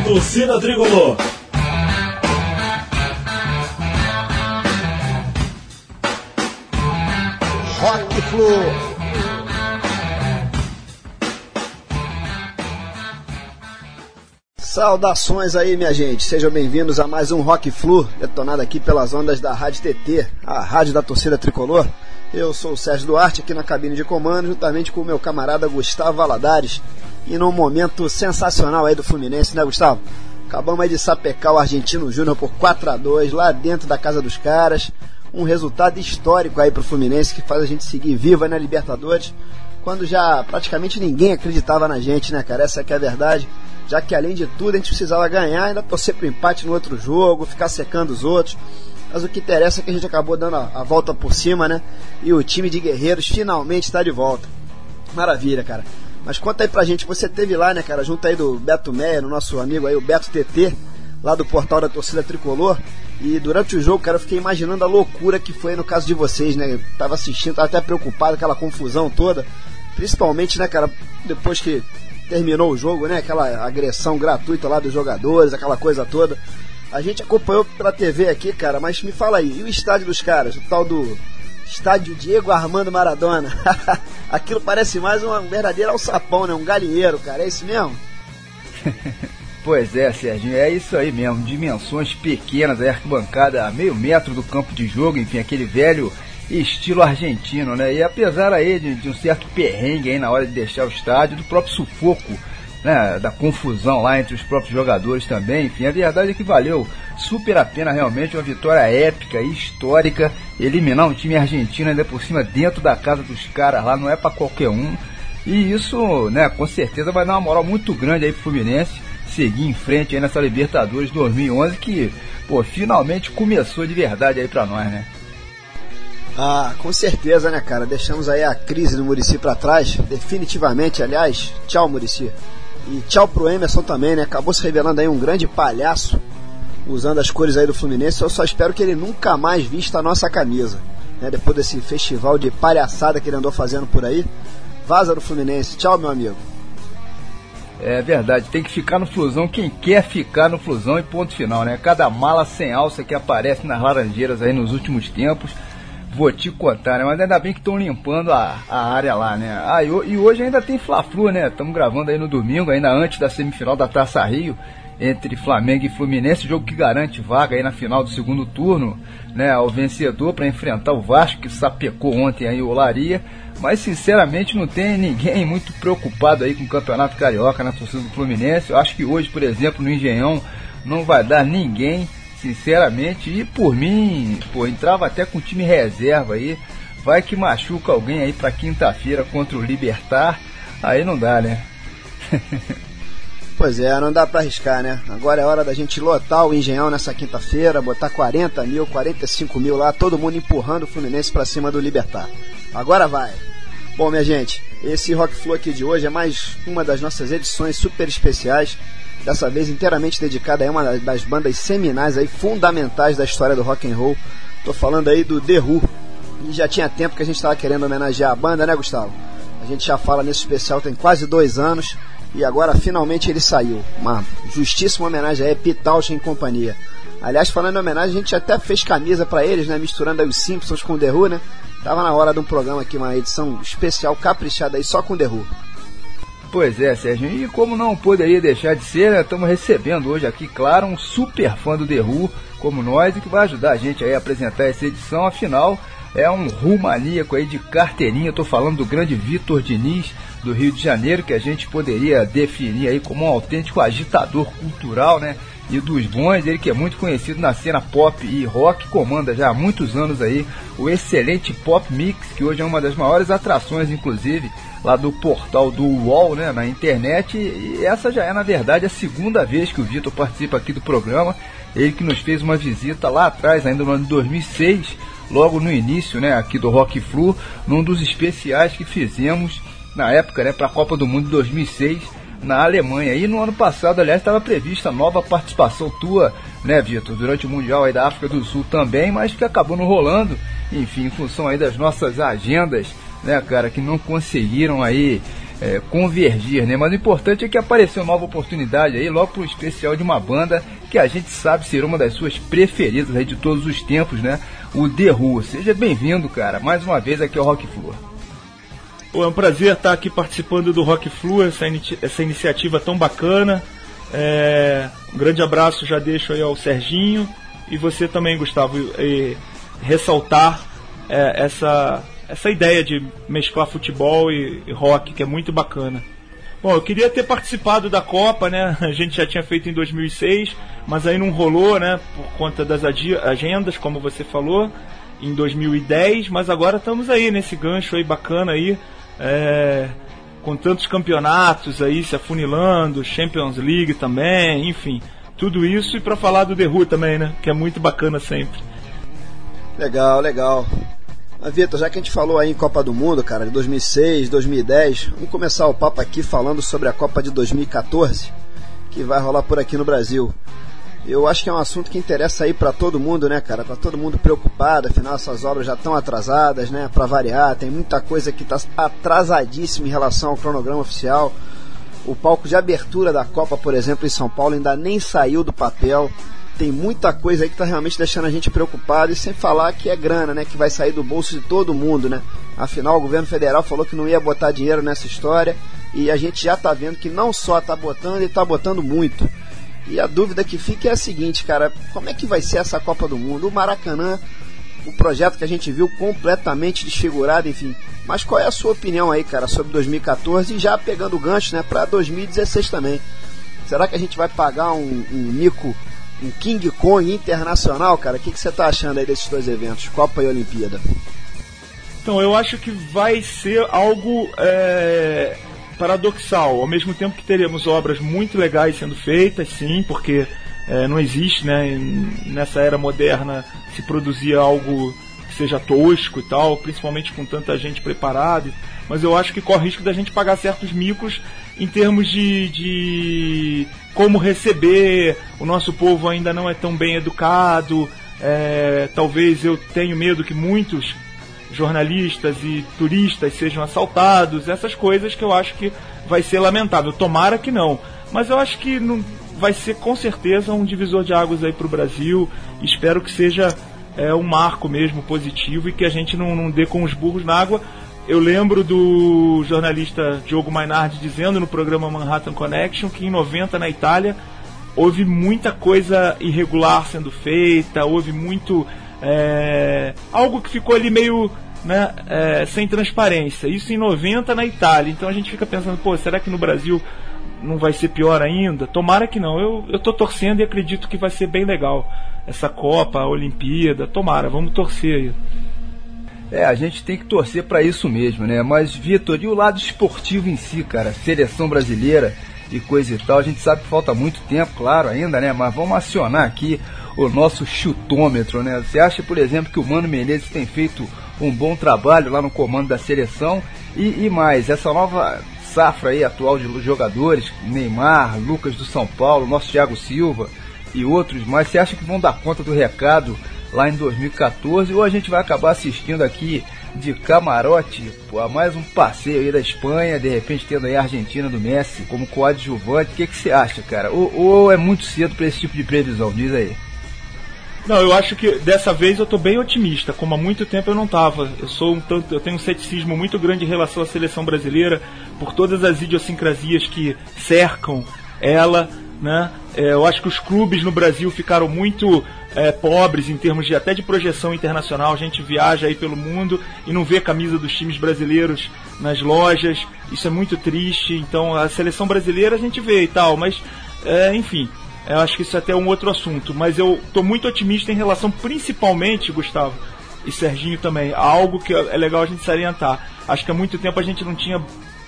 Torcida tricolor. Rock Flu. Saudações aí, minha gente. Sejam bem-vindos a mais um Rock Flu, detonado aqui pelas ondas da Rádio TT, a rádio da torcida tricolor. Eu sou o Sérgio Duarte, aqui na cabine de comando, juntamente com o meu camarada Gustavo Valadares. E num momento sensacional aí do Fluminense, né, Gustavo? Acabamos aí de sapecar o Argentino Júnior por 4 a 2 lá dentro da casa dos caras. Um resultado histórico aí pro Fluminense que faz a gente seguir vivo aí na Libertadores, quando já praticamente ninguém acreditava na gente, né, cara? Essa que é a verdade já que além de tudo a gente precisava ganhar, ainda torcer para empate no outro jogo, ficar secando os outros. Mas o que interessa é que a gente acabou dando a, a volta por cima, né? E o time de guerreiros finalmente está de volta. Maravilha, cara. Mas conta aí pra gente, você teve lá, né, cara, junto aí do Beto Meia, no nosso amigo aí, o Beto TT, lá do portal da torcida tricolor. E durante o jogo, cara, eu fiquei imaginando a loucura que foi no caso de vocês, né? Eu tava assistindo, tava até preocupado, aquela confusão toda. Principalmente, né, cara, depois que terminou o jogo, né? Aquela agressão gratuita lá dos jogadores, aquela coisa toda. A gente acompanhou pela TV aqui, cara, mas me fala aí, e o estádio dos caras? O tal do estádio Diego Armando Maradona? Aquilo parece mais um verdadeiro alçapão, né? Um galinheiro, cara, é isso mesmo? Pois é, Serginho, é isso aí mesmo. Dimensões pequenas, a arquibancada a meio metro do campo de jogo, enfim, aquele velho estilo argentino, né? E apesar aí de, de, um certo perrengue aí na hora de deixar o estádio, do próprio sufoco, né? Da confusão lá entre os próprios jogadores também, enfim, a verdade é que valeu super a pena realmente uma vitória épica e histórica, eliminar um time argentino ainda por cima dentro da casa dos caras lá, não é para qualquer um. E isso, né, com certeza vai dar uma moral muito grande aí pro Fluminense seguir em frente aí nessa Libertadores 2011 que, pô, finalmente começou de verdade aí para nós, né? Ah, com certeza, né, cara? Deixamos aí a crise do Murici para trás, definitivamente, aliás. Tchau, Murici. E tchau pro Emerson também, né? Acabou se revelando aí um grande palhaço, usando as cores aí do Fluminense. Eu só espero que ele nunca mais vista a nossa camisa, né? Depois desse festival de palhaçada que ele andou fazendo por aí. Vaza do Fluminense. Tchau, meu amigo. É verdade, tem que ficar no Flusão quem quer ficar no Flusão e ponto final, né? Cada mala sem alça que aparece nas Laranjeiras aí nos últimos tempos Vou te contar, né? Mas ainda bem que estão limpando a, a área lá, né? Ah, e, e hoje ainda tem Fla-Flu, né? Estamos gravando aí no domingo, ainda antes da semifinal da Taça Rio, entre Flamengo e Fluminense, jogo que garante vaga aí na final do segundo turno, né? Ao vencedor para enfrentar o Vasco, que sapecou ontem aí o Olaria. Mas sinceramente não tem ninguém muito preocupado aí com o Campeonato Carioca na torcida do Fluminense. Eu acho que hoje, por exemplo, no Engenhão, não vai dar ninguém sinceramente. E por mim, pô, entrava até com time reserva aí. Vai que machuca alguém aí pra quinta-feira contra o Libertar. Aí não dá, né? pois é, não dá pra arriscar, né? Agora é hora da gente lotar o Engenhão nessa quinta-feira, botar 40 mil, 45 mil lá, todo mundo empurrando o Fluminense pra cima do Libertar. Agora vai! Bom, minha gente, esse Rock Flow aqui de hoje é mais uma das nossas edições super especiais dessa vez inteiramente dedicada a uma das bandas seminais aí, fundamentais da história do rock and roll. Tô falando aí do The Who. E já tinha tempo que a gente estava querendo homenagear a banda, né, Gustavo? A gente já fala nesse especial tem quase dois anos e agora finalmente ele saiu. Uma justíssima homenagem aí, Pete Townshend e companhia. Aliás, falando em homenagem, a gente até fez camisa para eles, né? Misturando aí os Simpsons com o The Who, né? Tava na hora de um programa aqui, uma edição especial caprichada aí só com o The Who. Pois é, Sérgio, e como não poderia deixar de ser, né, estamos recebendo hoje aqui, claro, um super fã do The Who, como nós, e que vai ajudar a gente aí a apresentar essa edição, afinal, é um Who maníaco aí de carteirinha, estou falando do grande Vitor Diniz, do Rio de Janeiro, que a gente poderia definir aí como um autêntico agitador cultural, né, e dos bons, ele que é muito conhecido na cena pop e rock, comanda já há muitos anos aí o excelente Pop Mix, que hoje é uma das maiores atrações, inclusive, lá do portal do UOL, né, na internet. E essa já é, na verdade, a segunda vez que o Vitor participa aqui do programa. Ele que nos fez uma visita lá atrás, ainda no ano de 2006, logo no início, né, aqui do Rock Flu, num dos especiais que fizemos na época, né, para a Copa do Mundo de 2006 na Alemanha. E no ano passado, aliás, estava prevista nova participação tua, né, Vitor, durante o Mundial aí da África do Sul também, mas que acabou não rolando, enfim, em função aí das nossas agendas né, cara, que não conseguiram aí é, convergir, né? Mas o importante é que apareceu nova oportunidade aí, logo pro especial de uma banda que a gente sabe ser uma das suas preferidas aí de todos os tempos, né? O The Who. Seja bem-vindo, cara, mais uma vez aqui ao Rock Flu. É um prazer estar aqui participando do Rock Flu, essa, essa iniciativa tão bacana. É, um grande abraço já deixo aí ao Serginho e você também, Gustavo, e, ressaltar é, essa, essa ideia de mesclar futebol e, e, rock, que é muito bacana. Bom, eu queria ter participado da Copa, né? A gente já tinha feito em 2006, mas aí não rolou, né? Por conta das agendas, como você falou, em 2010, mas agora estamos aí nesse gancho aí bacana aí é, com tantos campeonatos aí se afunilando, Champions League também, enfim, tudo isso e para falar do The Who também, né? Que é muito bacana sempre. Legal, legal. Mas Vitor, já que a gente falou aí em Copa do Mundo, cara, de 2006, 2010, vamos começar o papo aqui falando sobre a Copa de 2014, que vai rolar por aqui no Brasil. Eu acho que é um assunto que interessa aí para todo mundo, né, cara? Tá todo mundo preocupado, afinal essas obras já estão atrasadas, né? Para variar, tem muita coisa que tá atrasadíssima em relação ao cronograma oficial. O palco de abertura da Copa, por exemplo, em São Paulo ainda nem saiu do papel. Tem muita coisa aí que tá realmente deixando a gente preocupado e sem falar que é grana, né, que vai sair do bolso de todo mundo, né? Afinal, o governo federal falou que não ia botar dinheiro nessa história e a gente já tá vendo que não só tá botando, e tá botando muito. E a dúvida que fica é a seguinte, cara: como é que vai ser essa Copa do Mundo? O Maracanã, o projeto que a gente viu completamente desfigurado, enfim. Mas qual é a sua opinião aí, cara, sobre 2014 e já pegando o gancho, né, para 2016 também? Será que a gente vai pagar um, um mico, um King Kong internacional, cara? O que, você tá achando aí desses dois eventos, Copa e Olimpíada? Então, eu acho que vai ser algo. É paradoxal. Ao mesmo tempo que teremos obras muito legais sendo feitas, sim, porque é, não existe, né, nessa era moderna, se produzir algo que seja tosco e tal, principalmente com tanta gente preparada. Mas eu acho que corre risco da gente pagar certos micos em termos de, de como receber. O nosso povo ainda não é tão bem educado. É, talvez eu tenho medo que muitos jornalistas e turistas sejam assaltados, essas coisas que eu acho que vai ser lamentável. Tomara que não. Mas eu acho que não, vai ser com certeza um divisor de águas aí para o Brasil. Espero que seja é, um marco mesmo positivo e que a gente não, não dê com os burros na água. Eu lembro do jornalista Diogo Mainardi dizendo no programa Manhattan Connection que em 90 na Itália houve muita coisa irregular sendo feita, houve muito é, algo que ficou ali meio né, é, sem transparência. Isso em 90 na Itália. Então a gente fica pensando, pô, será que no Brasil não vai ser pior ainda? Tomara que não. Eu, eu tô torcendo e acredito que vai ser bem legal. Essa Copa, a Olimpíada, tomara, vamos torcer aí. É, a gente tem que torcer para isso mesmo, né? Mas, Vitor, e o lado esportivo em si, cara? Seleção brasileira e coisa e tal. A gente sabe que falta muito tempo, claro, ainda, né? Mas vamos acionar aqui o nosso chutômetro, né? Você acha, por exemplo, que o Mano Menezes tem feito um bom trabalho lá no comando da seleção e, e mais, essa nova safra aí atual de jogadores, Neymar, Lucas do São Paulo, nosso Thiago Silva e outros mais, você acha que vão dar conta do recado lá em 2014 ou a gente vai acabar assistindo aqui de camarote a mais um passeio aí da Espanha, de repente tendo aí a Argentina do Messi como coadjuvante. O que, que você acha, cara? Ou, ou é muito cedo para esse tipo de previsão? Diz aí. Não, eu acho que dessa vez eu estou bem otimista, como há muito tempo eu não estava. Eu sou um tanto, eu tenho um ceticismo muito grande em relação à seleção brasileira, por todas as idiosincrasias que cercam ela, né? É, eu acho que os clubes no Brasil ficaram muito é, pobres em termos de até de projeção internacional. A gente viaja aí pelo mundo e não vê camisa dos times brasileiros nas lojas. Isso é muito triste. Então a seleção brasileira a gente vê e tal, mas é, enfim. Eu acho que isso é até um outro assunto, mas eu estou muito otimista em relação, principalmente, Gustavo e Serginho também, a algo que é legal a gente salientar. Acho que há muito tempo a gente não tinha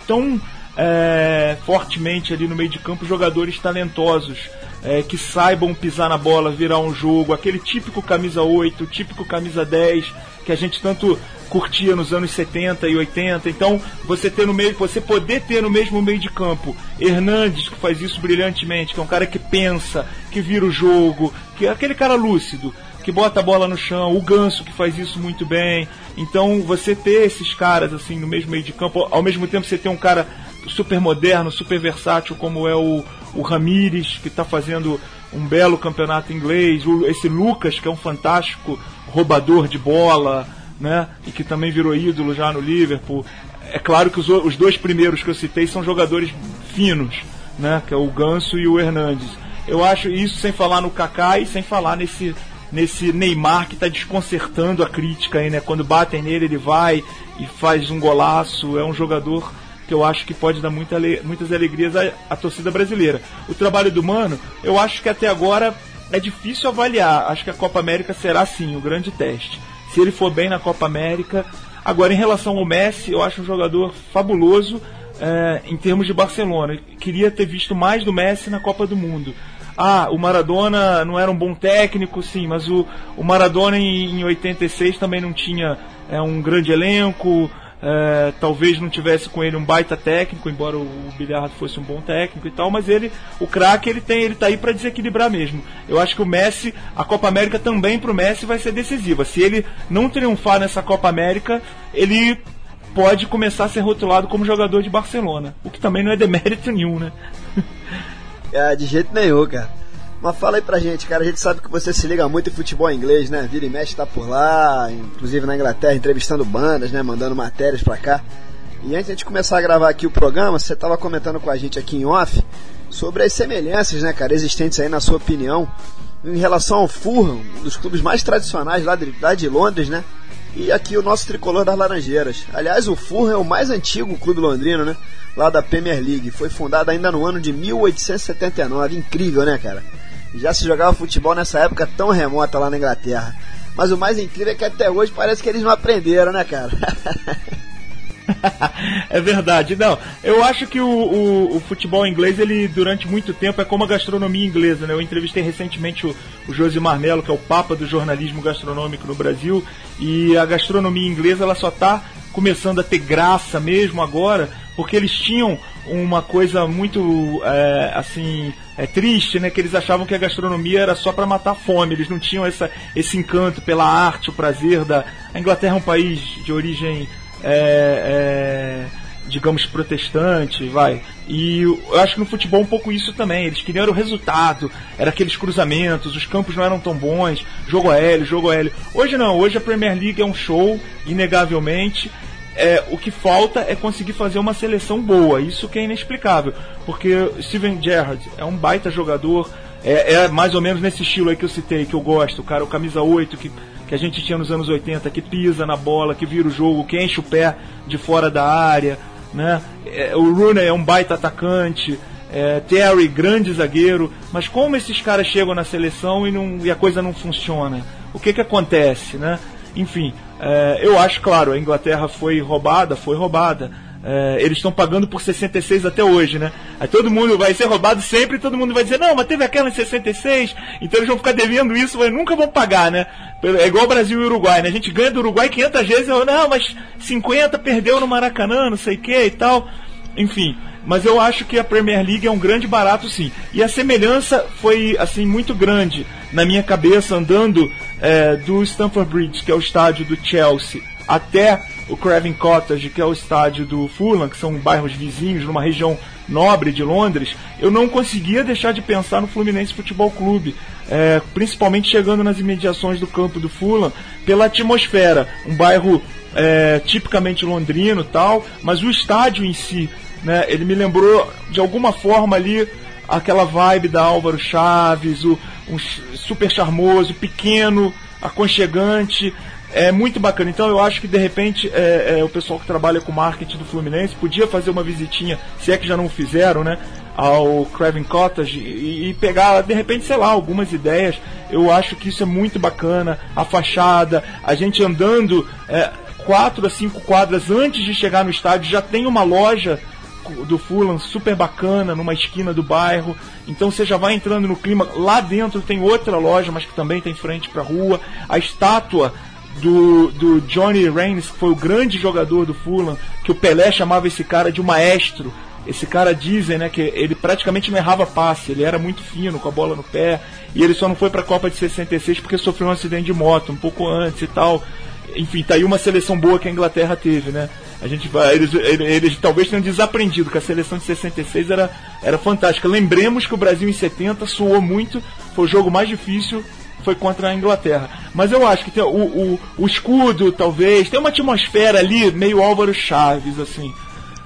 tão é, fortemente ali no meio de campo jogadores talentosos é, que saibam pisar na bola, virar um jogo, aquele típico camisa 8, típico camisa 10 que a gente tanto curtia nos anos 70 e 80. Então, você ter no meio, você poder ter no mesmo meio de campo Hernandes, que faz isso brilhantemente, que é um cara que pensa, que vira o jogo, que é aquele cara lúcido, que bota a bola no chão, o Ganso que faz isso muito bem. Então, você ter esses caras assim no mesmo meio de campo, ao mesmo tempo você ter um cara super moderno, super versátil, como é o, o Ramires, que está fazendo um belo campeonato inglês, o, esse Lucas, que é um fantástico roubador de bola, né? E que também virou ídolo já no Liverpool. É claro que os, os dois primeiros que eu citei são jogadores finos, né? Que é o Ganso e o Hernandes. Eu acho isso sem falar no Kaká e sem falar nesse nesse Neymar que está desconcertando a crítica aí, né? Quando batem nele, ele vai e faz um golaço. É um jogador que eu acho que pode dar muita, muitas alegrias à, à, torcida brasileira. O trabalho do Mano, eu acho que até agora é difícil avaliar. Acho que a Copa América será sim o grande teste. Se ele for bem na Copa América. Agora, em relação ao Messi, eu acho um jogador fabuloso é, em termos de Barcelona. Queria ter visto mais do Messi na Copa do Mundo. Ah, o Maradona não era um bom técnico, sim, mas o, o Maradona em, em 86 também não tinha é, um grande elenco, é, talvez não tivesse com ele um baita técnico, embora o, o Bilhard fosse um bom técnico e tal, mas ele, o craque, ele tem, ele tá aí para desequilibrar mesmo. Eu acho que o Messi, a Copa América também pro Messi vai ser decisiva. Se ele não triunfar nessa Copa América, ele pode começar a ser rotulado como jogador de Barcelona, o que também não é demérito nenhum, né? É, de jeito nenhum, cara. Mas fala aí pra gente, cara. A gente sabe que você se liga muito em futebol inglês, né? Vira e mexe tá por lá, inclusive na Inglaterra, entrevistando bandas, né? Mandando matérias pra cá. E antes de começar a gravar aqui o programa, você tava comentando com a gente aqui em off sobre as semelhanças, né, cara, existentes aí na sua opinião em relação ao Fulham, um dos clubes mais tradicionais lá de, lá de Londres, né? E aqui o nosso tricolor das Laranjeiras. Aliás, o Fulham é o mais antigo clube londrino, né? Lá da Premier League. Foi fundado ainda no ano de 1879. Incrível, né, cara? Já se jogava futebol nessa época tão remota lá na Inglaterra. Mas o mais incrível é que até hoje parece que eles não aprenderam, né, cara? é verdade. Não, eu acho que o, o, o, futebol inglês, ele durante muito tempo é como a gastronomia inglesa, né? Eu entrevistei recentemente o, o Josimar que é o papa do jornalismo gastronômico no Brasil, e a gastronomia inglesa ela só está começando a ter graça mesmo agora, porque eles tinham uma coisa muito é, assim é triste, né? Que eles achavam que a gastronomia era só para matar fome. Eles não tinham essa, esse encanto pela arte, o prazer da. A Inglaterra é um país de origem é, é, digamos, protestante, vai. E eu acho que no futebol um pouco isso também. Eles queriam o resultado, era aqueles cruzamentos, os campos não eram tão bons, jogo aéreo, jogo aéreo. Hoje não, hoje a Premier League é um show, inegavelmente. É, o que falta é conseguir fazer uma seleção boa, isso que é inexplicável. Porque Steven Gerrard é um baita jogador, é, é mais ou menos nesse estilo aí que eu citei, que eu gosto, o cara, o camisa 8, que que a gente tinha nos anos 80, que pisa na bola, que vira o jogo, que enche o pé de fora da área, né? É, o Rooney é um baita atacante, é, Terry, grande zagueiro, mas como esses caras chegam na seleção e, não, e a coisa não funciona? O que que acontece, né? Enfim, é, eu acho, claro, a Inglaterra foi roubada, foi roubada, é, eles estão pagando por 66 até hoje, né? Aí todo mundo vai ser roubado sempre todo mundo vai dizer, não, mas teve aquela em 66, então eles vão ficar devendo isso, mas nunca vão pagar, né? É igual Brasil e Uruguai, né? A gente ganha do Uruguai 500 vezes, eu, não, mas 50 perdeu no Maracanã, não sei o que e tal. Enfim, mas eu acho que a Premier League é um grande barato sim. E a semelhança foi assim muito grande na minha cabeça andando é, do Stamford Bridge, que é o estádio do Chelsea, até o Craven Cottage, que é o estádio do Fulham, que são bairros vizinhos, numa região nobre de Londres, eu não conseguia deixar de pensar no Fluminense Futebol Clube, é, principalmente chegando nas imediações do campo do Fulham, pela atmosfera, um bairro é, tipicamente londrino tal, mas o estádio em si, né, ele me lembrou de alguma forma ali aquela vibe da Álvaro Chaves, o, um super charmoso, pequeno, aconchegante, é muito bacana. Então eu acho que de repente é, é, o pessoal que trabalha com marketing do Fluminense podia fazer uma visitinha, se é que já não fizeram, né? Ao Craven Cottage e, e, pegar, de repente, sei lá, algumas ideias. Eu acho que isso é muito bacana. A fachada, a gente andando é, quatro a cinco quadras antes de chegar no estádio, já tem uma loja do Fulham super bacana numa esquina do bairro. Então você já vai entrando no clima. Lá dentro tem outra loja, mas que também tem frente para rua. A estátua do, do Johnny Reigns, que foi o grande jogador do Fulham, que o Pelé chamava esse cara de maestro. Esse cara dizem, né, que ele praticamente não errava passe, ele era muito fino com a bola no pé, e ele só não foi para a Copa de 66 porque sofreu um acidente de moto um pouco antes e tal. Enfim, tá aí uma seleção boa que a Inglaterra teve, né? A gente vai, eles, eles, eles, talvez tenham desaprendido que a seleção de 66 era, era fantástica. Lembremos que o Brasil em 70 suou muito, foi o jogo mais difícil, foi contra a Inglaterra. Mas eu acho que tem o, o, o escudo, talvez, tem uma atmosfera ali meio Álvaro Chaves, assim.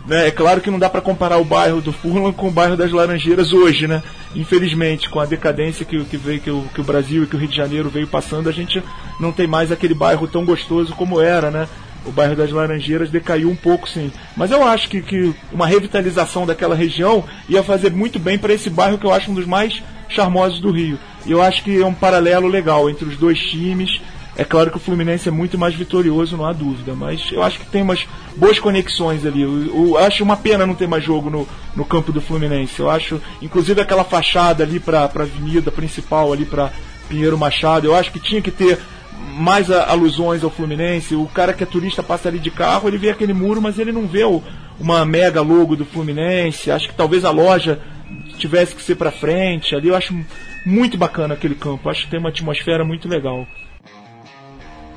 Né? É claro que não dá para comparar o bairro do Furlan com o bairro das Laranjeiras hoje, né? Infelizmente, com a decadência que, que, veio, que, o, que o Brasil e que o Rio de Janeiro veio passando, a gente não tem mais aquele bairro tão gostoso como era, né? O bairro das Laranjeiras decaiu um pouco, sim. Mas eu acho que, que uma revitalização daquela região ia fazer muito bem para esse bairro que eu acho um dos mais charmosos do Rio. E eu acho que é um paralelo legal entre os dois times. É claro que o Fluminense é muito mais vitorioso, não há dúvida, mas eu acho que tem umas boas conexões ali. Eu, eu acho uma pena não ter mais jogo no, no campo do Fluminense. Eu acho, inclusive aquela fachada ali para a avenida principal, ali para Pinheiro Machado, eu acho que tinha que ter mais alusões ao Fluminense. O cara que é turista passa ali de carro, ele vê aquele muro, mas ele não vê o, uma mega logo do Fluminense. Acho que talvez a loja tivesse que ser para frente. Ali eu acho muito bacana aquele campo. Acho que tem uma atmosfera muito legal.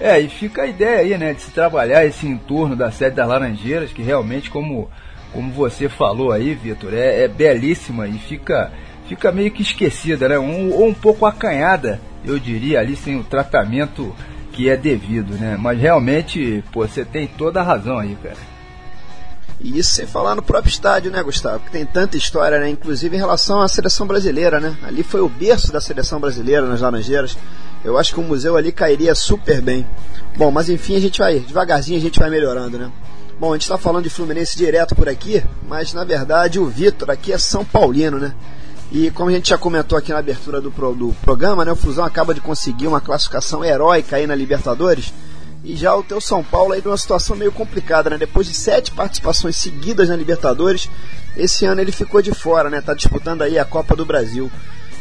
É, e fica a ideia aí, né, de se trabalhar esse entorno da sede das Laranjeiras, que realmente, como, como você falou aí, Vitor, é, é, belíssima e fica, fica meio que esquecida, né, um, ou um pouco acanhada, eu diria, ali sem o tratamento que é devido, né, mas realmente, pô, você tem toda a razão aí, cara. E isso sem falar no próprio estádio, né, Gustavo? Que tem tanta história, né? Inclusive em relação à seleção brasileira, né? Ali foi o berço da seleção brasileira nas Laranjeiras. Eu acho que o museu ali cairia super bem. Bom, mas enfim, a gente vai, devagarzinho a gente vai melhorando, né? Bom, a gente está falando de Fluminense direto por aqui, mas na verdade o Vitor aqui é São Paulino, né? E como a gente já comentou aqui na abertura do, pro, do programa, né, o Flusão acaba de conseguir uma classificação heróica aí na Libertadores. E já o teu São Paulo aí numa situação meio complicada, né? Depois de sete participações seguidas na Libertadores, esse ano ele ficou de fora, né? Tá disputando aí a Copa do Brasil.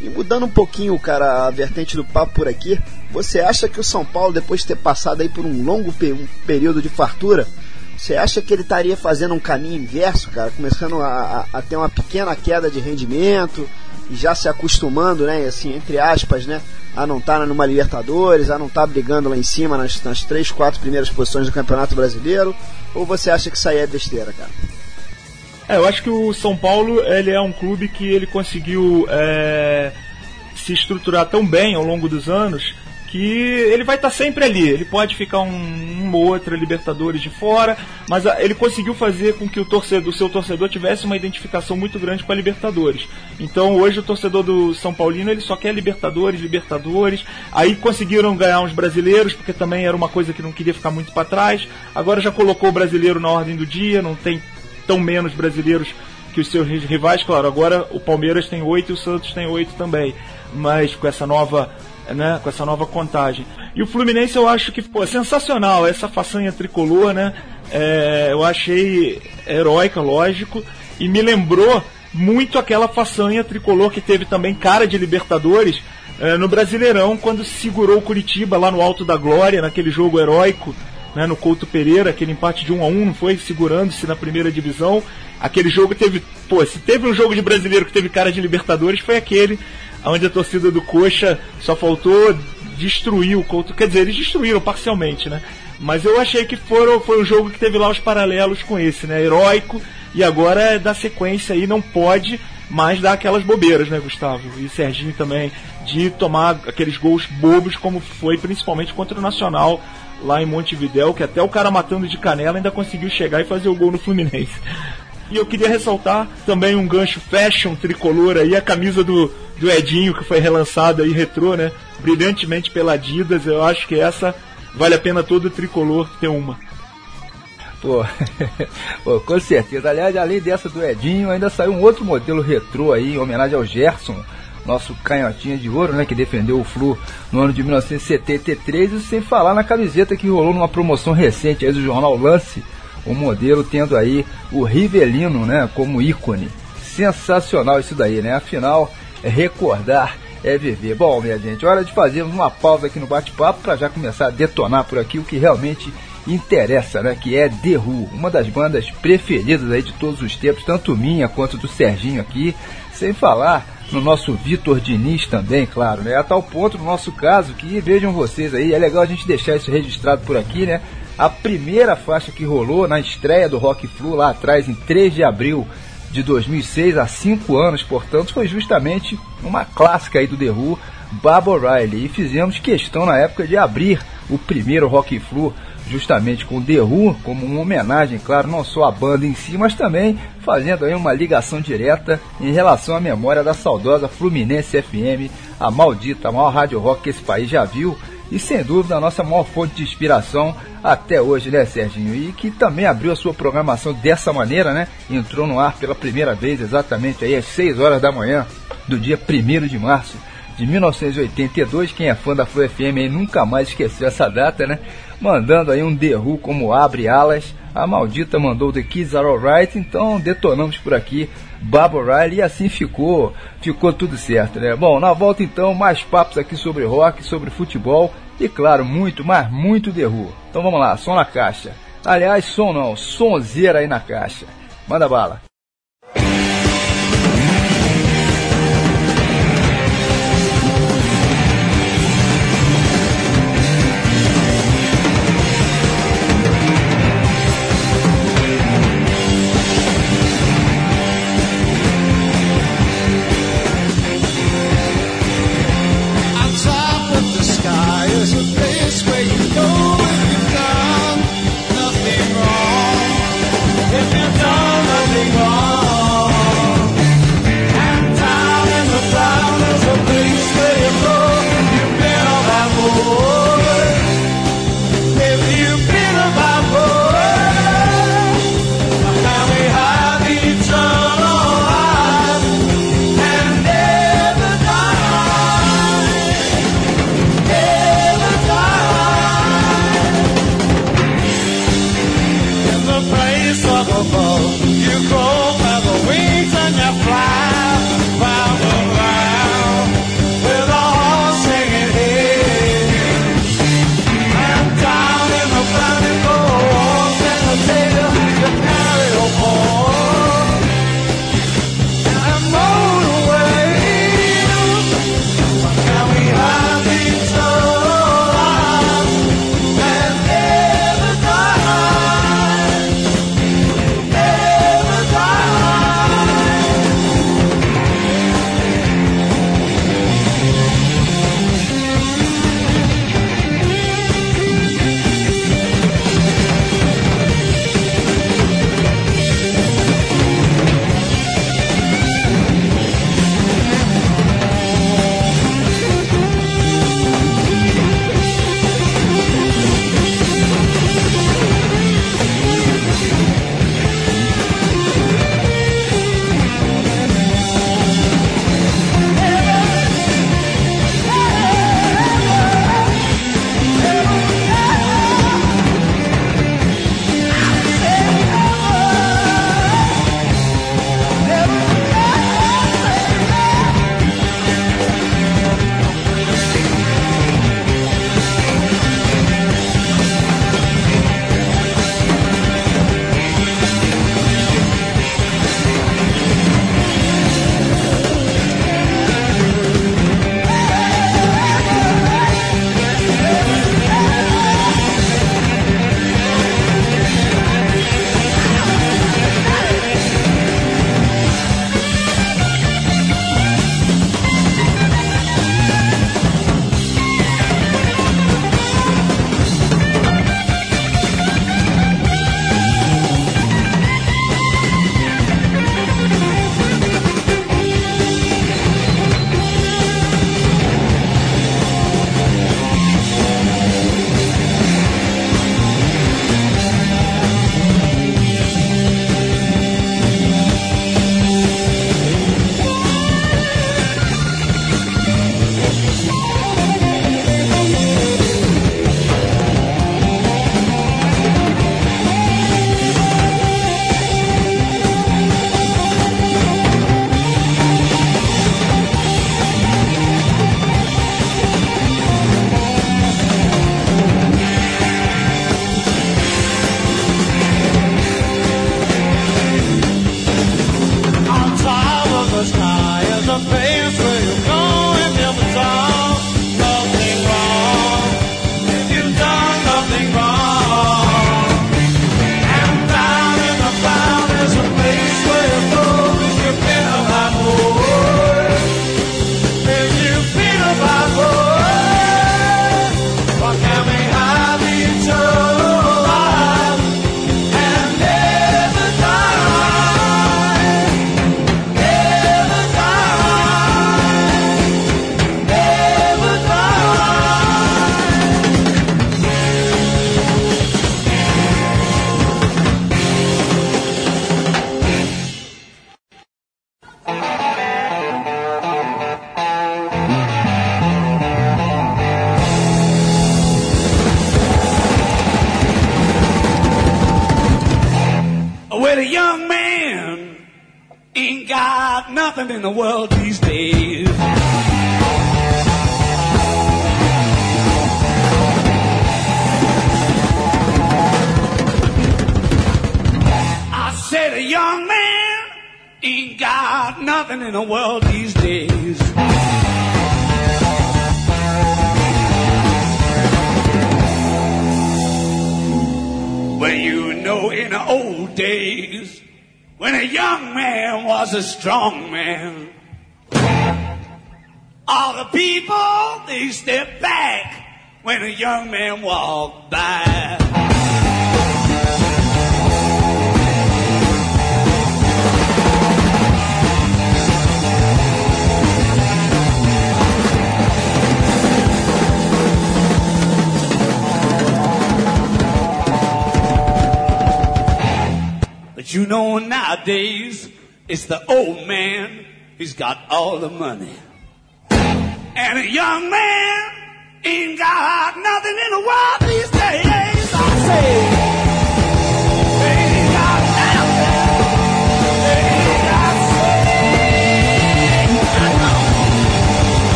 E mudando um pouquinho, cara, a vertente do papo por aqui, você acha que o São Paulo, depois de ter passado aí por um longo um período de fartura, você acha que ele estaria fazendo um caminho inverso, cara? Começando a, a, a ter uma pequena queda de rendimento e já se acostumando, né? Assim, entre aspas, né? a não estar tá numa Libertadores, a não estar tá brigando lá em cima nas, nas três, quatro primeiras posições do Campeonato Brasileiro? Ou você acha que isso aí é besteira, cara? É, eu acho que o São Paulo ele é um clube que ele conseguiu é, se estruturar tão bem ao longo dos anos que ele vai estar tá sempre ali. Ele pode ficar um, uma ou outra Libertadores de fora, mas a, ele conseguiu fazer com que o torcedor, o seu torcedor tivesse uma identificação muito grande com a Libertadores. Então hoje o torcedor do São Paulino ele só quer Libertadores, Libertadores. Aí conseguiram ganhar uns brasileiros, porque também era uma coisa que não queria ficar muito para trás. Agora já colocou o brasileiro na ordem do dia, não tem tão menos brasileiros que os seus rivais, claro, agora o Palmeiras tem oito e o Santos tem oito também. Mas com essa nova né, com essa nova contagem. E o Fluminense eu acho que, pô, sensacional, essa façanha tricolor, né? É, eu achei heróica, lógico, e me lembrou muito aquela façanha tricolor que teve também cara de Libertadores é, no Brasileirão, quando segurou o Curitiba lá no Alto da Glória, naquele jogo heróico, né, no Couto Pereira, aquele empate de 1 a 1 não foi segurando-se na primeira divisão. Aquele jogo teve, pô, se teve um jogo de brasileiro que teve cara de Libertadores, foi aquele onde a torcida do Coxa só faltou destruir o Couto. Quer dizer, eles destruíram parcialmente, né? Mas eu achei que foram, foi um jogo que teve lá os paralelos com esse, né? Heróico, e agora é da sequência aí, não pode mais dar aquelas bobeiras, né, Gustavo? E Serginho também, de tomar aqueles gols bobos, como foi principalmente contra o Nacional lá em Montevidéu, que até o cara matando de canela ainda conseguiu chegar e fazer o gol no Fluminense. E eu queria ressaltar também um gancho fashion tricolor aí, a camisa do, do Edinho, que foi relançada aí, retrô, né? Brilhantemente pela Adidas. Eu acho que essa vale a pena todo tricolor ter uma. Pô, pô, com certeza. Aliás, além dessa do Edinho, ainda saiu um outro modelo retrô aí, em homenagem ao Gerson, nosso canhotinha de ouro, né, que defendeu o Flu no ano de 1973, e sem falar na camiseta que rolou numa promoção recente aí do jornal Lance, o modelo tendo aí o Rivelino, né, como ícone. Sensacional isso daí, né? Afinal, recordar é viver. Bom, minha gente, hora de fazermos uma pausa aqui no bate-papo para já começar a detonar por aqui o que realmente interessa, né? Que é The Who, uma das bandas preferidas aí de todos os tempos, tanto minha quanto do Serginho aqui, sem falar no nosso Vitor Diniz também, claro, né? A tal ponto no nosso caso que vejam vocês aí, é legal a gente deixar isso registrado por aqui, né? A primeira faixa que rolou na estreia do Rock Flu lá atrás, em 3 de abril de 2006, há 5 anos, portanto, foi justamente uma clássica aí do The Who, Bob O'Reilly. E fizemos questão na época de abrir o primeiro Rock Flu justamente com The Who, como uma homenagem, claro, não só à banda em si, mas também fazendo aí uma ligação direta em relação à memória da saudosa Fluminense FM, a maldita, a maior rádio rock que esse país já viu, e sem dúvida a nossa maior fonte de inspiração até hoje, né, Serginho? E que também abriu a sua programação dessa maneira, né? Entrou no ar pela primeira vez exatamente aí às 6 horas da manhã do dia 1 de março de 1982. Quem é fã da Flu FM aí nunca mais esqueceu essa data, né? Mandando aí um Who como abre alas. A maldita mandou The Kids Are Alright, então detonamos por aqui Bob O'Reilly e assim ficou, ficou tudo certo, né? Bom, na volta então, mais papos aqui sobre rock, sobre futebol e claro, muito, mas muito Who. Então vamos lá, som na caixa. Aliás, som não, sonzeira aí na caixa. Manda bala.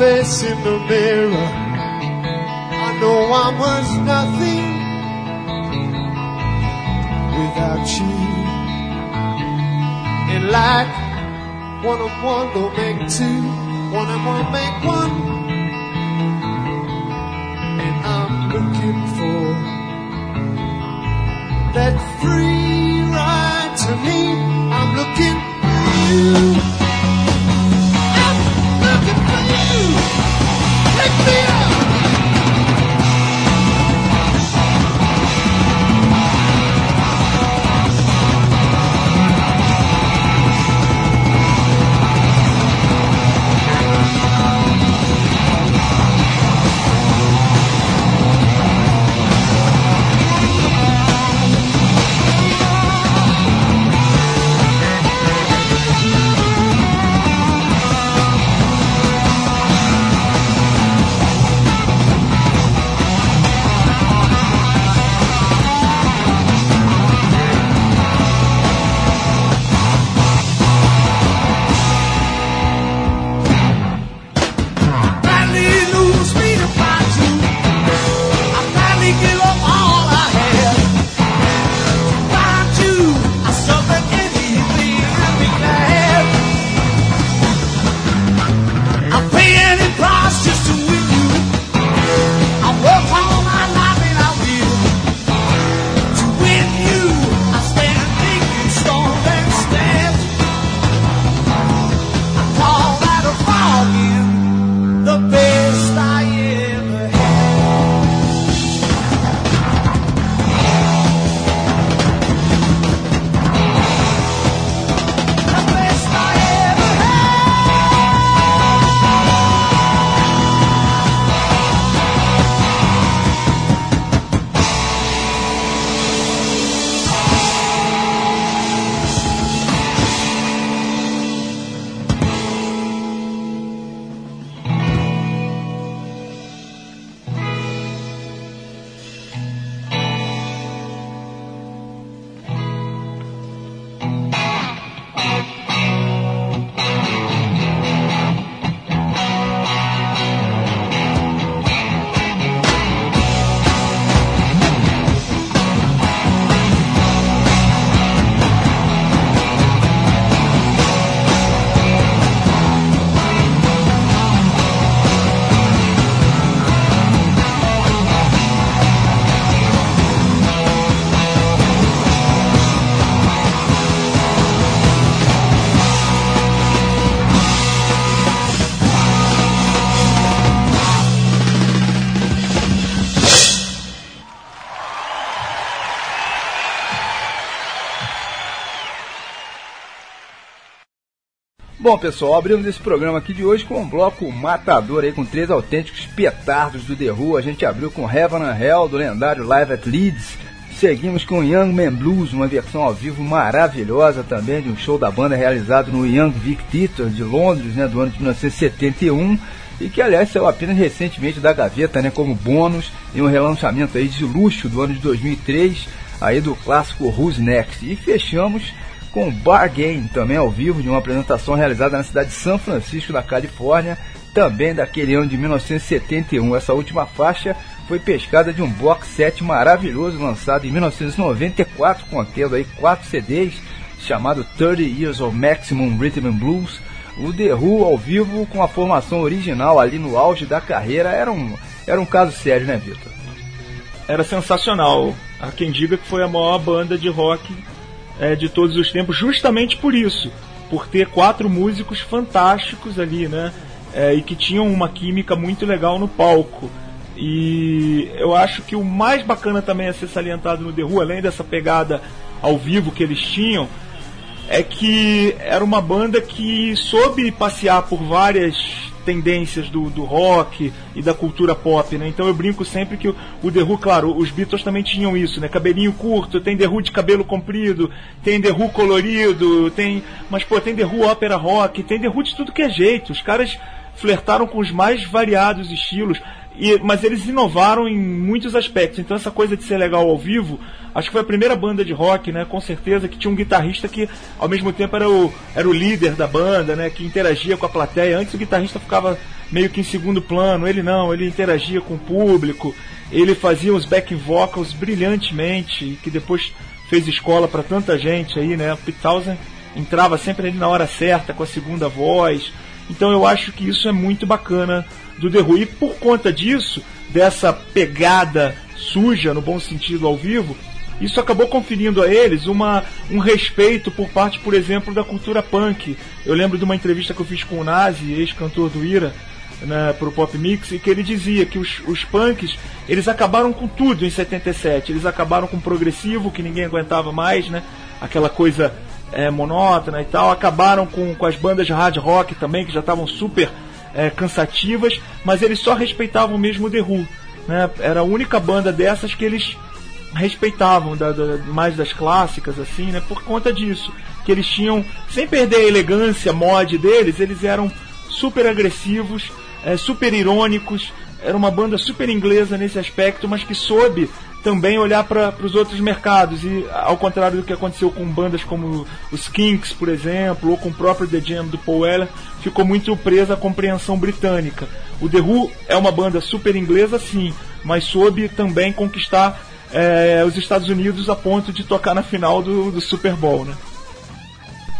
In the mirror. Bom, pessoal, abrimos esse programa aqui de hoje com um bloco matador aí, com três autênticos petardos do The Who. A gente abriu com Heaven and Hell, do lendário Live at Leeds. Seguimos com Young Man Blues, uma versão ao vivo maravilhosa também, de um show da banda realizado no Young Vic Theatre de Londres, né, do ano de 1971. E que, aliás, saiu apenas recentemente da gaveta, né, como bônus, em um relançamento aí de luxo do ano de 2003, aí do clássico Who's Next. E fechamos com Bar Game, também ao vivo, de uma apresentação realizada na cidade de São Francisco, na Califórnia, também daquele ano de 1971. Essa última faixa foi pescada de um box set maravilhoso lançado em 1994, contendo aí quatro CDs, chamado 30 Years of Maximum Rhythm and Blues. O The Who ao vivo com a formação original ali no auge da carreira era um, era um caso sério, né, Vitor? Era sensacional. Há quem diga que foi a maior banda de rock é, de todos os tempos, justamente por isso, por ter quatro músicos fantásticos ali, né? É, e que tinham uma química muito legal no palco. E eu acho que o mais bacana também a ser salientado no The Who, além dessa pegada ao vivo que eles tinham, é que era uma banda que soube passear por várias tendências do, do rock e da cultura pop, né? Então eu brinco sempre que o, o The Who, claro, os Beatles também tinham isso, né? Cabelinho curto, tem The Who de cabelo comprido, tem The Who colorido, tem... Mas, pô, tem The Who ópera rock, tem The Who de tudo que é jeito. Os caras flertaram com os mais variados estilos. E, mas eles inovaram em muitos aspectos. Então essa coisa de ser legal ao vivo, acho que foi a primeira banda de rock, né? Com certeza que tinha um guitarrista que ao mesmo tempo era o, era o líder da banda, né? Que interagia com a plateia. Antes o guitarrista ficava meio que em segundo plano, ele não, ele interagia com o público, ele fazia os back vocals brilhantemente, que depois fez escola para tanta gente aí, né? O Pete Townsend entrava sempre ali na hora certa com a segunda voz. Então eu acho que isso é muito bacana do The. E por conta disso, dessa pegada suja, no bom sentido, ao vivo, isso acabou conferindo a eles uma, um respeito por parte, por exemplo, da cultura punk. Eu lembro de uma entrevista que eu fiz com o Nazi, ex-cantor do Ira, né, para o Pop Mix, e que ele dizia que os, os punks eles acabaram com tudo em 77. Eles acabaram com o progressivo, que ninguém aguentava mais, né? aquela coisa é, monótona e tal. Acabaram com, com as bandas de hard rock também, que já estavam super é, cansativas, mas eles só respeitavam mesmo o The Who. Né? Era a única banda dessas que eles respeitavam da, da, mais das clássicas, assim, né? Por conta disso. Que eles tinham, sem perder a elegância mod deles, eles eram super agressivos, é, super irônicos. Era uma banda super inglesa nesse aspecto, mas que soube também olhar para os outros mercados e ao contrário do que aconteceu com bandas como os Kinks, por exemplo, ou com o próprio The Jam do Paul Weller, ficou muito presa à compreensão britânica. O The Who é uma banda super inglesa, sim, mas soube também conquistar é, os Estados Unidos a ponto de tocar na final do, do Super Bowl, né?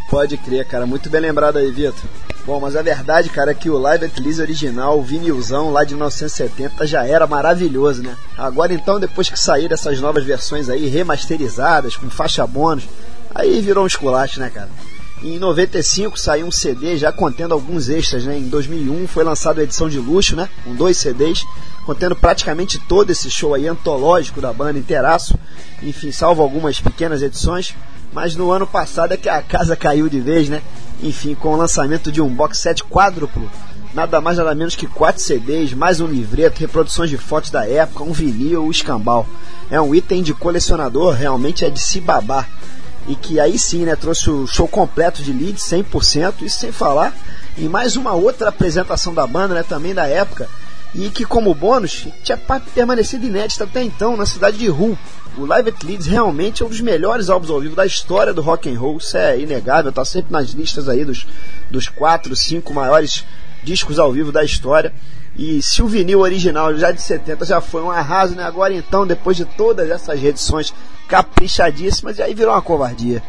Pode crer, cara. Muito bem lembrado aí, Vitor. Bom, mas a verdade, cara, é que o Live at original, o vinilzão lá de 1970, já era maravilhoso, né? Agora então, depois que saíram essas novas versões aí, remasterizadas, com faixa bônus, aí virou um esculacho, né, cara? Em 95 saiu um CD já contendo alguns extras, né? Em 2001 foi lançada a edição de luxo, né? Com dois CDs, contendo praticamente todo esse show aí antológico da banda inteiraço. Enfim, salvo algumas pequenas edições. Mas no ano passado é que a casa caiu de vez, né? Enfim, com o lançamento de um box set quádruplo, nada mais nada menos que 4 CDs, mais um livreto, reproduções de fotos da época, um vinil, um escambau. É um item de colecionador, realmente é de se babar. E que aí sim, né, trouxe o show completo de lead, 100%, isso sem falar em mais uma outra apresentação da banda, né, também da época, e que como bônus tinha permanecido inédita até então na cidade de Hull, o Live at Leeds realmente é um dos melhores álbuns ao vivo da história do rock and roll. Isso é inegável, tá sempre nas listas aí dos, dos quatro, cinco maiores discos ao vivo da história. E se o vinil original já de 70 já foi um arraso, né? Agora então, depois de todas essas reedições caprichadíssimas, aí virou uma covardia.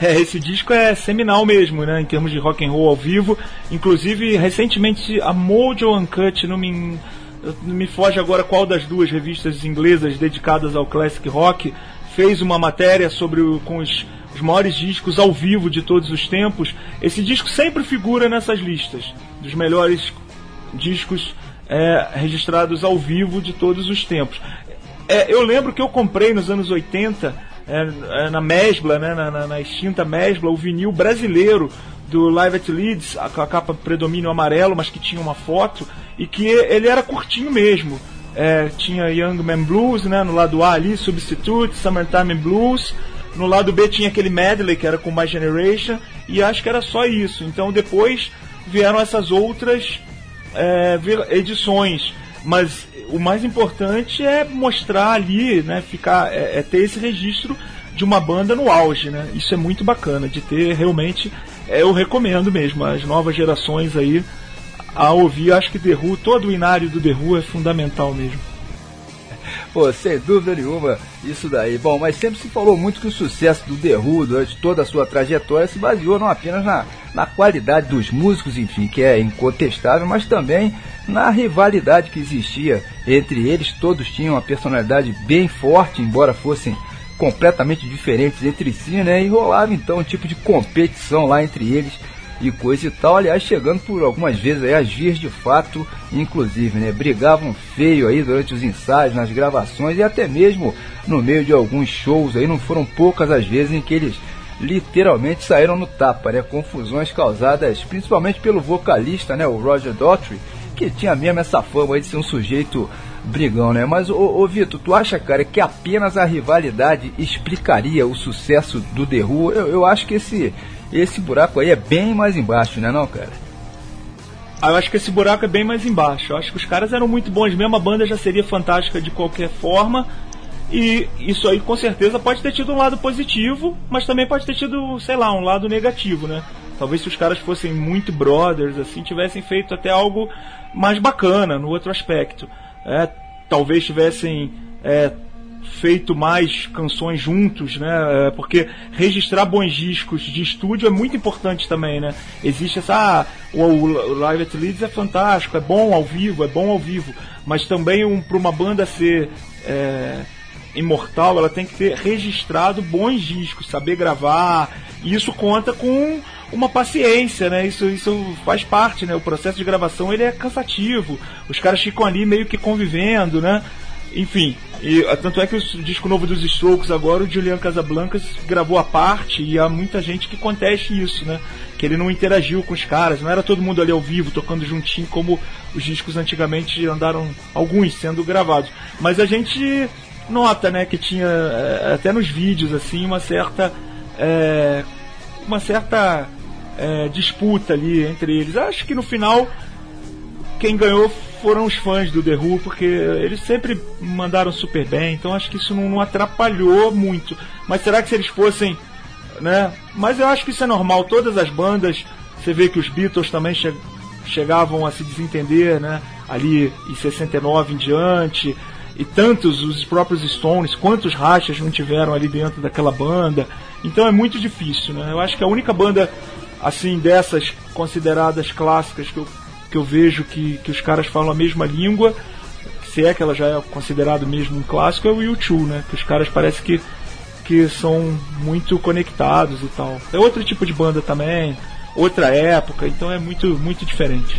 É, esse disco é seminal mesmo, né, em termos de rock and roll ao vivo. Inclusive, recentemente a Mojo Uncut, não me me foge agora qual das duas revistas inglesas dedicadas ao classic rock fez uma matéria sobre o, com os, os maiores discos ao vivo de todos os tempos. Esse disco sempre figura nessas listas dos melhores discos é, registrados ao vivo de todos os tempos. É, eu lembro que eu comprei nos anos 80 é, é, na Mesbla, né, na, na, na extinta Mesbla, o vinil brasileiro do Live at Leeds, a, a capa predomínio amarelo, mas que tinha uma foto, e que ele era curtinho mesmo. É, tinha Young Man Blues, né, no lado A ali, Substitute, Summertime Blues. No lado B tinha aquele medley que era com My Generation, e acho que era só isso. Então depois vieram essas outras é, edições. Mas o mais importante é mostrar ali, né, ficar, é, é ter esse registro de uma banda no auge, né? Isso é muito bacana de ter realmente é, eu recomendo mesmo, as novas gerações aí a ouvir, acho que The Who, todo o inário do The Who é fundamental mesmo. Pô, sem dúvida nenhuma, isso daí. Bom, mas sempre se falou muito que o sucesso do The Who durante toda a sua trajetória se baseou não apenas na, na qualidade dos músicos, enfim, que é incontestável, mas também na rivalidade que existia entre eles. Todos tinham uma personalidade bem forte, embora fossem completamente diferentes entre si, né? E rolava então um tipo de competição lá entre eles e coisa e tal. Aliás, chegando por algumas vezes aí as vias de fato, inclusive, né? Brigavam feio aí durante os ensaios, nas gravações e até mesmo no meio de alguns shows aí. Não foram poucas as vezes em que eles literalmente saíram no tapa, né? Confusões causadas principalmente pelo vocalista, né? O Roger Daughtry, que tinha mesmo essa fama aí de ser um sujeito brigão, né? Mas, ô, ô Vitor, tu acha, cara, que apenas a rivalidade explicaria o sucesso do The Who? Eu, eu acho que esse, esse buraco aí é bem mais embaixo, né não, cara? Ah, Eu acho que esse buraco é bem mais embaixo. Eu acho que os caras eram muito bons mesmo, a banda já seria fantástica de qualquer forma. E isso aí com certeza pode ter tido um lado positivo, mas também pode ter tido, sei lá, um lado negativo, né? Talvez se os caras fossem muito brothers, assim, tivessem feito até algo mais bacana no outro aspecto. É, talvez tivessem é, feito mais canções juntos, né? É, Porque registrar bons discos de estúdio é muito importante também, né? Existe essa. Ah, o, Live at Leeds é fantástico, é bom ao vivo, é bom ao vivo. Mas também um, para uma banda ser. é, imortal, ela tem que ter registrado bons discos, saber gravar. E isso conta com uma paciência, né? Isso, isso faz parte, né? O processo de gravação ele é cansativo. Os caras ficam ali meio que convivendo, né? Enfim, e ah, tanto é que o disco novo dos Strokes agora, o Julian Casablancas gravou a parte e há muita gente que conteste isso, né? Que ele não interagiu com os caras, não era todo mundo ali ao vivo tocando juntinho como os discos antigamente andaram, alguns sendo gravados. Mas a gente nota, né, que tinha eh, até nos vídeos assim uma certa eh, uma certa eh, disputa ali entre eles. Acho que no final quem ganhou foram os fãs do The Who, porque eles sempre mandaram super bem, então acho que isso não, não atrapalhou muito. Mas será que se eles fossem, né? Mas eu acho que isso é normal, todas as bandas, você vê que os Beatles também che chegavam a se desentender, né? Ali em 69 em diante, e tantos os próprios Stones, quantos rachas não tiveram ali dentro daquela banda. Então é muito difícil, né? Eu acho que a única banda assim dessas consideradas clássicas que eu, que eu vejo que, que os caras falam a mesma língua, se é que ela já é considerado mesmo um clássico, é o U2, né? Que os caras parece que que são muito conectados e tal. É outro tipo de banda também, outra época, então é muito muito diferente.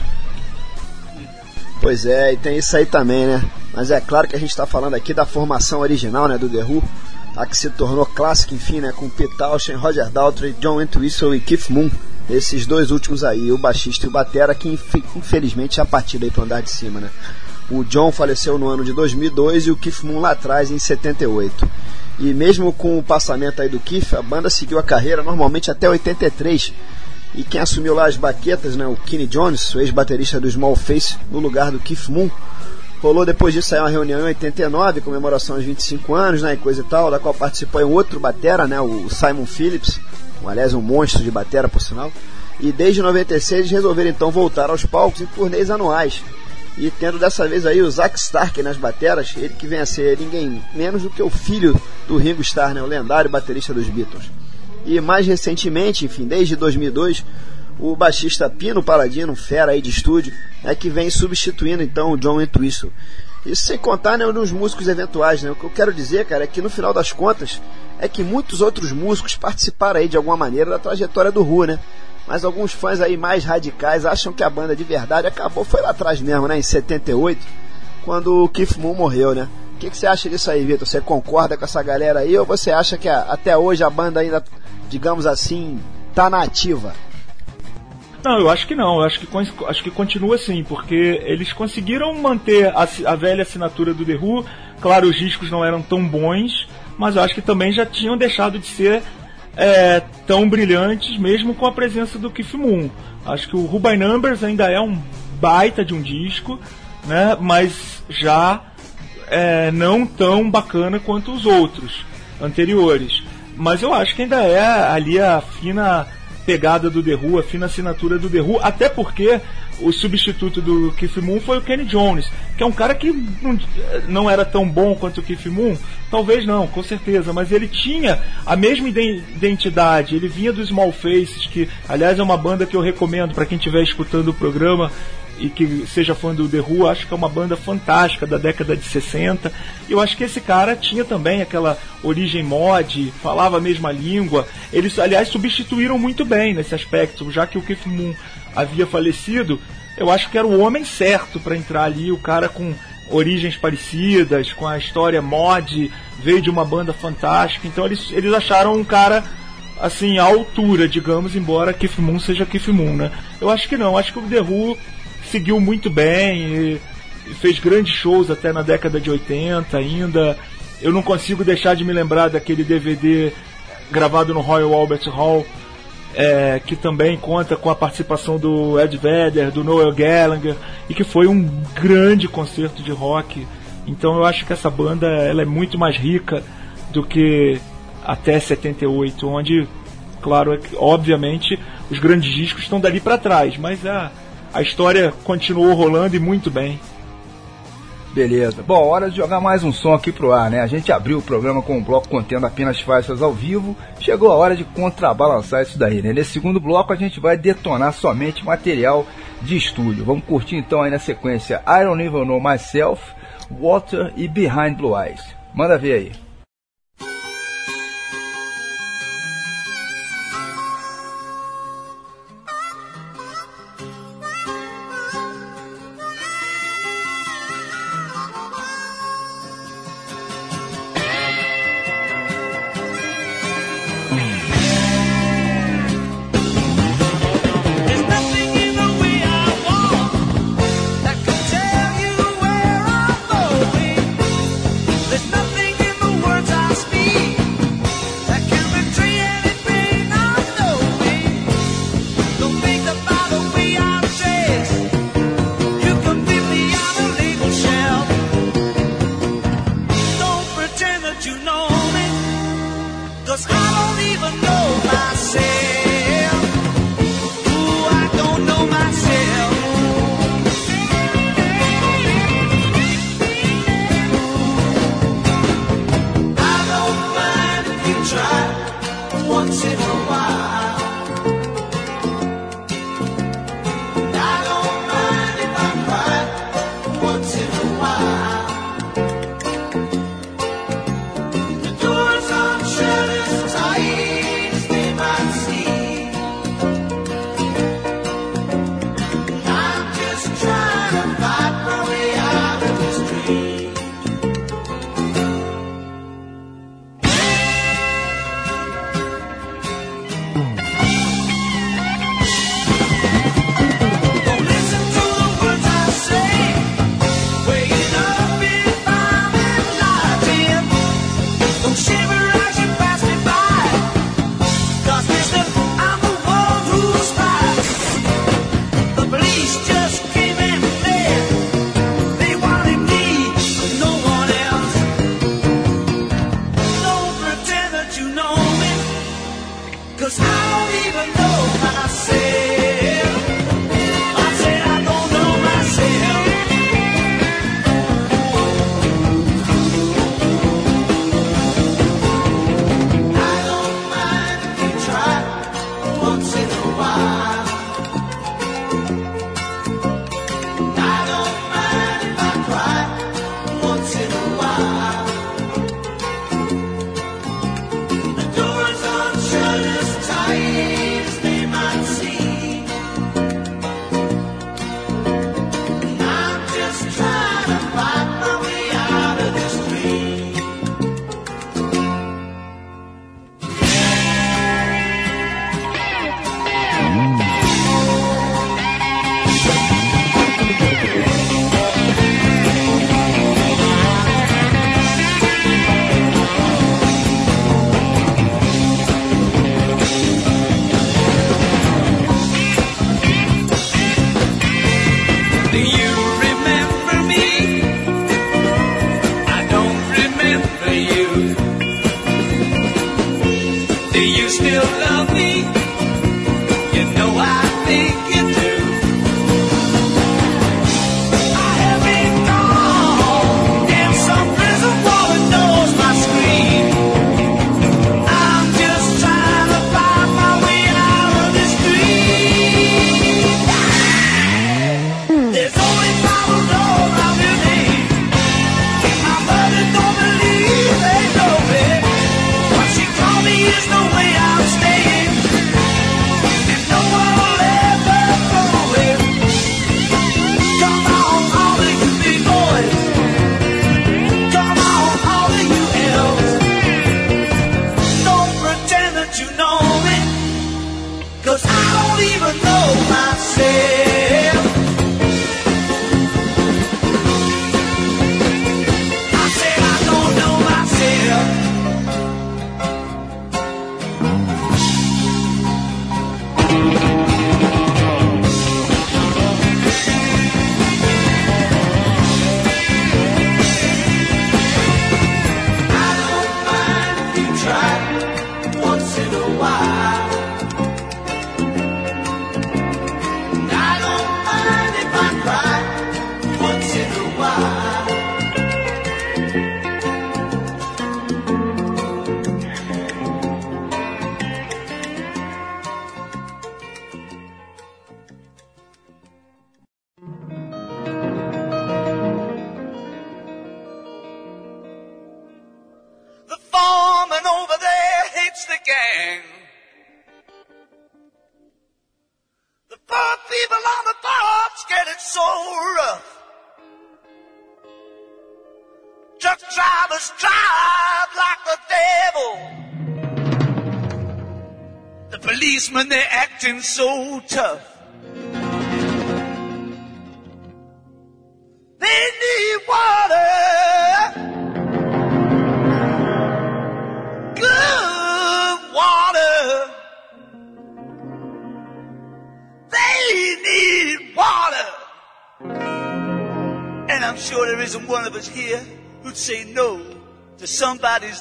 Pois é, e tem isso aí também, né? Mas é claro que a gente está falando aqui da formação original, né, do The Who, a que se tornou clássica, enfim, né, com Pete Townshend, Roger Daltrey, John Entwistle e Keith Moon. Esses dois últimos aí, o baixista e o batera, que inf- infelizmente já partiram aí pro andar de cima, né? O John faleceu no ano de 2002 e o Keith Moon lá atrás, em 78. E mesmo com o passamento aí do Keith, a banda seguiu a carreira normalmente até 83, e quem assumiu lá as baquetas, né, o Kenny Jones, o ex-baterista do Small Face, no lugar do Keith Moon. Rolou depois disso aí uma reunião em 89, comemoração aos 25 anos, né, e coisa e tal, da qual participou um outro batera, né, o Simon Phillips, um, aliás um monstro de batera por sinal. E desde 96 eles resolveram então voltar aos palcos em turnês anuais. E tendo dessa vez aí o Zack Stark nas bateras, ele que vem a ser ninguém menos do que o filho do Ringo Starr, né, o lendário baterista dos Beatles. E mais recentemente, enfim, desde 2002, o baixista Pino Paladino, fera aí de estúdio, é que vem substituindo então o John Entwistle. Isso sem contar né, nos músicos eventuais, né? O que eu quero dizer, cara, é que no final das contas é que muitos outros músicos participaram aí de alguma maneira da trajetória do Who, né? Mas alguns fãs aí mais radicais acham que a banda de verdade acabou foi lá atrás mesmo, né? Em 78, quando o Keith Moon morreu, né? Que, que você acha disso aí, Vitor? Você concorda com essa galera aí ou você acha que a- até hoje a banda ainda, digamos assim, tá na ativa? Não, eu acho que não. Eu acho que, acho que continua assim, porque eles conseguiram manter a, a velha assinatura do The Who. Claro, os discos não eram tão bons, mas eu acho que também já tinham deixado de ser é, tão brilhantes, mesmo com a presença do Keith Moon. Acho que o Who by Numbers ainda é um baita de um disco, né? Mas já é, não tão bacana quanto os outros anteriores. Mas eu acho que ainda é ali a fina pegada do The Who, a fina assinatura do The Who, até porque o substituto do Keith Moon foi o Kenny Jones, que é um cara que não, não era tão bom quanto o Keith Moon, talvez não, com certeza, mas ele tinha a mesma iden- identidade, ele vinha do Small Faces, que aliás é uma banda que eu recomendo para quem estiver escutando o programa, e que seja fã do The Who, acho que é uma banda fantástica da década de 60. Eu acho que esse cara tinha também aquela origem mod, falava a mesma língua. Eles, aliás, substituíram muito bem nesse aspecto, já que o Keith Moon havia falecido. Eu acho que era o homem certo para entrar ali, o cara com origens parecidas, com a história mod, veio de uma banda fantástica. Então eles, eles acharam um cara assim, à altura, digamos, embora Keith Moon seja Keith Moon, né? Eu acho que não, acho que o The Who seguiu muito bem e, fez grandes shows até na década de 80 ainda. Eu não consigo deixar de me lembrar daquele DVD gravado no Royal Albert Hall é, que também conta com a participação do Ed Vedder, do Noel Gallagher, e que foi um grande concerto de rock. Então eu acho que essa banda ela é muito mais rica do que até 78, onde, claro, é obviamente, os grandes discos estão dali para trás, mas a, a história continuou rolando e muito bem. Beleza. Bom, hora de jogar mais um som aqui pro ar, né? A gente abriu o programa com um bloco contendo apenas faixas ao vivo. Chegou a hora de contrabalançar isso daí, né? Nesse segundo bloco a gente vai detonar somente material de estúdio. Vamos curtir então aí na sequência I Don't Even Know Myself, Water e Behind Blue Eyes. Manda ver aí.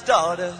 daughter.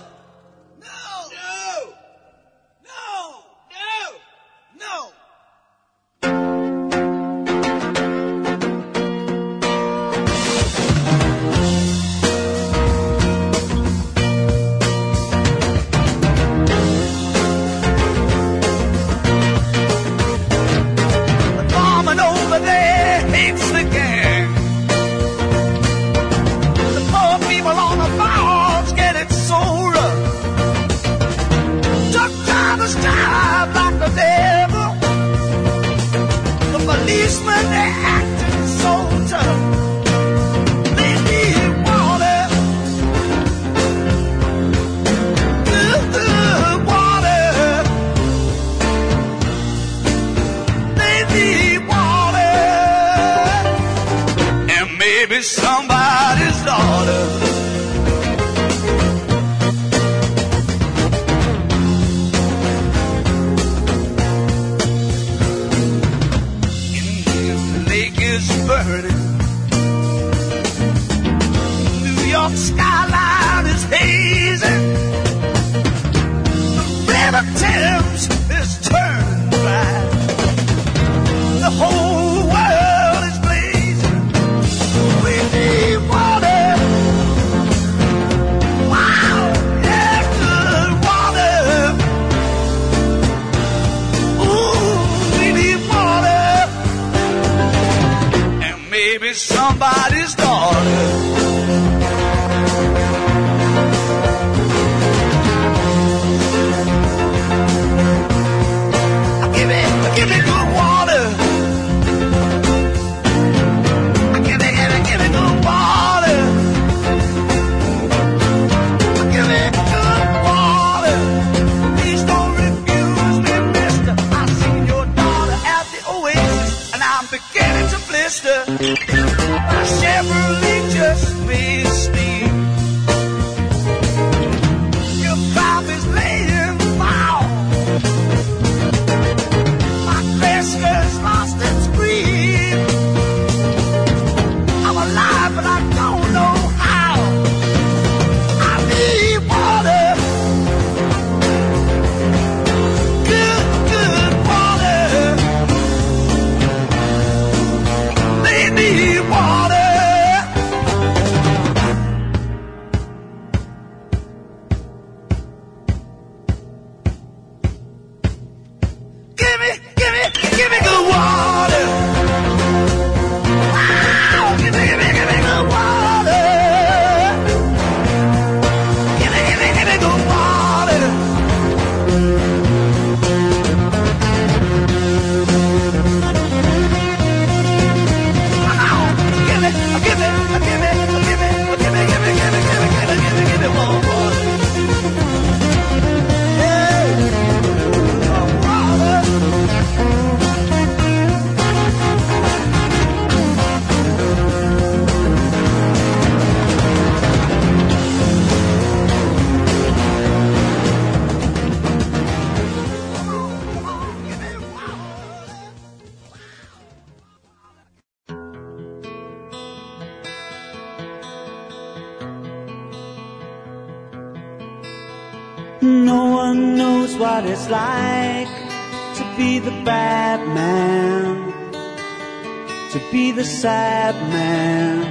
the sad man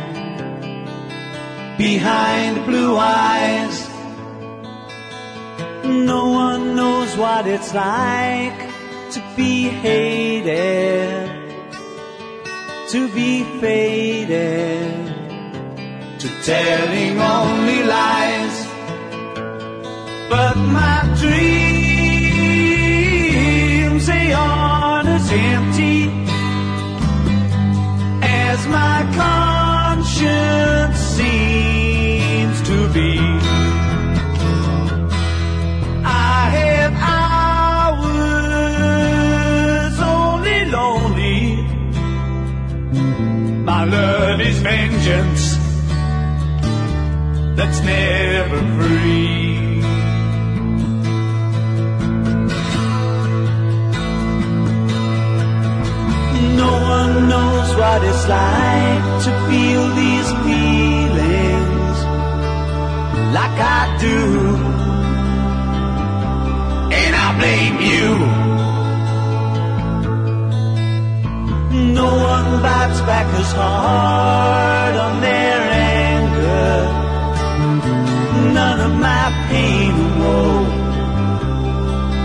behind blue eyes. No one knows what it's like to be hated, to be faded, to telling only solution seems to be I have hours only lonely. My love is vengeance that's never free. No one knows what it's like to feel the I do. And I blame you. No one bites back as hard on their anger. None of my pain and woe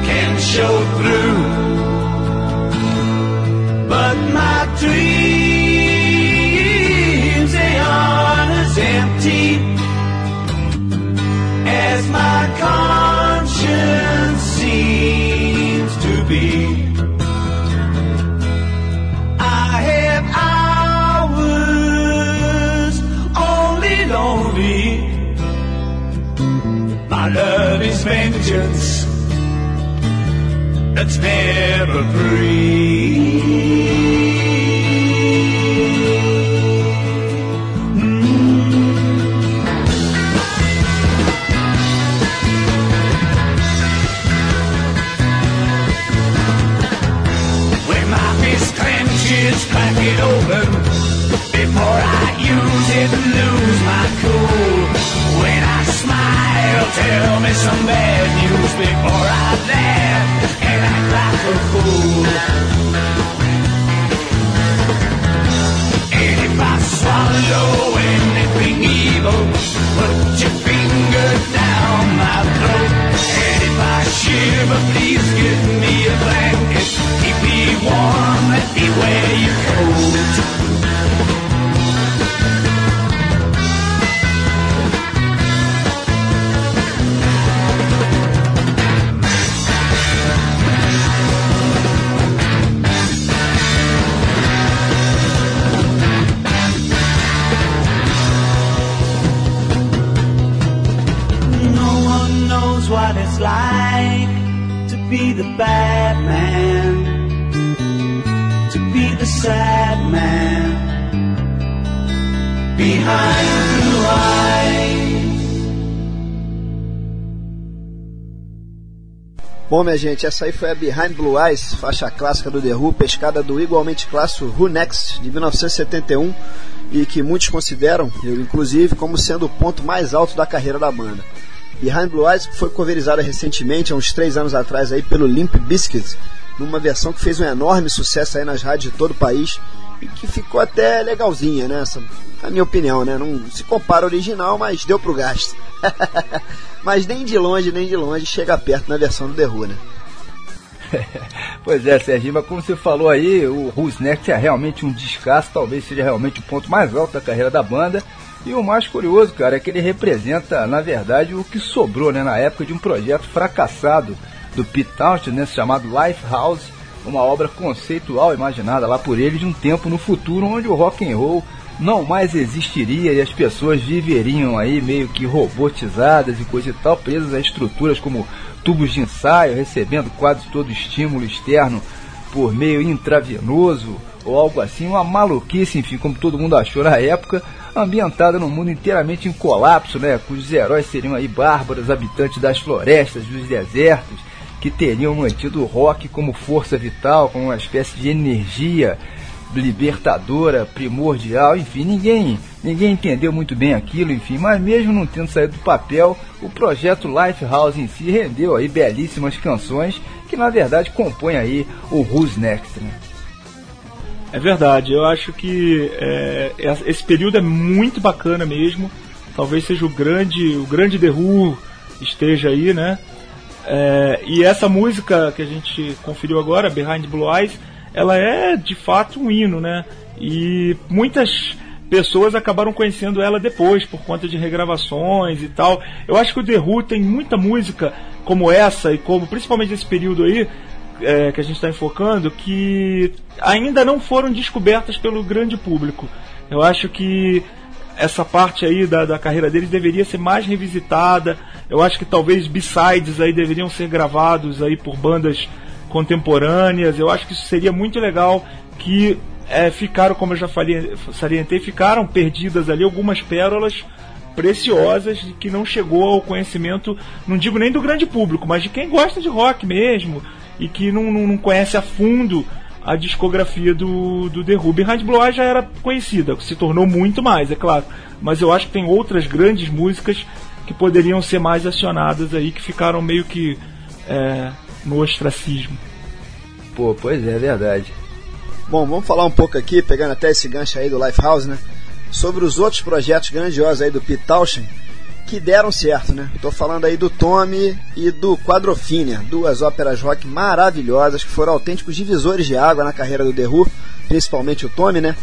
Can show through. But my dreams, conscience seems to be. I have hours only lonely. My love is vengeance that's never free. And lose my cool. When I smile, tell me some bad news before I laugh and act like. And if I swallow anything evil, put your finger down my throat. And if I shiver, please give me a blanket. Keep me warm, let me wear your coat. Bom, minha gente, essa aí foi a Behind Blue Eyes, faixa clássica do The Who, pescada do igualmente clássico Who Next, de 1971, e que muitos consideram, eu inclusive, como sendo o ponto mais alto da carreira da banda. Behind Blue Eyes foi coverizada recentemente, há uns três anos atrás, aí, pelo Limp Bizkit, numa versão que fez um enorme sucesso aí nas rádios de todo o país, que ficou até legalzinha, né? Essa, na minha opinião, né? Não se compara ao original, mas deu pro gasto. mas nem de longe, nem de longe chega perto na versão do The Who, né? Pois é, Serginho, mas como você falou aí, o Who's Next é realmente um descasso, talvez seja realmente o ponto mais alto da carreira da banda. E o mais curioso, cara, é que ele representa, na verdade, o que sobrou né, na época de um projeto fracassado do Pete Townshend, né, chamado Lifehouse, uma obra conceitual imaginada lá por ele de um tempo no futuro onde o rock and roll não mais existiria e as pessoas viveriam aí meio que robotizadas e coisa e tal, presas a estruturas como tubos de ensaio, recebendo quase todo estímulo externo por meio intravenoso ou algo assim, uma maluquice, enfim, como todo mundo achou na época, ambientada num mundo inteiramente em colapso, né, cujos heróis seriam aí bárbaros, habitantes das florestas, dos desertos, que teriam mantido o rock como força vital, como uma espécie de energia libertadora, primordial, enfim, ninguém, ninguém entendeu muito bem aquilo, enfim, mas mesmo não tendo saído do papel, o projeto Lifehouse em si rendeu aí belíssimas canções que na verdade compõem aí o Who's Next, né? É verdade, eu acho que é, esse período é muito bacana mesmo. Talvez seja o grande, o grande The Who esteja aí, né? É, e essa música que a gente conferiu agora, Behind Blue Eyes, ela é de fato um hino, né? E muitas pessoas acabaram conhecendo ela depois por conta de regravações e tal. Eu acho que o The Who tem muita música como essa e como principalmente esse período aí é, que a gente está enfocando que ainda não foram descobertas pelo grande público. Eu acho que essa parte aí da, da carreira deles deveria ser mais revisitada. Eu acho que talvez b-sides aí deveriam ser gravados aí por bandas contemporâneas. Eu acho que isso seria muito legal que é, ficaram, como eu já falei, salientei, ficaram perdidas ali algumas pérolas preciosas que não chegou ao conhecimento, não digo nem do grande público, mas de quem gosta de rock mesmo e que não, não, não conhece a fundo a discografia do, do The Blue Eyes já era conhecida, se tornou muito mais, é claro. Mas eu acho que tem outras grandes músicas que poderiam ser mais acionadas aí, que ficaram meio que é, no ostracismo. Pô, pois é, é verdade. Bom, vamos falar um pouco aqui, pegando até esse gancho aí do Lifehouse, né? Sobre os outros projetos grandiosos aí do Pete Townshend que deram certo, né? Estou falando aí do Tommy e do Quadrophenia, duas óperas rock maravilhosas que foram autênticos divisores de água na carreira do The Who, principalmente o Tommy, né?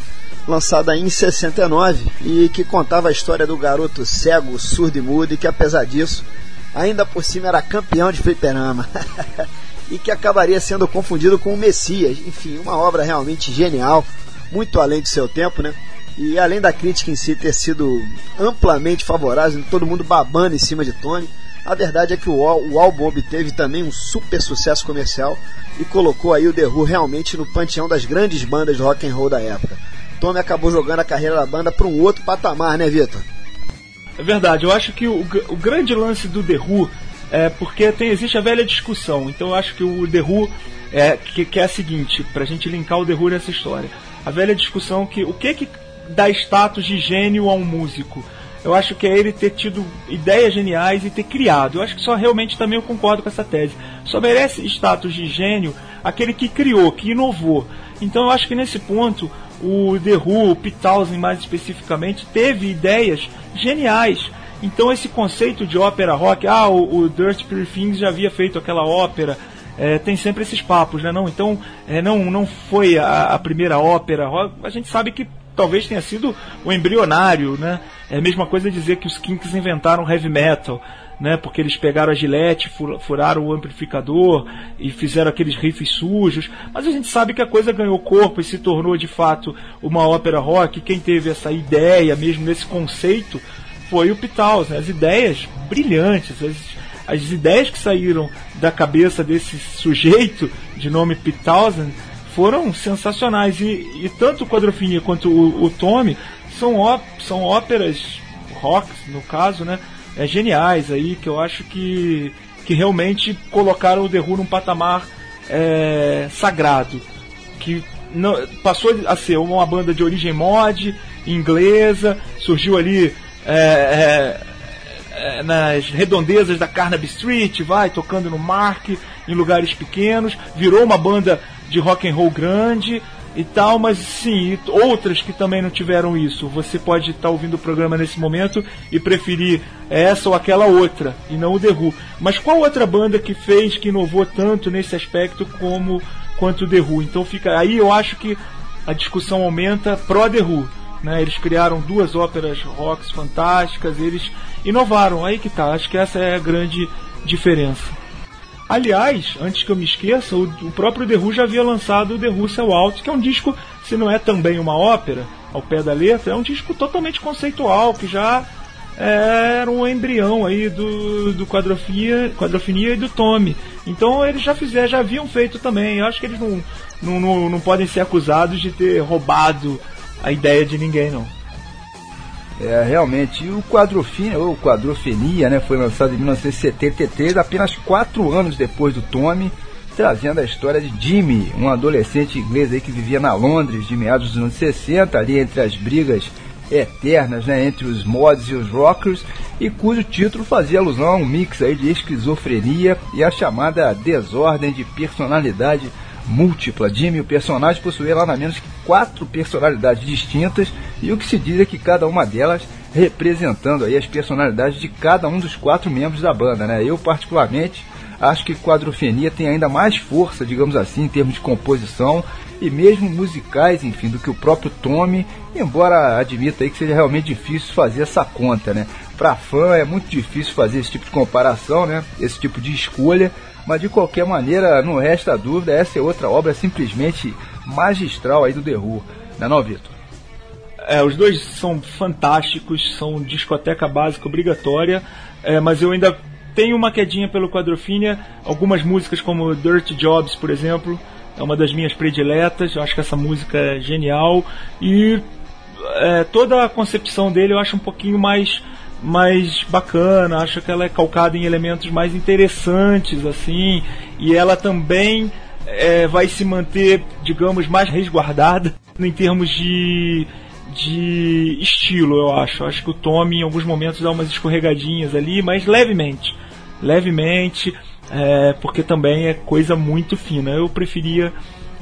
Lançada em 69 e que contava a história do garoto cego, surdo e mudo e que apesar disso, ainda por cima era campeão de fliperama. e que acabaria sendo confundido com o Messias. Enfim, uma obra realmente genial, muito além do seu tempo, né? E além da crítica em si ter sido amplamente favorável, todo mundo babando em cima de Tony, a verdade é que o, o álbum obteve também um super sucesso comercial e colocou aí o The Who realmente no panteão das grandes bandas de rock and roll da época. Tommy acabou jogando a carreira da banda para um outro patamar, né, Vitor? É verdade, eu acho que o, o grande lance do The Who é porque tem, existe a velha discussão. Então eu acho que o The Who é, que, que é a seguinte, pra gente linkar o The Who nessa história. A velha discussão que o que que dá status de gênio a um músico? Eu acho que é ele ter tido ideias geniais e ter criado. Eu acho que só realmente também eu concordo com essa tese. Só merece status de gênio aquele que criou, que inovou. Então eu acho que nesse ponto o The Who, o Townsend mais especificamente, teve ideias geniais. Então esse conceito de ópera rock, ah, o, o Dirty Pretty Things já havia feito aquela ópera, é, tem sempre esses papos, né? Não, então é, não, não foi a, a primeira ópera rock. A gente sabe que talvez tenha sido o embrionário, né? É a mesma coisa dizer que os Kinks inventaram heavy metal, né? Porque eles pegaram a gilete, furaram o amplificador e fizeram aqueles riffs sujos. Mas a gente sabe que a coisa ganhou corpo e se tornou de fato uma ópera rock. Quem teve essa ideia mesmo nesse conceito foi o Pitaus, né? As ideias brilhantes, as, as ideias que saíram da cabeça desse sujeito de nome Pitausen foram sensacionais. E, e tanto o Quadrofinia quanto o, o Tommy são, ó, são óperas rock, no caso, né? É, geniais aí, que eu acho que, que realmente colocaram o The Who num patamar é, sagrado. Que não, passou a ser uma banda de origem mod, inglesa, surgiu ali é, é, é nas redondezas da Carnaby Street, vai tocando no Mark, em lugares pequenos, virou uma banda de rock and roll grande e tal, mas sim, outras que também não tiveram isso. Você pode estar tá ouvindo o programa nesse momento e preferir essa ou aquela outra, e não o The Who. Mas qual outra banda que fez, que inovou tanto nesse aspecto como quanto o The Who? Então fica aí, eu acho que a discussão aumenta pró The Who. Né? Eles criaram duas óperas rocks fantásticas, eles inovaram, aí que tá. Acho que essa é a grande diferença. Aliás, antes que eu me esqueça, o, o próprio The Who já havia lançado o The Who Sell Out, que é um disco, se não é também uma ópera, ao pé da letra, é um disco totalmente conceitual, que já era um embrião aí do, do quadrofinia, quadrofinia e do Tommy. Então eles já fizeram, já haviam feito também. Eu acho que eles não, não, não, não podem ser acusados de ter roubado a ideia de ninguém, não. É, realmente. E o Quadrofenia, ou Quadrofenia, né, foi lançado em 1973, apenas quatro anos depois do Tommy, trazendo a história de Jimmy, um adolescente inglês aí que vivia na Londres de meados dos anos 60, ali entre as brigas eternas né, entre os mods e os rockers, e cujo título fazia alusão a um mix aí de esquizofrenia e a chamada desordem de personalidade múltipla. Jimmy, o personagem, lá na menos que quatro personalidades distintas e o que se diz é que cada uma delas representando aí as personalidades de cada um dos quatro membros da banda, né? Eu particularmente acho que Quadrofenia tem ainda mais força, digamos assim, em termos de composição e mesmo musicais, enfim, do que o próprio Tommy, embora admita aí que seja realmente difícil fazer essa conta, né? Para fã é muito difícil fazer esse tipo de comparação, né? Esse tipo de escolha, mas de qualquer maneira, não resta dúvida, essa é outra obra simplesmente magistral aí do The Who, não é não, Vitor? É, os dois são fantásticos, são discoteca básica obrigatória, é, mas eu ainda tenho uma quedinha pelo Quadrofinia, algumas músicas como Dirty Jobs, por exemplo, é uma das minhas prediletas. Eu acho que essa música é genial e é, toda a concepção dele eu acho um pouquinho mais mais bacana, acho que ela é calcada em elementos mais interessantes assim, e ela também é, vai se manter, digamos, mais resguardada em termos de de estilo, eu acho. Acho que o Tommy em alguns momentos dá umas escorregadinhas ali, mas levemente, levemente, é, porque também é coisa muito fina. Eu preferia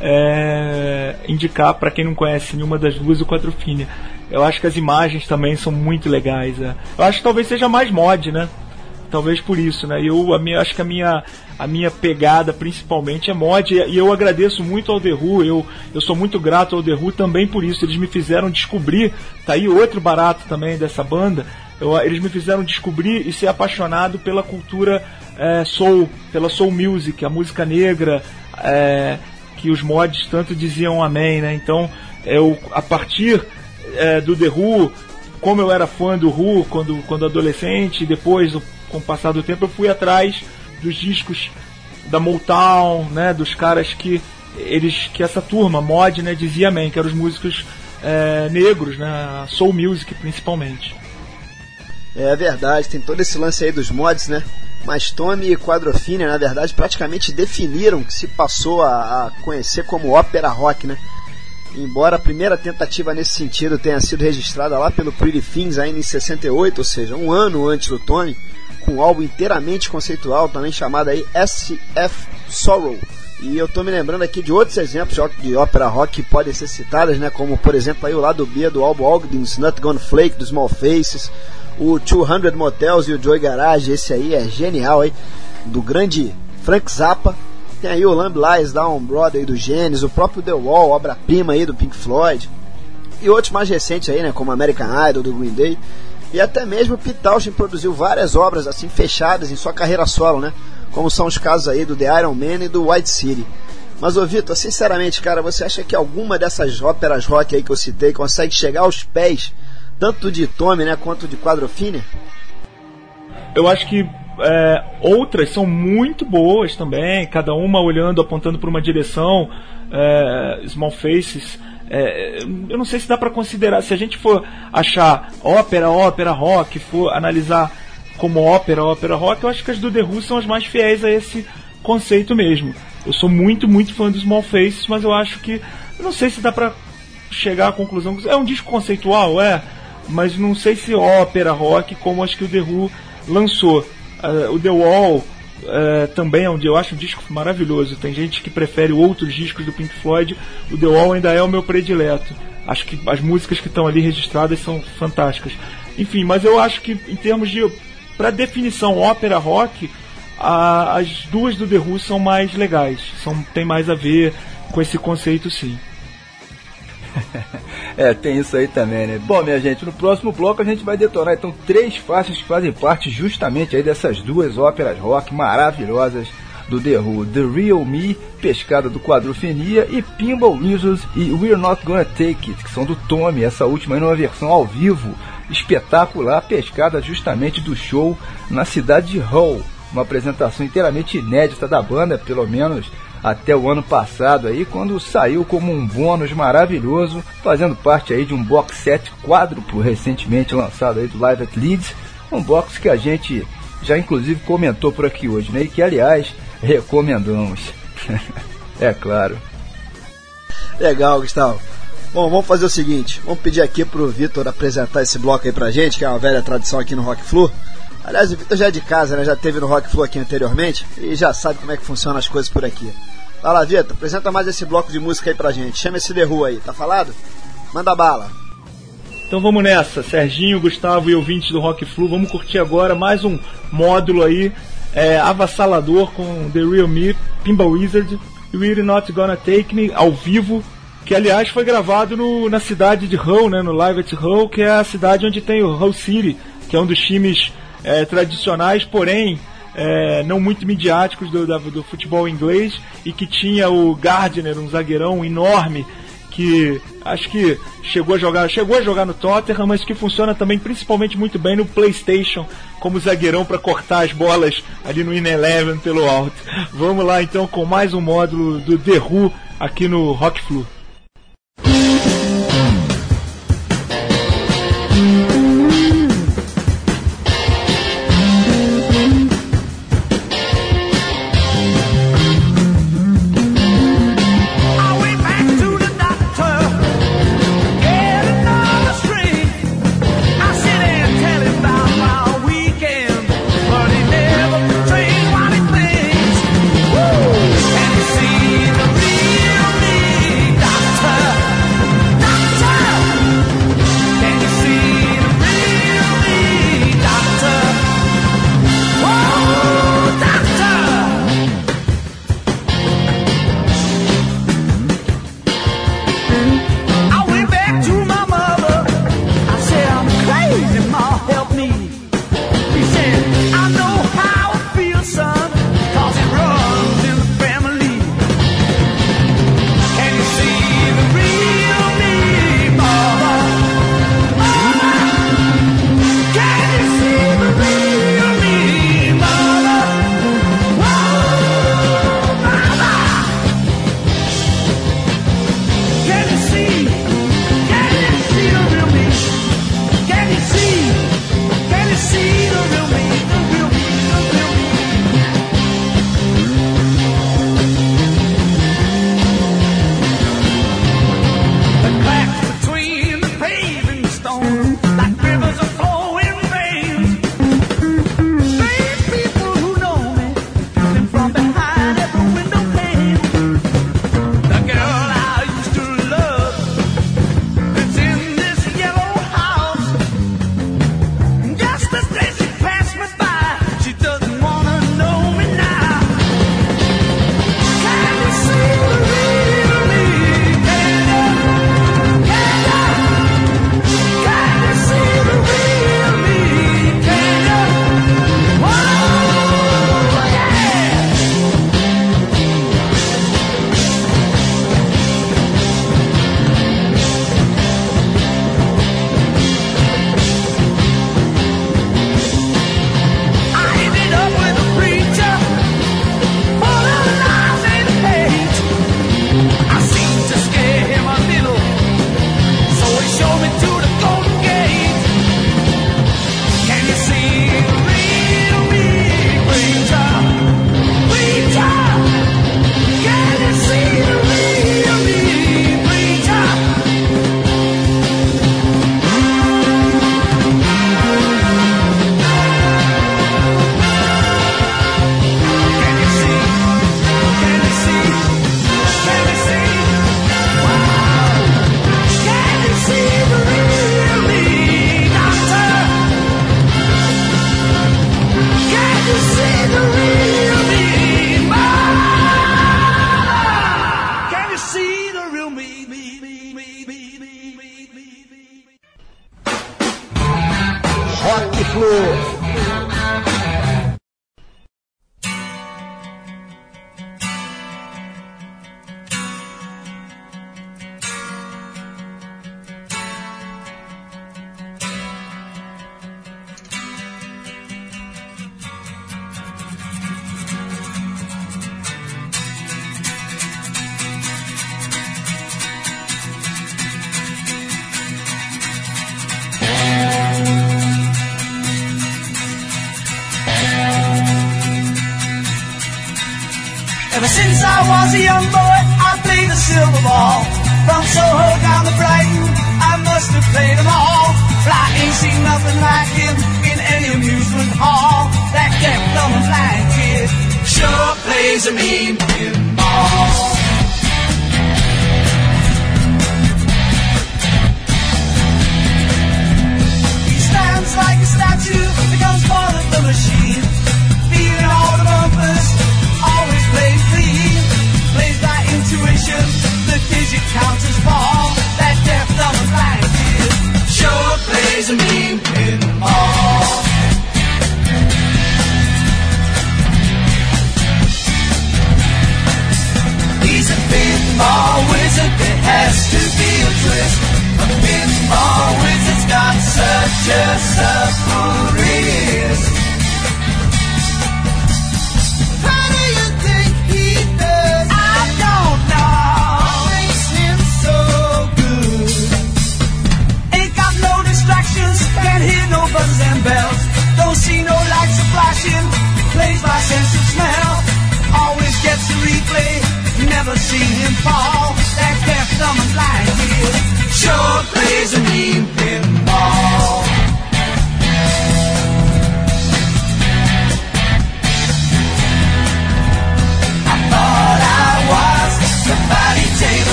é, indicar para quem não conhece nenhuma das duas o Quadrofinia. Eu acho que as imagens também são muito legais. É. Eu acho que talvez seja mais mod, né? Talvez por isso, né? Eu minha, acho que a minha, a minha pegada principalmente é mod e eu agradeço muito ao The Who, eu, eu sou muito grato ao The Who também por isso. Eles me fizeram descobrir, tá aí outro barato também dessa banda. Eu, eles me fizeram descobrir e ser apaixonado pela cultura é, soul, pela soul music, a música negra, é, que os mods tanto diziam amém, né? Então, eu a partir é, do The Who, como eu era fã do Who quando, quando adolescente, depois, com o passar do tempo, eu fui atrás dos discos da Motown, né? Dos caras que eles que essa turma mod, né, dizia amém, que eram os músicos é, negros, né? Soul music principalmente. É verdade, tem todo esse lance aí dos mods, né? Mas Tony e Quadrophenia, na verdade, praticamente definiram o que se passou a, a conhecer como ópera rock, né? Embora a primeira tentativa nesse sentido tenha sido registrada lá pelo Pretty Things ainda em 68, ou seja, um ano antes do Tony, com um álbum inteiramente conceitual, também chamado aí SF Sorrow. E eu tô me lembrando aqui de outros exemplos de ópera rock que podem ser citadas, né? Como por exemplo aí o lado B do álbum Ogden's Not Gonna Flake, dos Small Faces, o 200 Motels e o Joy Garage, esse aí é genial, aí, do grande Frank Zappa. Tem aí o Lamb Lies Down Broadway do Genesis, o próprio The Wall, obra-prima aí do Pink Floyd. E outros mais recentes aí, né, como American Idol do Green Day. E até mesmo Pete Townshend produziu várias obras assim fechadas em sua carreira solo, né? Como são os casos aí do The Iron Man e do White City. Mas, ô Vitor, sinceramente, cara, você acha que alguma dessas óperas rock aí que eu citei consegue chegar aos pés tanto de Tommy né, quanto de Quadrophenia? Eu acho que é, outras são muito boas também, cada uma olhando, apontando para uma direção. É, Small Faces. É, eu não sei se dá para considerar, se a gente for achar ópera, ópera, rock, for analisar como ópera, ópera, rock, eu acho que as do The Who são as mais fiéis a esse conceito mesmo. Eu sou muito, muito fã dos Small Faces, mas eu acho que. Eu não sei se dá pra chegar à conclusão. É um disco conceitual, é mas não sei se ópera, rock, como acho que o The Who lançou. Uh, o The Wall uh, também é um, eu acho um disco maravilhoso. Tem gente que prefere outros discos do Pink Floyd. O The Wall ainda é o meu predileto. Acho que as músicas que estão ali registradas são fantásticas. Enfim, mas eu acho que em termos de para definição ópera rock, a, as duas do The Who são mais legais, são tem mais a ver com esse conceito sim. é, tem isso aí também, né? Bom, minha gente, no próximo bloco a gente vai detonar então três faixas que fazem parte justamente aí dessas duas óperas rock maravilhosas do The Who, The Real Me, Pescada do Quadrofenia e Pinball Wizards e We're Not Gonna Take It, que são do Tommy, essa última aí numa versão ao vivo, espetacular, pescada justamente do show na cidade de Hull, uma apresentação inteiramente inédita da banda, pelo menos até o ano passado aí, quando saiu como um bônus maravilhoso, fazendo parte aí de um box set quádruplo recentemente lançado aí do Live at Leeds, um box que a gente já inclusive comentou por aqui hoje, né? E que aliás recomendamos. é claro. Legal, Gustavo. Bom, vamos fazer o seguinte, vamos pedir aqui pro Vitor apresentar esse bloco aí pra gente, que é uma velha tradição aqui no Rock Flu. Aliás, o Vitor já é de casa, né? Já teve no Rock Flu aqui anteriormente e já sabe como é que funcionam as coisas por aqui. Vai lá, Vitor, apresenta mais esse bloco de música aí pra gente. Chama esse The Who aí, tá falado? Manda bala. Então vamos nessa, Serginho, Gustavo e ouvintes do Rock Flu, vamos curtir agora mais um módulo aí, é, avassalador com The Real Me, Pinball Wizard, We're Not Gonna Take Me, ao vivo, que aliás foi gravado no, na cidade de Hull, né, no Live at Hull, que é a cidade onde tem o Hull City, que é um dos times é, tradicionais, porém é, não muito midiáticos do, do futebol inglês e que tinha o Gardner, um zagueirão enorme que acho que chegou a jogar, chegou a jogar no Tottenham, mas que funciona também principalmente muito bem no PlayStation como zagueirão para cortar as bolas ali no In Eleven pelo alto. Vamos lá então com mais um módulo do The Who aqui no Rock Flu.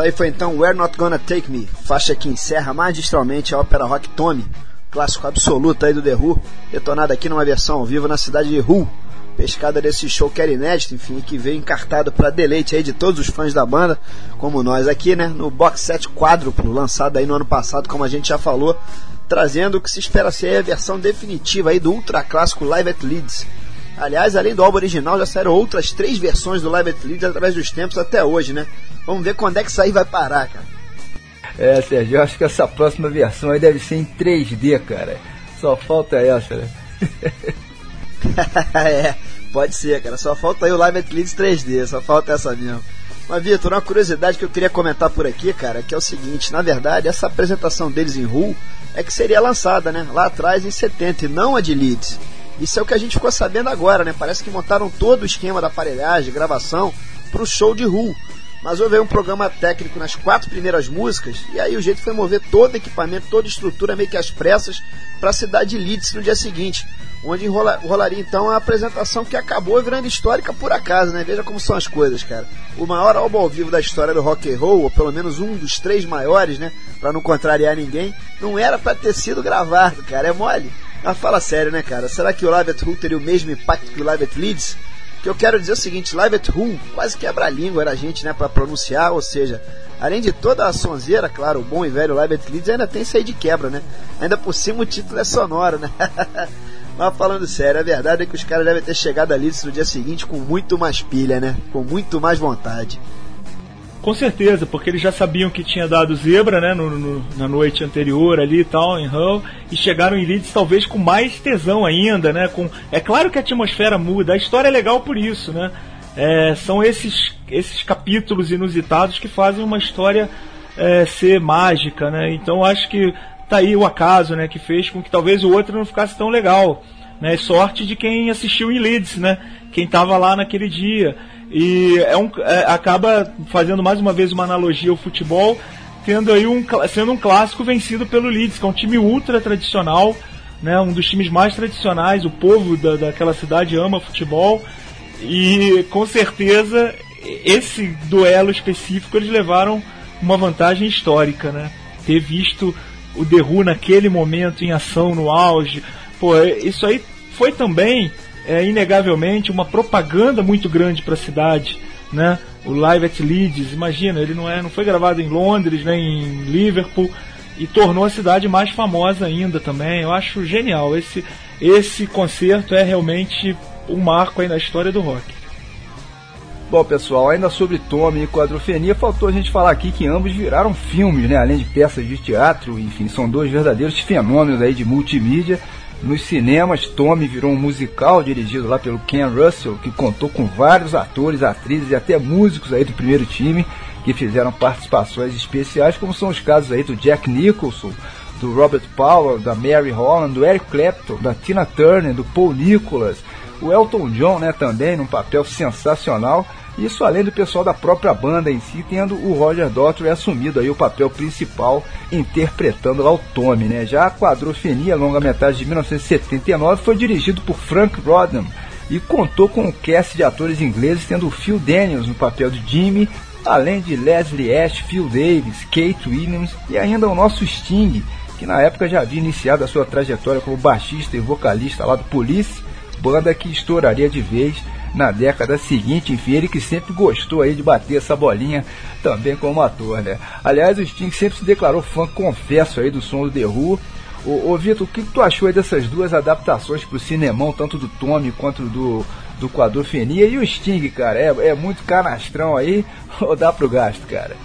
Essa aí foi então We're Not Gonna Take Me, faixa que encerra magistralmente a ópera rock Tommy, clássico absoluto aí do The Who, detonada aqui numa versão ao vivo na cidade de Hull, pescada desse show que era inédito, enfim, que veio encartado para deleite aí de todos os fãs da banda, como nós aqui, né, no box set quádruplo, lançado aí no ano passado, como a gente já falou, trazendo o que se espera ser a versão definitiva aí do ultra clássico Live at Leeds. Aliás, além do álbum original, já saíram outras três versões do Live at Leeds através dos tempos até hoje, né? Vamos ver quando é que isso aí vai parar, cara. É, Sérgio, eu acho que essa próxima versão aí deve ser em 3D, cara. Só falta essa, né? é, pode ser, cara. Só falta aí o Live at Leeds 3D, só falta essa mesmo. Mas, Vitor, uma curiosidade que eu queria comentar por aqui, cara, que é o seguinte: na verdade, essa apresentação deles em Hull é que seria lançada, né? Lá atrás em 70, e não a de Leeds. Isso é o que a gente ficou sabendo agora, né? Parece que montaram todo o esquema da aparelhagem, gravação, pro show de Hull. Mas houve aí um programa técnico nas quatro primeiras músicas, e aí o jeito foi mover todo o equipamento, toda a estrutura meio que às pressas para a cidade de Leeds no dia seguinte, onde enrola, rolaria então a apresentação que acabou virando histórica por acaso, né? Veja como são as coisas, cara. O maior álbum ao vivo da história do rock and roll, ou pelo menos um dos três maiores, né? Para não contrariar ninguém, não era para ter sido gravado, cara. É mole. Mas fala sério, né, cara? Será que o Live at Hull teria o mesmo impacto que o Live at Leeds? Que eu quero dizer o seguinte, Live at Home quase quebra a língua era a gente, né, para pronunciar, ou seja, além de toda a sonzeira, claro, o bom e velho Live at Leeds ainda tem isso aí de quebra, né? Ainda por cima o título é sonoro, né? Mas falando sério, a verdade é que os caras devem ter chegado a Leeds no dia seguinte com muito mais pilha, né? Com muito mais vontade. Com certeza, porque eles já sabiam que tinha dado zebra, né, no, no, na noite anterior ali e tal, em Hull, e chegaram em Leeds talvez com mais tesão ainda, né, com... É claro que a atmosfera muda, a história é legal por isso, né, é, são esses, esses capítulos inusitados que fazem uma história é, ser mágica, né, então acho que tá aí o acaso, né, que fez com que talvez o outro não ficasse tão legal, né, sorte de quem assistiu em Leeds, né, quem estava lá naquele dia, e é um, é, acaba fazendo mais uma vez uma analogia ao futebol, tendo aí um, sendo um clássico vencido pelo Leeds, que é um time ultra tradicional, né, um dos times mais tradicionais, o povo da, daquela cidade ama futebol, e com certeza esse duelo específico eles levaram uma vantagem histórica, né? Ter visto o Who naquele momento em ação no auge, pô, isso aí foi também é inegavelmente uma propaganda muito grande para a cidade, né? O Live at Leeds, imagina, ele não é, não foi gravado em Londres, nem em Liverpool e tornou a cidade mais famosa ainda também. Eu acho genial esse esse concerto é realmente um marco aí na história do rock. Bom, pessoal, ainda sobre Tommy e Quadrofenia, faltou a gente falar aqui que ambos viraram filmes, né? Além de peças de teatro, enfim, são dois verdadeiros fenômenos aí de multimídia nos cinemas, Tommy virou um musical dirigido lá pelo Ken Russell, que contou com vários atores, atrizes e até músicos aí do primeiro time que fizeram participações especiais, como são os casos aí do Jack Nicholson, do Robert Powell, da Mary Holland, do Eric Clapton, da Tina Turner, do Paul Nicholas, o Elton John, né, também num papel sensacional isso além do pessoal da própria banda em si, tendo o Roger Daltrey assumido aí o papel principal, interpretando lá o Tommy, né? Já a Quadrofenia, longa-metragem de 1979, foi dirigido por Frank Rodham e contou com um cast de atores ingleses, tendo o Phil Daniels no papel de Jimmy, além de Leslie Ash, Phil Davis, Kate Williams e ainda o nosso Sting, que na época já havia iniciado a sua trajetória como baixista e vocalista lá do Police, banda que estouraria de vez na década seguinte, enfim, ele que sempre gostou aí de bater essa bolinha também como ator, né? Aliás, o Sting sempre se declarou fã, confesso aí, do som do The Who. Ô, ô Vitor, o que, que, tu achou aí dessas duas adaptações pro cinemão, tanto do Tommy quanto do, do Quadrofenia? E o Sting, cara, é, é muito canastrão aí ou dá pro gasto, cara?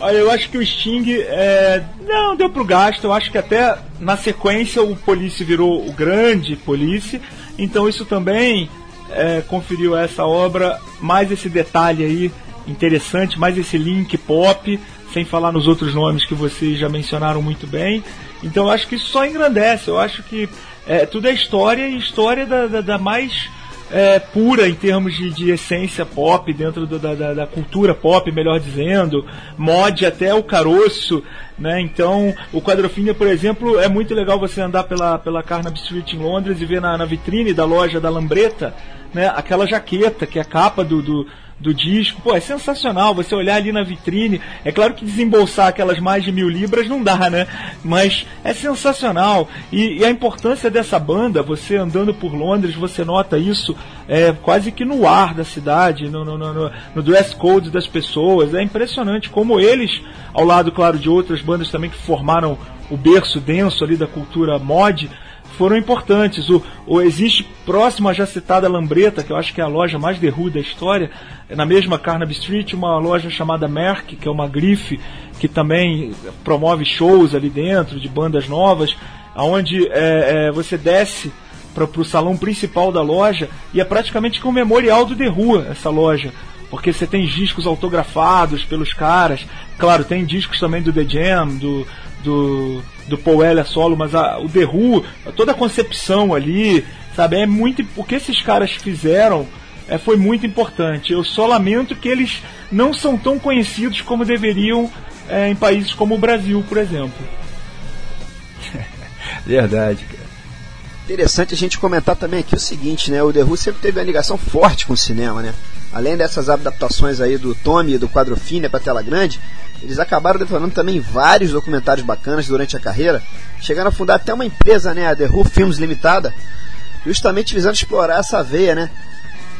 Olha, eu acho que o Sting é, não deu pro gasto. Eu acho que até na sequência o Police virou o grande Police. Então isso também é, conferiu essa obra mais esse detalhe aí interessante, mais esse link pop, sem falar nos outros nomes que vocês já mencionaram muito bem. Então eu acho que isso só engrandece. Eu acho que é, tudo é história e história da, da, da mais é, pura em termos de, de essência pop, dentro do, da, da, da, cultura pop, melhor dizendo, mod até o caroço, né? Então, o Quadrofinha, por exemplo, é muito legal você andar pela, pela Carnaby Street em Londres e ver na, na vitrine da loja da Lambreta, né? Aquela jaqueta que é a capa do, do, do disco. Pô, é sensacional você olhar ali na vitrine. É claro que desembolsar aquelas mais de mil libras não dá, né? Mas é sensacional. E, e a importância dessa banda, você andando por Londres, você nota isso é, quase que no ar da cidade, no, no, no, no dress code das pessoas. É impressionante como eles, ao lado, claro, de outras bandas também que formaram o berço denso ali da cultura mod, foram importantes. O, o, existe próximo à já citada Lambreta, que eu acho que é a loja mais derruda da história, na mesma Carnaby Street, uma loja chamada Merck, que é uma grife que também promove shows ali dentro de bandas novas, aonde é, é, você desce para o salão principal da loja e é praticamente com um memorial do The Who, essa loja. Porque você tem discos autografados pelos caras. Claro, tem discos também do The Jam, do, do, do Paul Elia solo, mas a, o The Who, toda a concepção ali, sabe? É muito. O que esses caras fizeram é, foi muito importante. Eu só lamento que eles não são tão conhecidos como deveriam é, em países como o Brasil, por exemplo. Verdade, cara. Interessante a gente comentar também aqui o seguinte, né? O The Who sempre teve uma ligação forte com o cinema, né? Além dessas adaptações aí do Tommy e do quadro Fine para tela grande, eles acabaram detonando também vários documentários bacanas durante a carreira, chegando a fundar até uma empresa, né, a The Who Films Limitada, justamente visando explorar essa veia, né?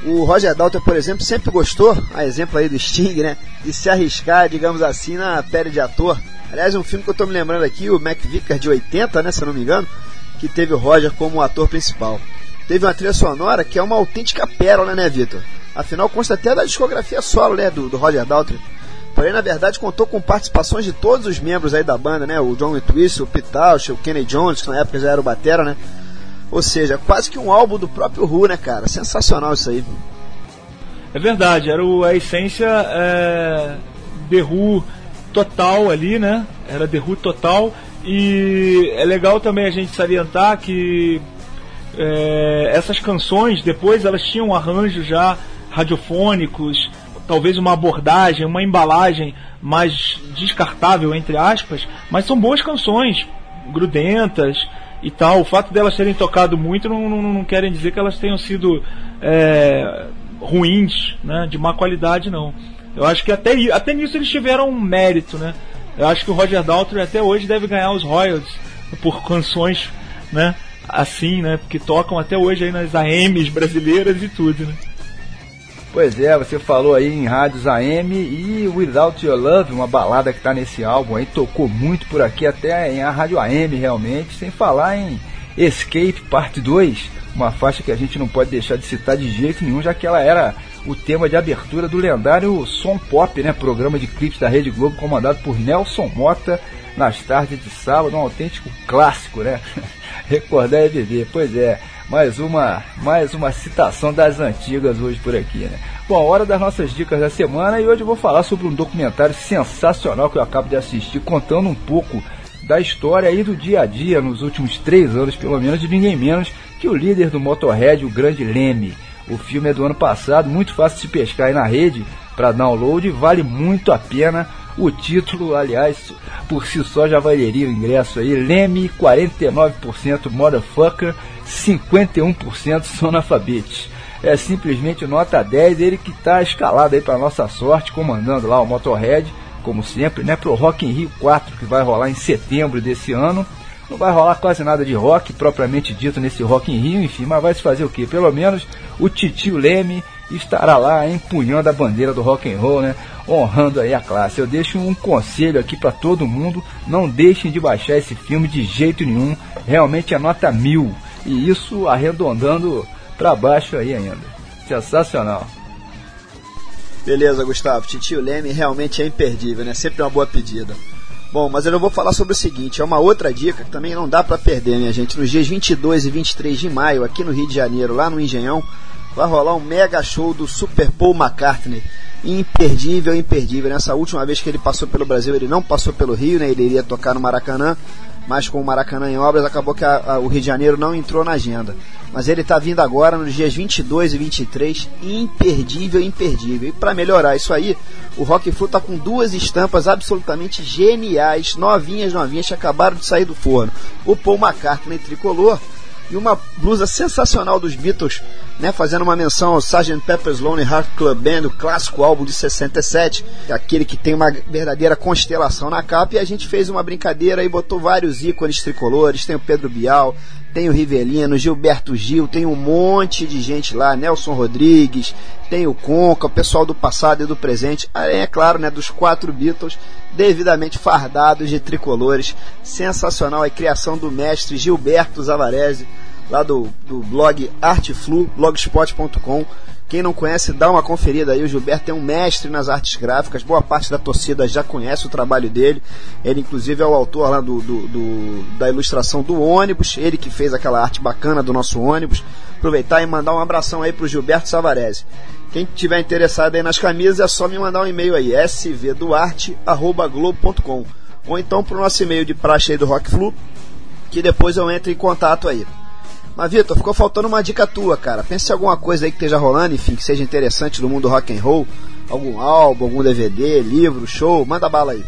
O Roger Dalton, por exemplo, sempre gostou, a exemplo aí do Sting, né, de se arriscar, digamos assim, na pele de ator. Aliás, um filme que eu estou me lembrando aqui, o Mac Vicker de 80, né, se eu não me engano, que teve o Roger como ator principal. Teve uma trilha sonora que é uma autêntica pérola, né, Vitor? Afinal, consta até da discografia solo, né, do, do Roger Daltrey. Porém, na verdade, contou com participações de todos os membros aí da banda, né? O John Entwistle, o Tosh, o Kenny Jones, que na época já era o batera, né? Ou seja, quase que um álbum do próprio Who, né, cara? Sensacional isso aí. É verdade, era o, a essência é, The Who total ali, né? Era The Who total. E é legal também a gente salientar que é, essas canções depois elas tinham arranjos já radiofônicos, talvez uma abordagem, uma embalagem mais descartável entre aspas, mas são boas canções, grudentas e tal. O fato delas terem tocado muito não, não, não querem dizer que elas tenham sido é, ruins, né, de má qualidade não. Eu acho que até, até nisso eles tiveram um mérito, né? Eu acho que o Roger Daltrey até hoje deve ganhar os royalties por canções, né? Assim, né? Porque tocam até hoje aí nas AMs brasileiras e tudo, né? Pois é, você falou aí em rádios AM e Without Your Love, uma balada que está nesse álbum aí, tocou muito por aqui, até em a rádio AM realmente, sem falar em Escape Parte 2, uma faixa que a gente não pode deixar de citar de jeito nenhum, já que ela era o tema de abertura do lendário Som Pop, né, programa de clipes da Rede Globo comandado por Nelson Mota nas tardes de sábado, um autêntico clássico, né? Recordar é viver, pois é, mais uma, mais uma citação das antigas hoje por aqui, né? Bom, hora das nossas dicas da semana e hoje eu vou falar sobre um documentário sensacional que eu acabo de assistir, contando um pouco da história aí do dia a dia nos últimos três anos, pelo menos, de ninguém menos que o líder do Motorhead, o grande Leme. O filme é do ano passado, muito fácil de pescar aí na rede para download, vale muito a pena. O título, aliás, por si só já valeria o ingresso aí. Leme 49% motherfucker, 51% sonafabete. É simplesmente nota 10, ele que está escalado aí para nossa sorte, comandando lá o Motorhead, como sempre, né, pro Rock in Rio 4 que vai rolar em setembro desse ano. Não vai rolar quase nada de rock propriamente dito nesse Rock in Rio, enfim, mas vai se fazer o que? Pelo menos o Titio Leme estará lá empunhando a bandeira do rock and roll, né? Honrando aí a classe. Eu deixo um conselho aqui para todo mundo: não deixem de baixar esse filme de jeito nenhum. Realmente é nota mil e isso arredondando para baixo aí ainda. Sensacional. Beleza, Gustavo. Titio Leme realmente é imperdível, né? Sempre uma boa pedida. Bom, mas eu não vou falar sobre o seguinte, é uma outra dica que também não dá para perder, minha gente. Nos dias 22 e 23 de maio, aqui no Rio de Janeiro, lá no Engenhão, vai rolar um mega show do Super Paul McCartney. Imperdível, imperdível. Nessa última vez que ele passou pelo Brasil, ele não passou pelo Rio, né? Ele iria tocar no Maracanã mas com o Maracanã em obras acabou que a, a, o Rio de Janeiro não entrou na agenda. Mas ele está vindo agora nos dias 22 e 23, imperdível, imperdível. E para melhorar isso aí, o Rock Flu está com duas estampas absolutamente geniais, novinhas, novinhas, que acabaram de sair do forno. O Paul McCartney tricolor e uma blusa sensacional dos Beatles, né, fazendo uma menção ao Sgt. Pepper's Lonely Heart Club Band, o clássico álbum de 67, aquele que tem uma verdadeira constelação na capa, e a gente fez uma brincadeira e botou vários ícones tricolores, tem o Pedro Bial, tem o Rivelino, Gilberto Gil, tem um monte de gente lá, Nelson Rodrigues, tem o Conca, o pessoal do passado e do presente, além, é claro, né, dos quatro Beatles, devidamente fardados de tricolores. Sensacional a criação do mestre Gilberto Zavarese, lá do, do blog Artflu, blogspot.com. Quem não conhece, dá uma conferida aí. O Gilberto é um mestre nas artes gráficas. Boa parte da torcida já conhece o trabalho dele. Ele, inclusive, é o autor lá do, do, do, da ilustração do ônibus. Ele que fez aquela arte bacana do nosso ônibus. Aproveitar e mandar um abração aí pro Gilberto Savarese. Quem tiver interessado aí nas camisas é só me mandar um e-mail aí, svduarte.globo.com ou então pro nosso e-mail de praxe aí do Rock Flu, que depois eu entro em contato aí. Mas Vitor, ficou faltando uma dica tua, cara. Pense em alguma coisa aí que esteja rolando, enfim, que seja interessante no mundo rock and roll, algum álbum, algum DVD, livro, show, manda bala aí.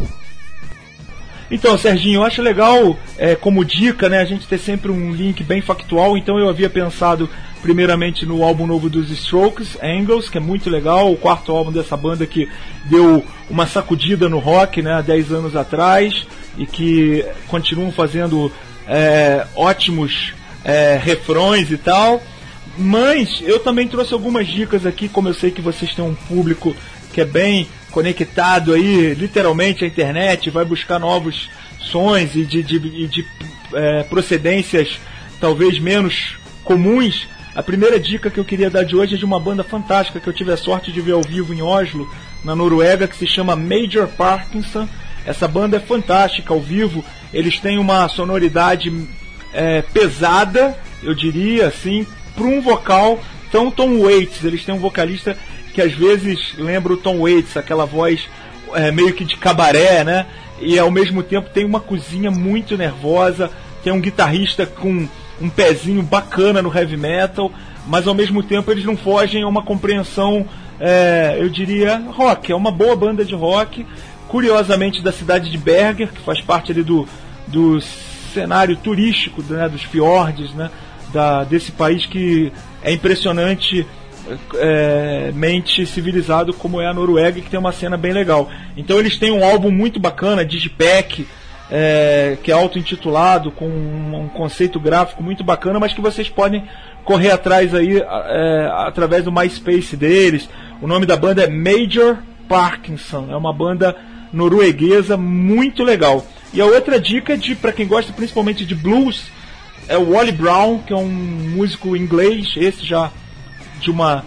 Então, Serginho, eu acho legal, é, como dica, né, a gente ter sempre um link bem factual. Então, eu havia pensado primeiramente no álbum novo dos Strokes, Angles, que é muito legal, o quarto álbum dessa banda que deu uma sacudida no rock, né, há 10 anos atrás e que continuam fazendo é, ótimos é, refrões e tal. Mas eu também trouxe algumas dicas aqui, como eu sei que vocês têm um público que é bem conectado aí, literalmente à internet, vai buscar novos sons e de, de, de, de é, procedências talvez menos comuns. A primeira dica que eu queria dar de hoje é de uma banda fantástica que eu tive a sorte de ver ao vivo em Oslo, na Noruega, que se chama Major Parkinson. Essa banda é fantástica ao vivo. Eles têm uma sonoridade é, pesada, eu diria assim, para um vocal tão Tom Waits. Eles têm um vocalista que às vezes lembra o Tom Waits, aquela voz é, meio que de cabaré, né? E ao mesmo tempo tem uma cozinha muito nervosa, tem um guitarrista com um pezinho bacana no heavy metal, mas ao mesmo tempo eles não fogem a uma compreensão, é, eu diria, rock. É uma boa banda de rock, curiosamente da cidade de Berger, que faz parte ali do, do cenário turístico né, dos fiordes, né, da, desse país que é impressionante é, mente civilizado como é a Noruega, que tem uma cena bem legal. Então eles têm um álbum muito bacana, Digipack, é, que é auto-intitulado, com um, conceito gráfico muito bacana, mas que vocês podem correr atrás aí é, através do MySpace deles. O nome da banda é Major Parkinson, é uma banda norueguesa muito legal. E a outra dica de para quem gosta principalmente de blues é o Wally Brown, que é um músico inglês, esse já de uma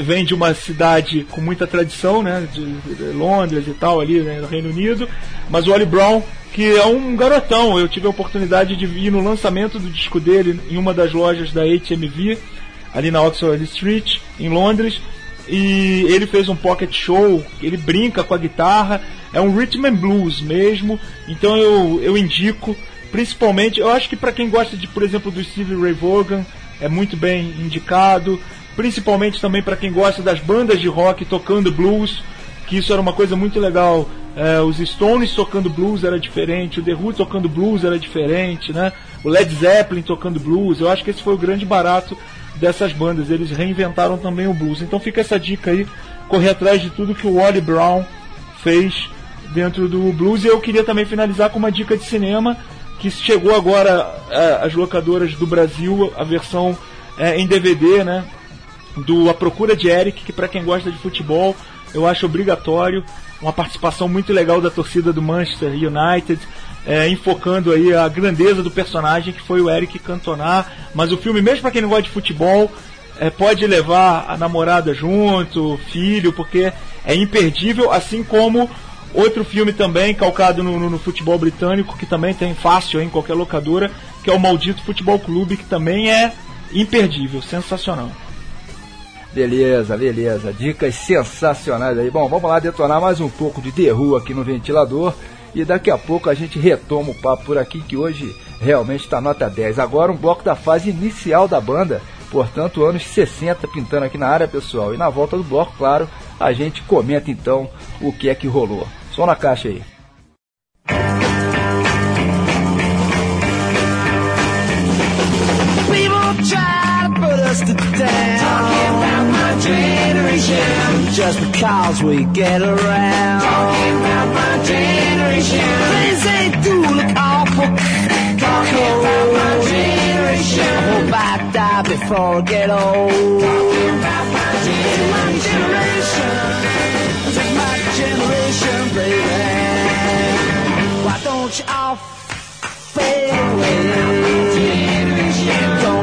vem de uma cidade com muita tradição, né, de, de Londres e tal ali né, no Reino Unido, mas o Wally Brown que é um garotão, eu tive a oportunidade de ir no lançamento do disco dele em uma das lojas da HMV ali na Oxford Street em Londres e ele fez um pocket show, ele brinca com a guitarra, é um rhythm and blues mesmo, então eu, eu indico, principalmente, eu acho que para quem gosta de, por exemplo, do Steve Ray Vaughan, é muito bem indicado, principalmente também para quem gosta das bandas de rock tocando blues, que isso era uma coisa muito legal. É, os Stones tocando blues era diferente, o The Who tocando blues era diferente, né? O Led Zeppelin tocando blues. Eu acho que esse foi o grande barato dessas bandas. Eles reinventaram também o blues. Então fica essa dica aí, correr atrás de tudo que o Wally Brown fez dentro do blues. E eu queria também finalizar com uma dica de cinema que chegou agora é, às locadoras do Brasil, a versão é, em DVD, né? Do A Procura de Eric, que para quem gosta de futebol, eu acho obrigatório. Uma participação muito legal da torcida do Manchester United é, enfocando aí a grandeza do personagem que foi o Eric Cantona. Mas o filme, mesmo para quem não gosta de futebol, é, pode levar a namorada junto, filho, porque é imperdível, assim como outro filme também calcado no, no, no, futebol britânico, que também tem fácil em qualquer locadora, que é o Maldito Futebol Clube, que também é imperdível, sensacional. Beleza, beleza. Dicas sensacionais aí. Bom, vamos lá detonar mais um pouco de Who aqui no ventilador. E daqui a pouco a gente retoma o papo por aqui, que hoje realmente está nota 10. Agora um bloco da fase inicial da banda, portanto, anos 60 pintando aqui na área, pessoal. E na volta do bloco, claro, a gente comenta então o que é que rolou. Só na caixa aí. We down. Talking about my generation. Just because we get around. Talking about my generation. Things they do look awful. Talking about my generation. I hope I die before I get old. Talking about my generation. This is my generation, baby. Why don't you all fade away?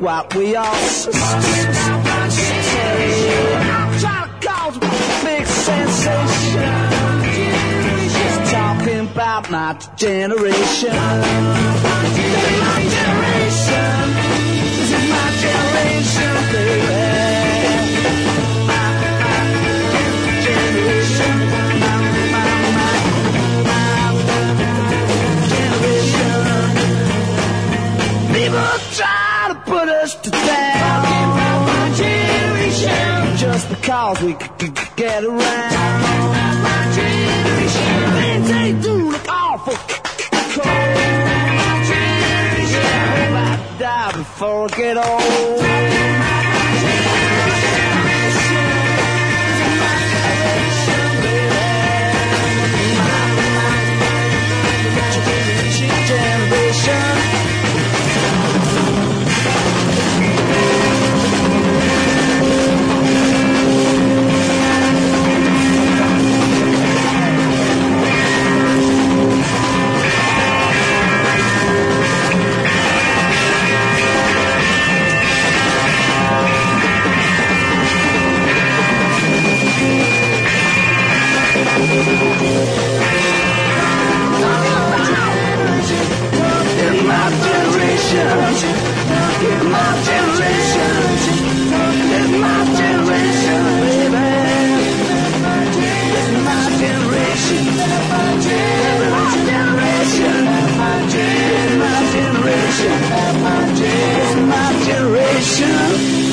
What we all I'm trying to cause a big sensation. Just talking about. My generation. This is my generation, baby. To. Just because we c- c- get around. Things they do look awful cold. I die before I get old. Generation, in my generation, in my generation, baby. In my generation, in my generation, in my generation, in my generation.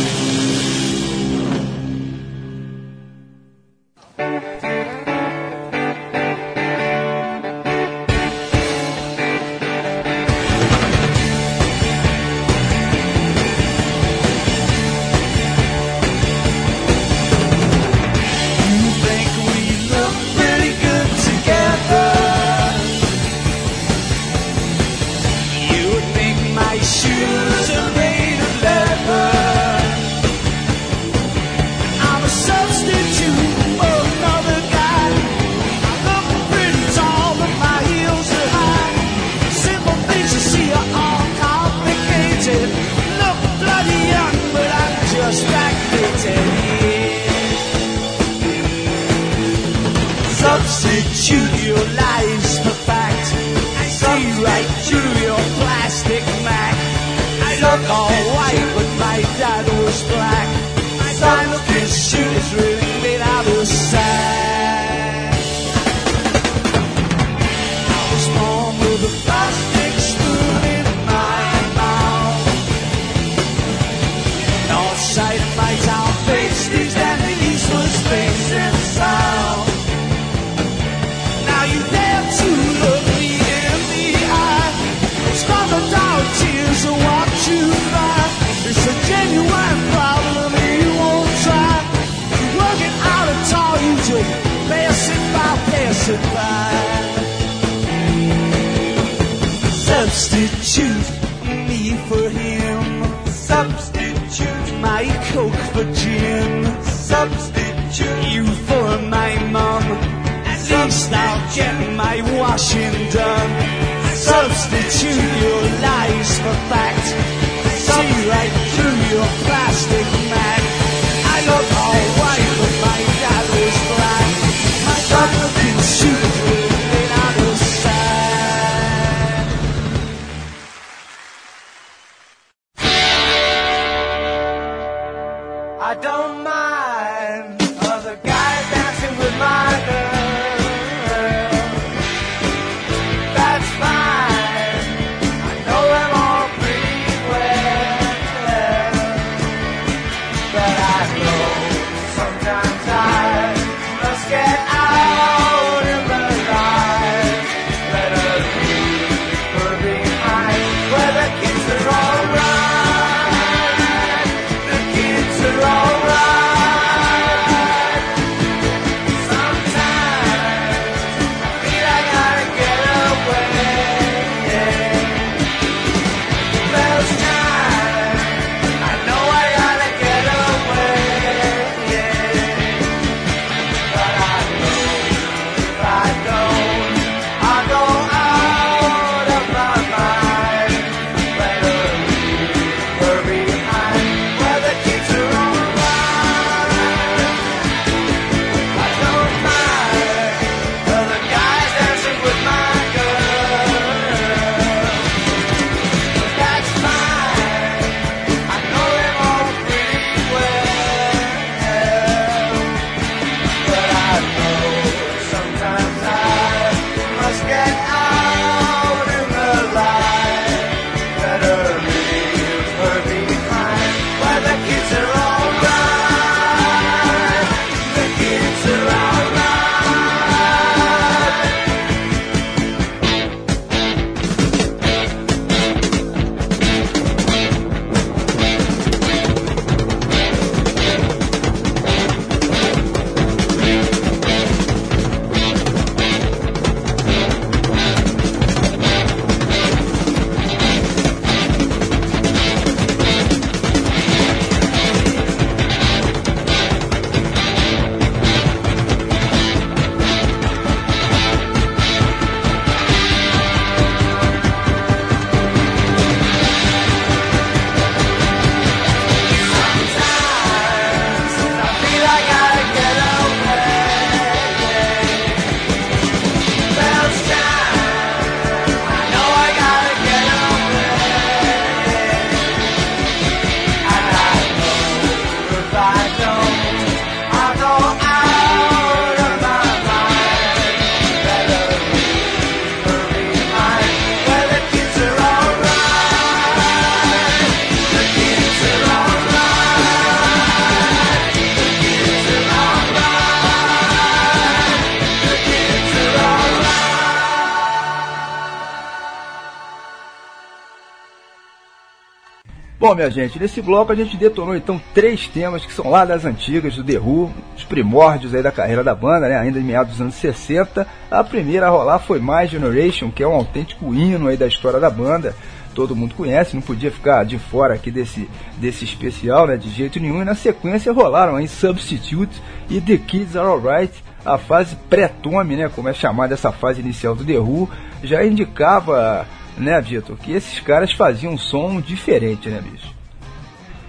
Bom, minha gente, nesse bloco a gente detonou então três temas que são lá das antigas do The Who, os primórdios aí da carreira da banda, né, ainda em meados dos anos 60. A primeira a rolar foi My Generation, que é um autêntico hino aí da história da banda. Todo mundo conhece, não podia ficar de fora aqui desse, desse especial, né, de jeito nenhum. E na sequência rolaram aí Substitute e The Kids Are Alright, a fase pré-tome, né, como é chamada essa fase inicial do The Who, já indicava né, Vitor, que esses caras faziam um som diferente, né, bicho?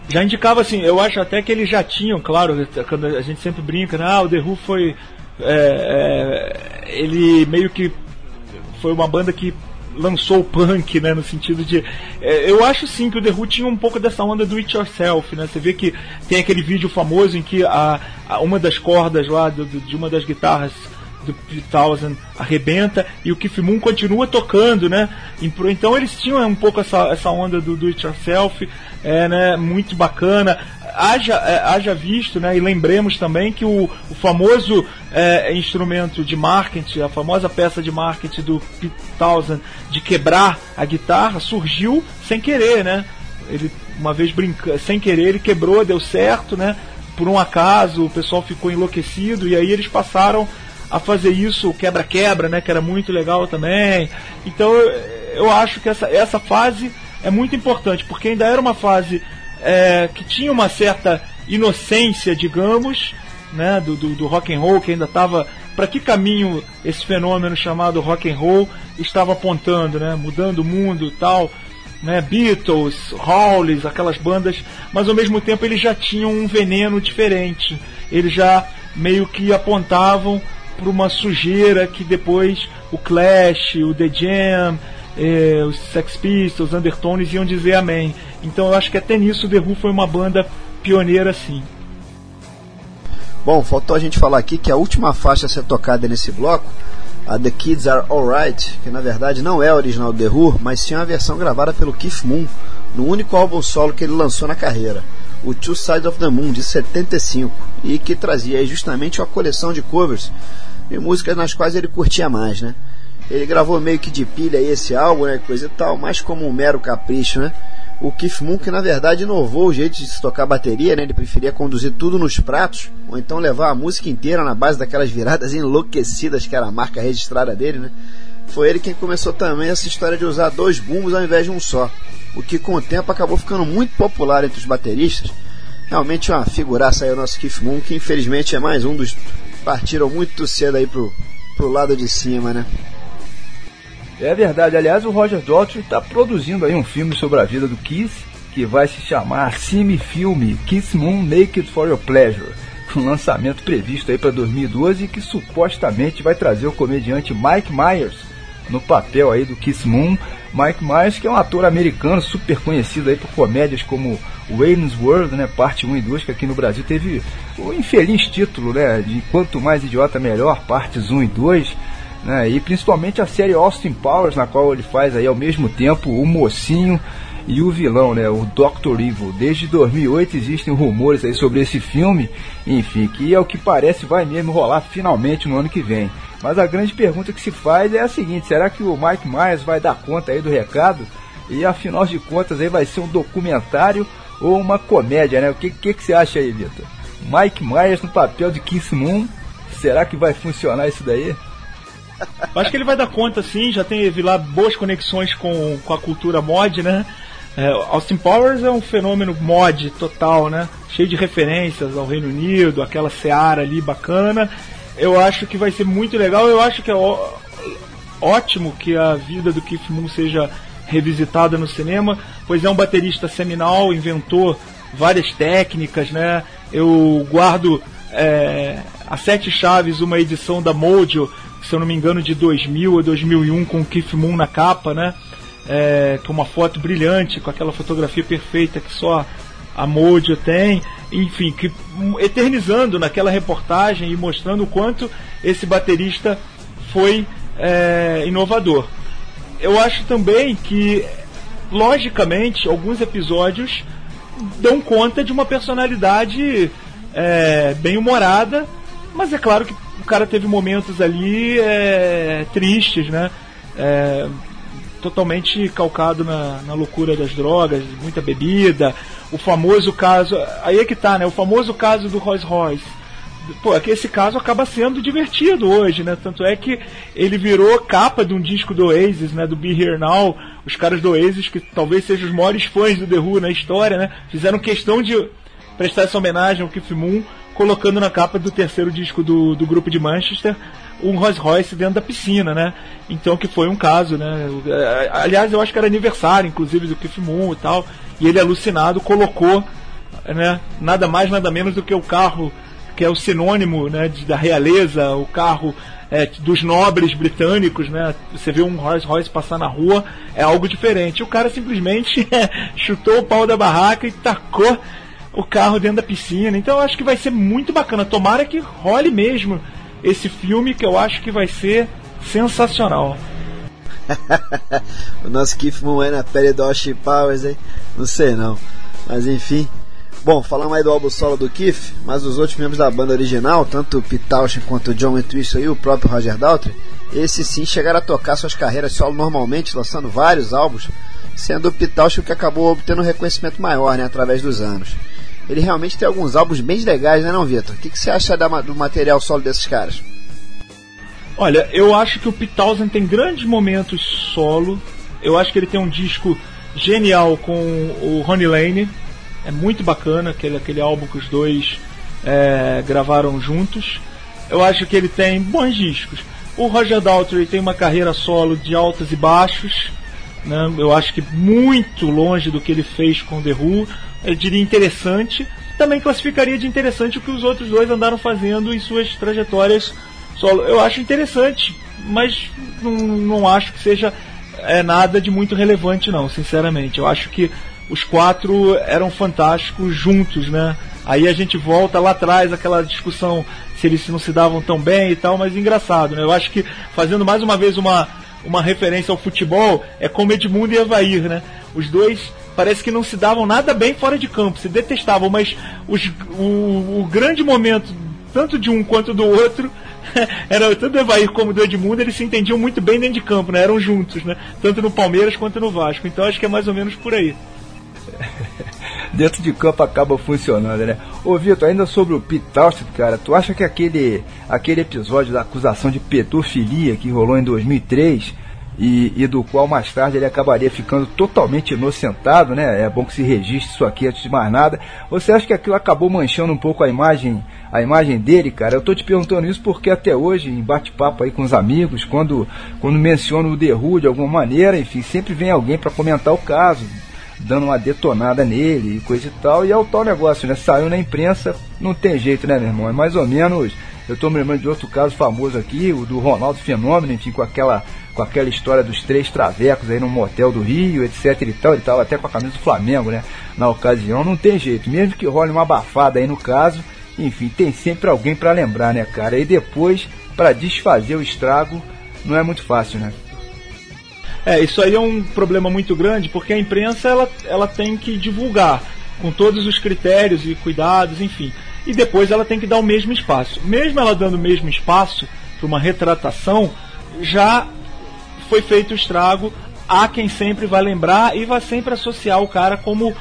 Já indicava assim, eu acho até que eles já tinham, claro, quando a gente sempre brinca, né, ah, o The Who foi. é, é, ele meio que foi uma banda que lançou o punk, né, no sentido de. é, eu acho sim que o The Who tinha um pouco dessa onda do it yourself, né? Você vê que tem aquele vídeo famoso em que a, a- uma das cordas lá do- do- de uma das guitarras do Pete Townsend arrebenta e o Keith Moon continua tocando, né? Então eles tinham um pouco essa, essa onda do do it yourself, é, né? Muito bacana. Haja, é, haja visto, né? E lembremos também que o, o famoso é, instrumento de marketing, a famosa peça de marketing do Pete Townsend de quebrar a guitarra surgiu sem querer, né? Ele uma vez brincando, sem querer, ele quebrou, deu certo, né? Por um acaso, o pessoal ficou enlouquecido e aí eles passaram a fazer isso, quebra-quebra, né? Que era muito legal também. Então eu, eu acho que essa, essa fase é muito importante, porque ainda era uma fase é, que tinha uma certa inocência, digamos, né, do, do, do rock and roll que ainda estava para que caminho esse fenômeno chamado rock and roll estava apontando, né, mudando o mundo, tal, né, Beatles, Hollies, aquelas bandas, mas ao mesmo tempo eles já tinham um veneno diferente. Eles já meio que apontavam para uma sujeira que depois o Clash, o The Jam, eh, os Sex Pistols, os Undertones iam dizer amém. Então eu acho que até nisso The Who foi uma banda pioneira sim. Bom, faltou a gente falar aqui que a última faixa a ser tocada nesse bloco, a The Kids Are Alright, que na verdade não é a original The Who, mas sim uma versão gravada pelo Keith Moon, no único álbum solo que ele lançou na carreira, o Two Sides of the Moon, de 75, e que trazia justamente uma coleção de covers de músicas nas quais ele curtia mais, né? Ele gravou meio que de pilha esse álbum, né, coisa e tal, mais como um mero capricho, né? O Keith Moon, que na verdade inovou o jeito de se tocar bateria, né? Ele preferia conduzir tudo nos pratos, ou então levar a música inteira na base daquelas viradas enlouquecidas que era a marca registrada dele, né? Foi ele quem começou também essa história de usar dois bumbos ao invés de um só, o que com o tempo acabou ficando muito popular entre os bateristas. Realmente uma figuraça aí o nosso Keith Moon, que infelizmente é mais um dos partiram muito cedo aí pro, pro lado de cima, né? É verdade, aliás, o Roger Daltrey está produzindo aí um filme sobre a vida do Kiss, que vai se chamar Cine Filme Kiss Moon Naked for Your Pleasure, um lançamento previsto aí para 2012 e que supostamente vai trazer o comediante Mike Myers no papel aí do Kiss Moon. Mike Myers, que é um ator americano super conhecido aí por comédias como Wayne's World, né, parte 1 e 2, que aqui no Brasil teve o infeliz título, né, de Quanto Mais Idiota Melhor, partes 1 e 2 né? E principalmente a série Austin Powers, na qual ele faz aí ao mesmo tempo o mocinho e o vilão, né, o Dr. Evil. Desde 2008 existem rumores aí sobre esse filme, enfim, que é o que parece vai mesmo rolar finalmente no ano que vem. Mas a grande pergunta que se faz é a seguinte: será que o Mike Myers vai dar conta aí do recado? E afinal de contas aí vai ser um documentário ou uma comédia, né? O que, que, que você acha aí, Vitor? Mike Myers no papel de Kiss Moon, será que vai funcionar isso daí? Acho que ele vai dar conta, sim. Já teve lá boas conexões com, com a cultura mod, né? É, Austin Powers é um fenômeno mod total, né? Cheio de referências ao Reino Unido, aquela seara ali bacana. Eu acho que vai ser muito legal. Eu acho que é ótimo que a vida do Keith Moon seja revisitada no cinema, pois é um baterista seminal, inventou várias técnicas, né? Eu guardo é, a sete chaves uma edição da Mojo se eu não me engano, de 2000 ou 2001 com o Keith Moon na capa, né? É, é uma foto brilhante, com aquela fotografia perfeita que só a Mojo tem, enfim, que eternizando naquela reportagem e mostrando o quanto esse baterista foi é, inovador. Eu acho também que, logicamente, alguns episódios dão conta de uma personalidade é, bem humorada, mas é claro que cara teve momentos ali é, tristes, né? É, totalmente calcado na, na loucura das drogas, muita bebida. O famoso caso. Aí é que tá, né? O famoso caso do Rolls Royce. Pô, é que esse caso acaba sendo divertido hoje, né? Tanto é que ele virou capa de um disco do Oasis, né? Do Be Here Now. Os caras do Oasis, que talvez sejam os maiores fãs do The Who na história, né? Fizeram questão de prestar essa homenagem ao Keith Moon colocando na capa do terceiro disco do, do grupo de Manchester um Rolls Royce dentro da piscina, né? Então que foi um caso, né? Aliás, eu acho que era aniversário, inclusive, do Keith Moon e tal. E ele, alucinado, colocou né, nada mais, nada menos do que o carro que é o sinônimo né, de, da realeza, o carro é, dos nobres britânicos, né? Você vê um Rolls Royce passar na rua, é algo diferente. O cara simplesmente chutou o pau da barraca e tacou o carro dentro da piscina. Então eu acho que vai ser muito bacana. Tomara que role mesmo esse filme que eu acho que vai ser sensacional. o nosso Moon é na pele do Austin Powers, hein? Não sei não. Mas enfim. Bom, falando mais do álbum solo do Keith, mas os outros membros da banda original, tanto o Pete quanto o John Entwistle e o próprio Roger Daltrey, esses sim chegaram a tocar suas carreiras solo normalmente, lançando vários álbuns, sendo o Pete Townshend que acabou obtendo um reconhecimento maior né, através dos anos ele realmente tem alguns álbuns bem legais, né, não, Vitor? O que, que você acha da, do material solo desses caras? Olha, eu acho que o Townsend tem grandes momentos solo. Eu acho que ele tem um disco genial com o Ronnie Lane. É muito bacana aquele, aquele álbum que os dois é, gravaram juntos. Eu acho que ele tem bons discos. O Roger Daltrey tem uma carreira solo de altos e baixos. Né? Eu acho que muito longe do que ele fez com The Who. Eu diria interessante. Também classificaria de interessante o que os outros dois andaram fazendo em suas trajetórias solo. Eu acho interessante, mas não, não acho que seja é, nada de muito relevante, não, sinceramente. Eu acho que os quatro eram fantásticos juntos, né? Aí a gente volta lá atrás, aquela discussão se eles não se davam tão bem e tal, mas engraçado, né? Eu acho que fazendo mais uma vez uma, uma referência ao futebol, é como Edmundo e Evair, né? Os dois parece que não se davam nada bem fora de campo, se detestavam, mas os, o, o grande momento, tanto de um quanto do outro, era tanto do Evair como do Edmundo, eles se entendiam muito bem dentro de campo, né? Eram juntos, né? Tanto no Palmeiras quanto no Vasco. Então acho que é mais ou menos por aí. dentro de campo acaba funcionando, né? Ô Vitor, ainda sobre o Pete cara, tu acha que aquele, aquele episódio da acusação de pedofilia que rolou em 2003 e, e, do qual mais tarde ele acabaria ficando totalmente inocentado, né? É bom que se registre isso aqui antes de mais nada. Você acha que aquilo acabou manchando um pouco a imagem, a imagem dele, cara? Eu tô te perguntando isso porque até hoje, em bate-papo aí com os amigos, quando, quando menciono o Who de alguma maneira, enfim, sempre vem alguém para comentar o caso dando uma detonada nele e coisa e tal. E é o tal negócio, né? Saiu na imprensa, não tem jeito, né, meu irmão? É mais ou menos. Eu estou me lembrando de outro caso famoso aqui, o do Ronaldo Fenômeno, enfim, com aquela, com aquela história dos três travecos aí no motel do Rio, etc e tal. Ele estava até com a camisa do Flamengo, né? Na ocasião, não tem jeito. Mesmo que role uma abafada aí no caso, enfim, tem sempre alguém para lembrar, né, cara? E depois, para desfazer o estrago, não é muito fácil, né? É, isso aí é um problema muito grande porque a imprensa ela, ela tem que divulgar com todos os critérios e cuidados, enfim. E depois ela tem que dar o mesmo espaço. Mesmo ela dando o mesmo espaço para uma retratação, já foi feito o estrago. Há quem sempre vai lembrar e vai sempre associar o cara como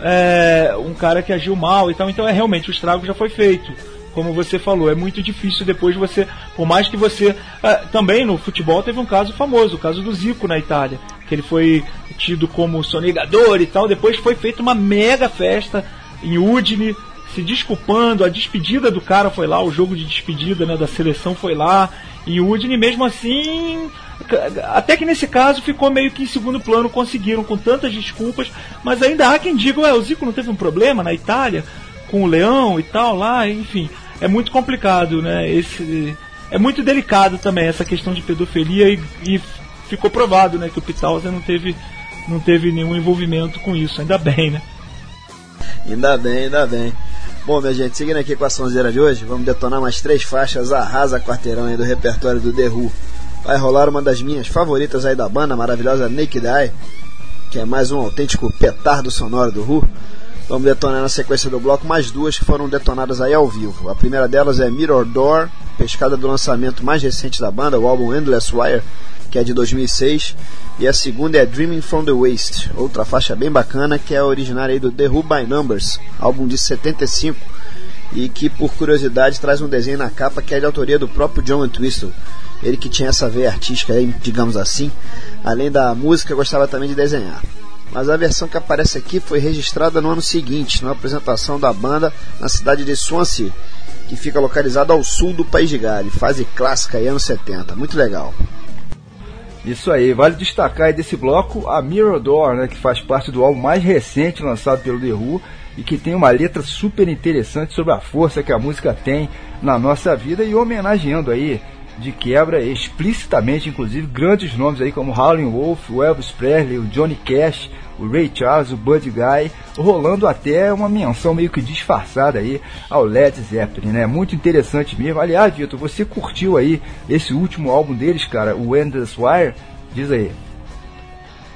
é, um cara que agiu mal e tal. Então é realmente o estrago já foi feito como você falou, é muito difícil depois você, por mais que você. Ah, também no futebol teve um caso famoso, o caso do Zico na Itália, que ele foi tido como sonegador e tal. Depois foi feita uma mega festa em Udine, se desculpando, a despedida do cara foi lá, o jogo de despedida né, da seleção foi lá. Em Udine, mesmo assim, até que nesse caso ficou meio que em segundo plano, conseguiram com tantas desculpas, mas ainda há quem diga, o Zico não teve um problema na Itália com o Leão e tal lá, enfim é muito complicado, né? Esse, é muito delicado também essa questão de pedofilia e, e ficou provado, né, que o Pitalza não teve, não teve nenhum envolvimento com isso, ainda bem, né? Ainda bem, ainda bem. Bom, minha gente, seguindo aqui com a sonzeira de hoje, vamos detonar mais três faixas arrasa quarteirão aí do repertório do The Who. Vai rolar uma das minhas favoritas aí da banda, maravilhosa Naked Eye, que é mais um autêntico petardo sonoro do Who. Vamos detonar na sequência do bloco mais duas que foram detonadas aí ao vivo. A primeira delas é Mirror Door, pescada do lançamento mais recente da banda, o álbum Endless Wire, que é de 2006. E a segunda é Dreaming from the Waste, outra faixa bem bacana que é originária aí do The Who by Numbers, álbum de 75 e que por curiosidade traz um desenho na capa que é de autoria do próprio John Entwistle. Ele que tinha essa veia artística aí, digamos assim, além da música gostava também de desenhar mas a versão que aparece aqui foi registrada no ano seguinte, numa apresentação da banda na cidade de Swansea, que fica localizada ao sul do país de Gales, fase clássica aí, anos 70. Muito legal. Isso aí, vale destacar aí desse bloco a Mirror Door, né, que faz parte do álbum mais recente lançado pelo The Who e que tem uma letra super interessante sobre a força que a música tem na nossa vida e homenageando aí de quebra explicitamente, inclusive grandes nomes aí como Howlin' Wolf, o Elvis Presley, o Johnny Cash, o Ray Charles, o Buddy Guy, rolando até uma menção meio que disfarçada aí ao Led Zeppelin, né? Muito interessante mesmo. Aliás, Vitor, você curtiu aí esse último álbum deles, cara, o Endless Wire? Diz aí.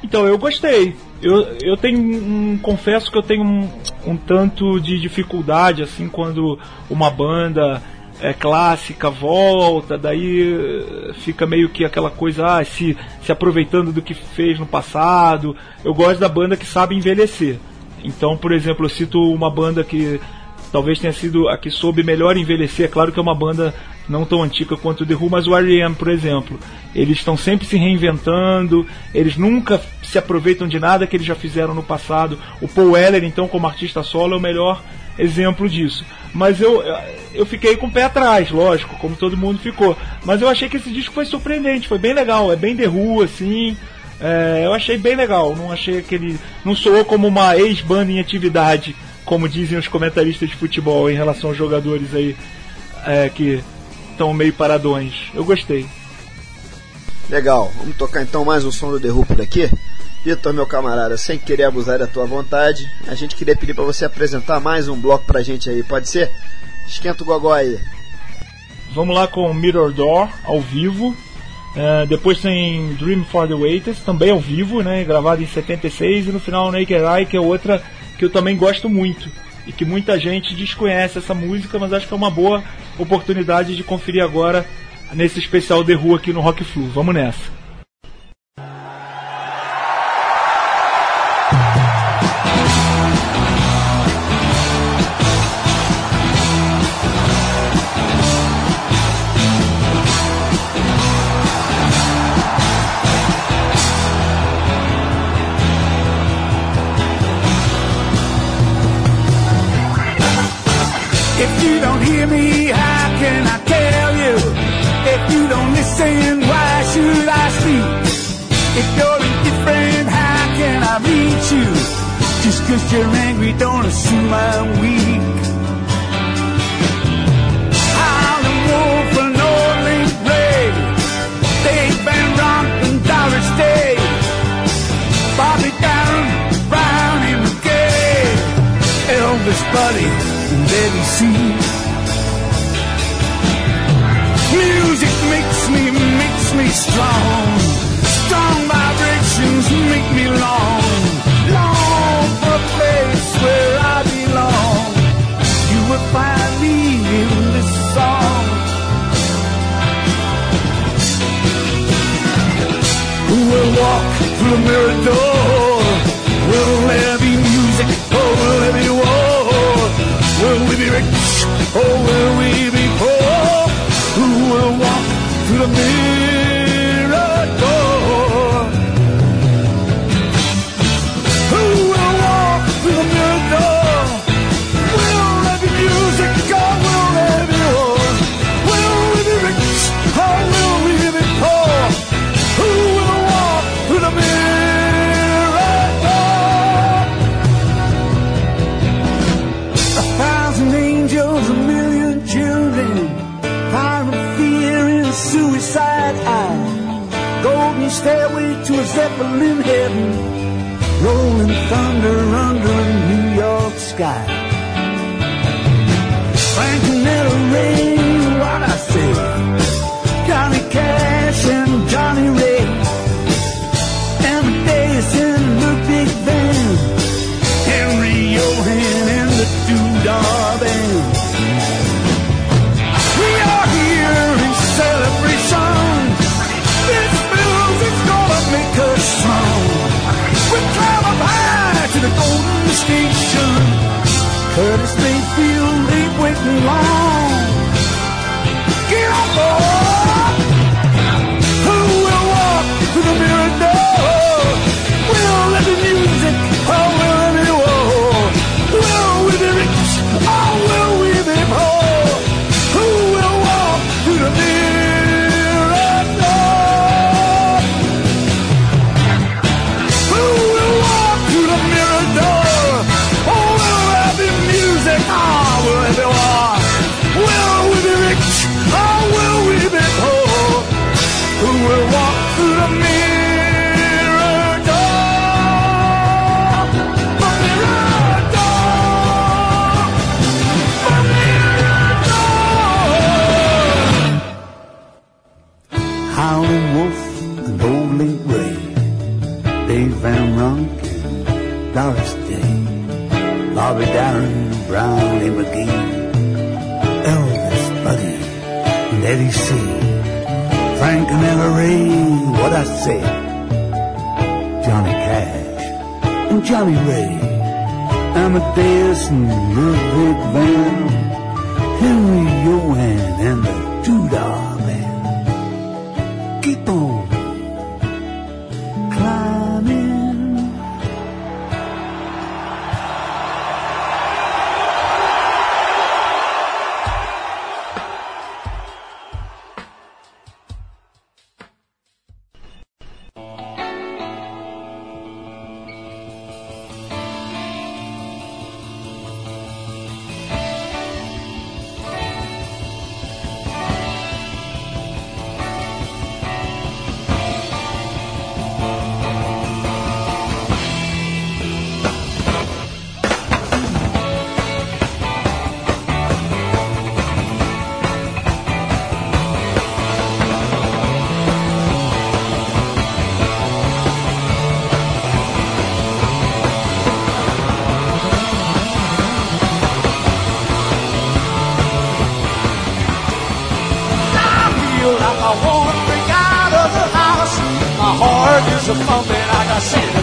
Então, eu gostei. Eu, eu tenho um, confesso que eu tenho um, um tanto de dificuldade assim quando uma banda é, clássica volta, daí eh, fica meio que aquela coisa, ah, se, se aproveitando do que fez no passado. Eu gosto da banda que sabe envelhecer. Então, por exemplo, eu cito uma banda que talvez tenha sido a que soube melhor envelhecer. É claro que é uma banda não tão antiga quanto o The Who, mas o R.E.M., por exemplo. Eles estão sempre se reinventando, eles nunca se aproveitam de nada que eles já fizeram no passado. O Paul Weller, então, como artista solo, é o melhor exemplo disso. Mas eu, eu fiquei com o pé atrás, lógico, como todo mundo ficou. Mas eu achei que esse disco foi surpreendente, foi bem legal, é bem de rua, assim. É, eu achei bem legal, não achei aquele. Não soou como uma ex-banda em atividade, como dizem os comentaristas de futebol em relação aos jogadores aí é, que estão meio paradões. Eu gostei. Legal, vamos tocar então mais um som do The Who por aqui. Vitor, meu camarada, sem querer abusar da tua vontade, a gente queria pedir para você apresentar mais um bloco pra gente aí, pode ser? Esquenta o gogó aí. Vamos lá com Mirror Door ao vivo. É, depois tem Dream for the Waiters, também ao vivo, né, gravado em 76. E no final Naked Eye, que é outra que eu também gosto muito. E que muita gente desconhece essa música, mas acho que é uma boa oportunidade de conferir agora nesse especial The Who aqui no Rock Flu. Vamos nessa. Cause you're angry, don't assume I'm weak. Howlin' Wolf and Orly Ray, Dave Van Ronk and Doris Day, Bobby Darin, Brownie McGay, Elvis Buddy, and Debbie C. Music makes me, makes me strong. Strong vibrations make me. Long through the mirror door? Will there be music or will there be war? Will we be rich or will we be poor? Who will walk through the mirror heaven, rolling thunder under a New York sky. Say. Johnny Cash and Johnny Ray. Amadeus and Ludwig Van. Palmeira da China.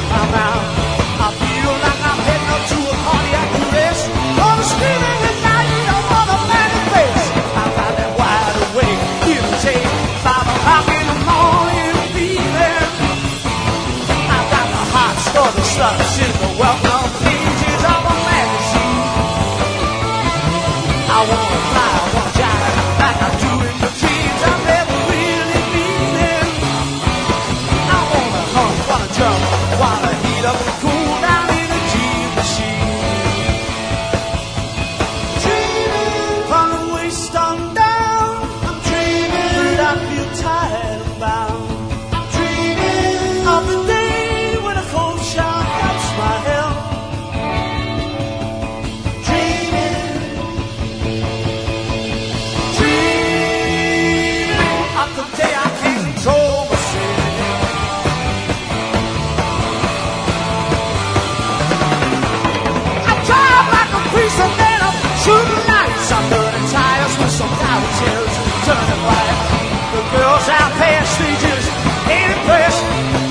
South Past ain't.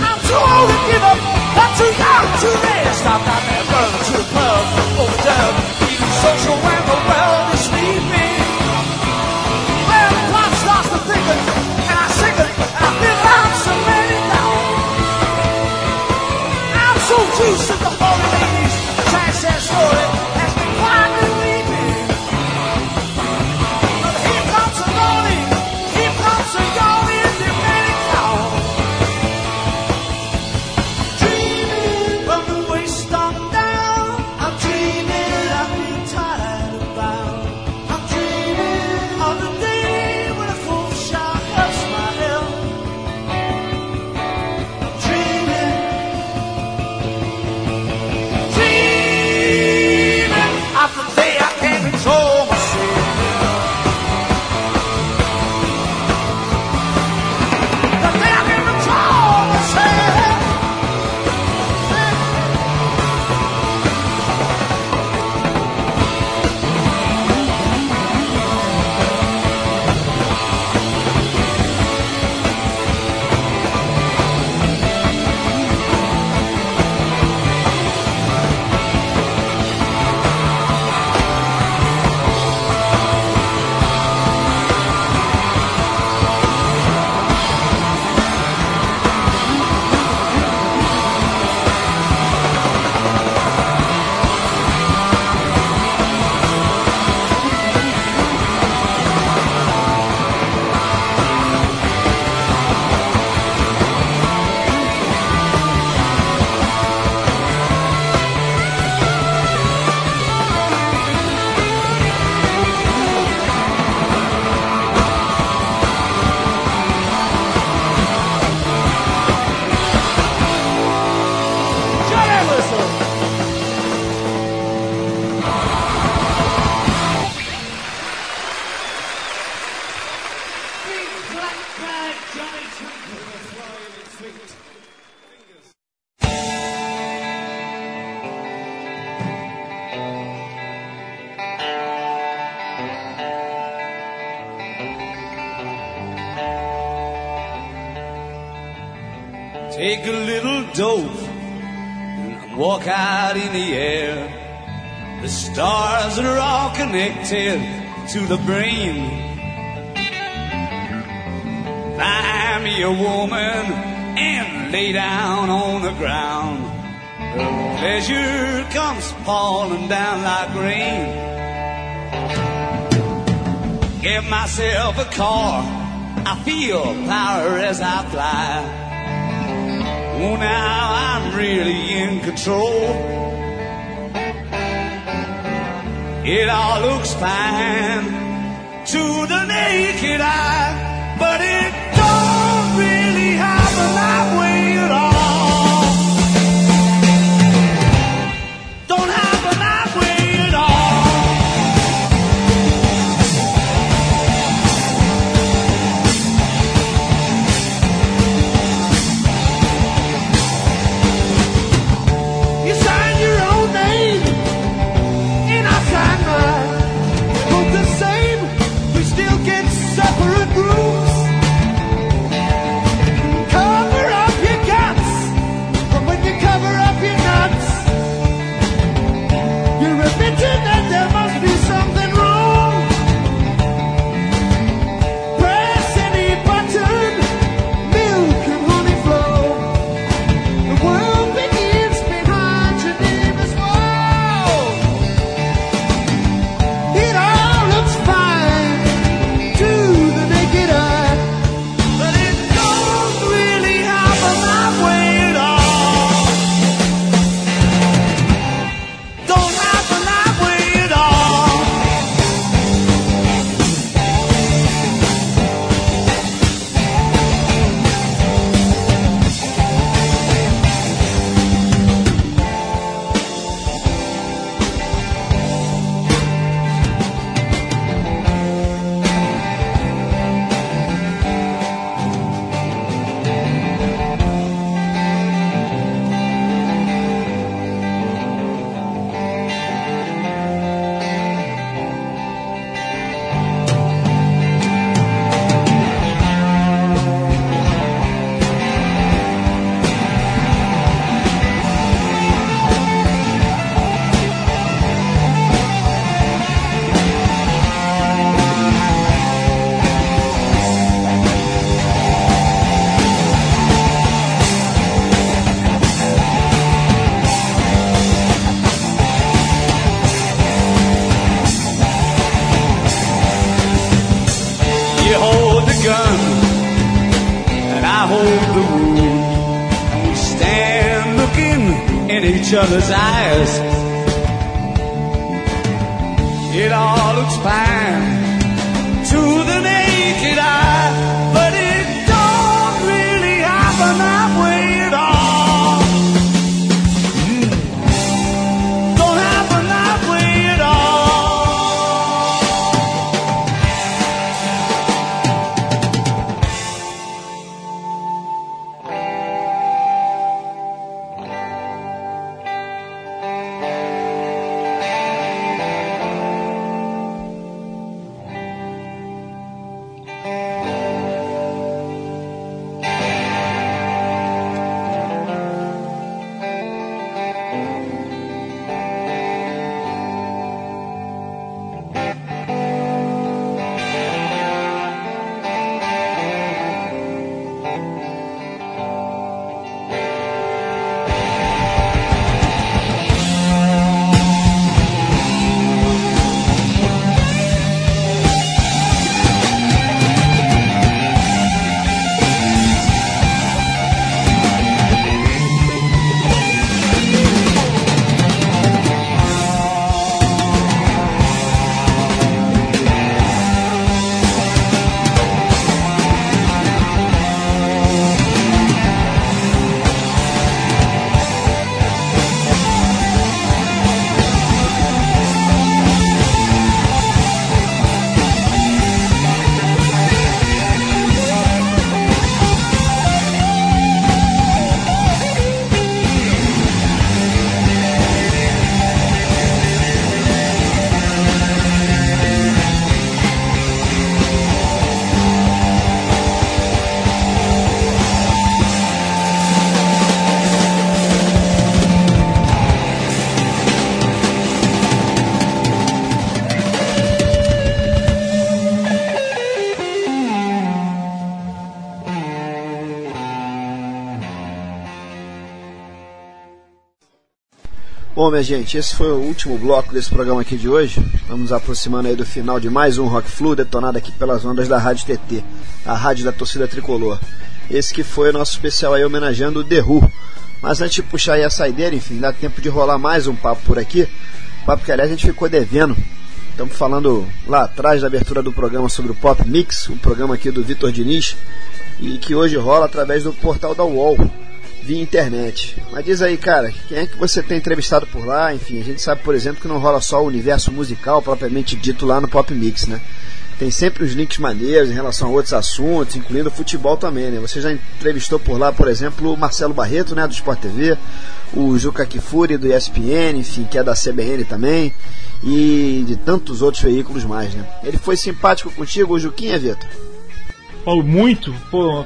I'm too old to give up, but too young to rest. I'm that brother to the social when the world is sleeping. The clock starts to thicken, and I. I've. I'm so the to the brain. Buy me a woman and lay down on the ground. Pleasure comes falling down like rain. Give myself a car. I feel power as I fly. Oh, now I'm really in control. It all looks fine to the naked eye. Minha gente, esse foi o último bloco desse programa aqui de hoje. Vamos aproximando aí do final de mais um Rock Flu, detonado aqui pelas ondas da Rádio TT, a rádio da torcida tricolor. Esse que foi o nosso especial aí homenageando o Who. Mas antes de puxar aí a saideira, enfim, dá tempo de rolar mais um papo por aqui. Papo que aliás a gente ficou devendo. Estamos falando lá atrás da abertura do programa sobre o Pop Mix, o programa aqui do Vitor Diniz, e que hoje rola através do portal da UOL via internet. Mas diz aí, cara, quem é que você tem entrevistado por lá? Enfim, a gente sabe, por exemplo, que não rola só o universo musical propriamente dito lá no Pop Mix, né? Tem sempre os links maneiros em relação a outros assuntos, incluindo o futebol também, né? Você já entrevistou por lá, por exemplo, o Marcelo Barreto, né, do Sport TV, o Juca Kifuri do ESPN, enfim, que é da CBN também, e de tantos outros veículos mais, né? Ele foi simpático contigo, o Juquinha, Vitor? Paulo, muito, pô,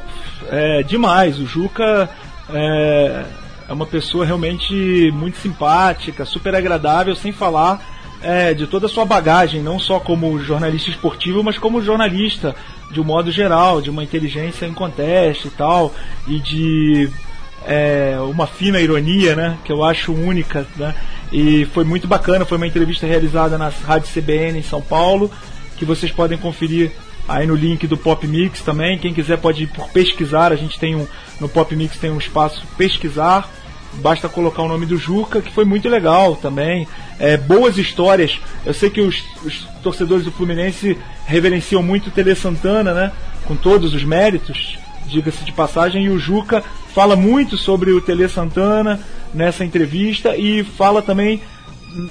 é demais. O Juca é, é uma pessoa realmente muito simpática, super agradável, sem falar é, de toda a sua bagagem, não só como jornalista esportivo, mas como jornalista de um modo geral, de uma inteligência em conteste e tal, e de é, uma fina ironia, né, que eu acho única, né, e foi muito bacana, foi uma entrevista realizada na Rádio CBN em São Paulo, que vocês podem conferir aí no link do Pop Mix também, quem quiser pode ir por pesquisar, a gente tem um, no Pop Mix tem um espaço pesquisar, basta colocar o nome do Juca, que foi muito legal também. É, boas histórias. Eu sei que os, os, torcedores do Fluminense reverenciam muito o Tele Santana, né? Com todos os méritos, diga-se de passagem, e o Juca fala muito sobre o Tele Santana nessa entrevista e fala também,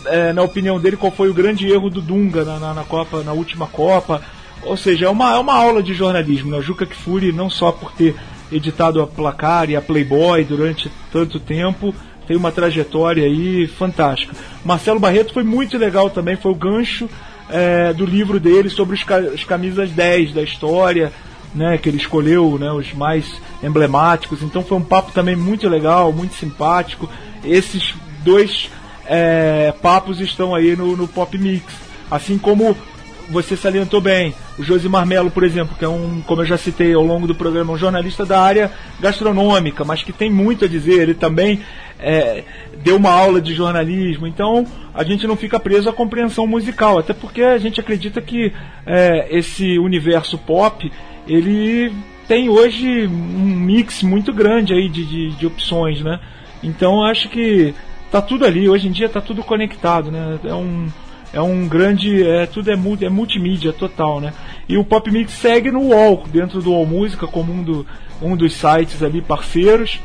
é, na opinião dele, qual foi o grande erro do Dunga na, na, na Copa, na última Copa. Ou seja, é uma, é uma aula de jornalismo. Né? O Juca Kfouri, não só por ter editado a Placar e a Playboy durante tanto tempo, tem uma trajetória aí fantástica. Marcelo Barreto foi muito legal também, foi o gancho é, do livro dele sobre os, as camisas 10 da história, né, que ele escolheu né, os mais emblemáticos. Então foi um papo também muito legal, muito simpático. Esses dois é, papos estão aí no, no Pop Mix. Assim como você salientou bem. O Josimar Melo, por exemplo, que é um, como eu já citei ao longo do programa, um jornalista da área gastronômica, mas que tem muito a dizer. Ele também é, deu uma aula de jornalismo. Então a gente não fica preso à compreensão musical, até porque a gente acredita que é, esse universo pop ele tem hoje um mix muito grande aí de, de, de opções, né? Então acho que tá tudo ali. Hoje em dia tá tudo conectado, né? É um é um grande, é tudo é, multi, é multimídia total, né? E o Pop Mix segue no UOL, dentro do UOL Música, como um, do, um dos sites ali parceiros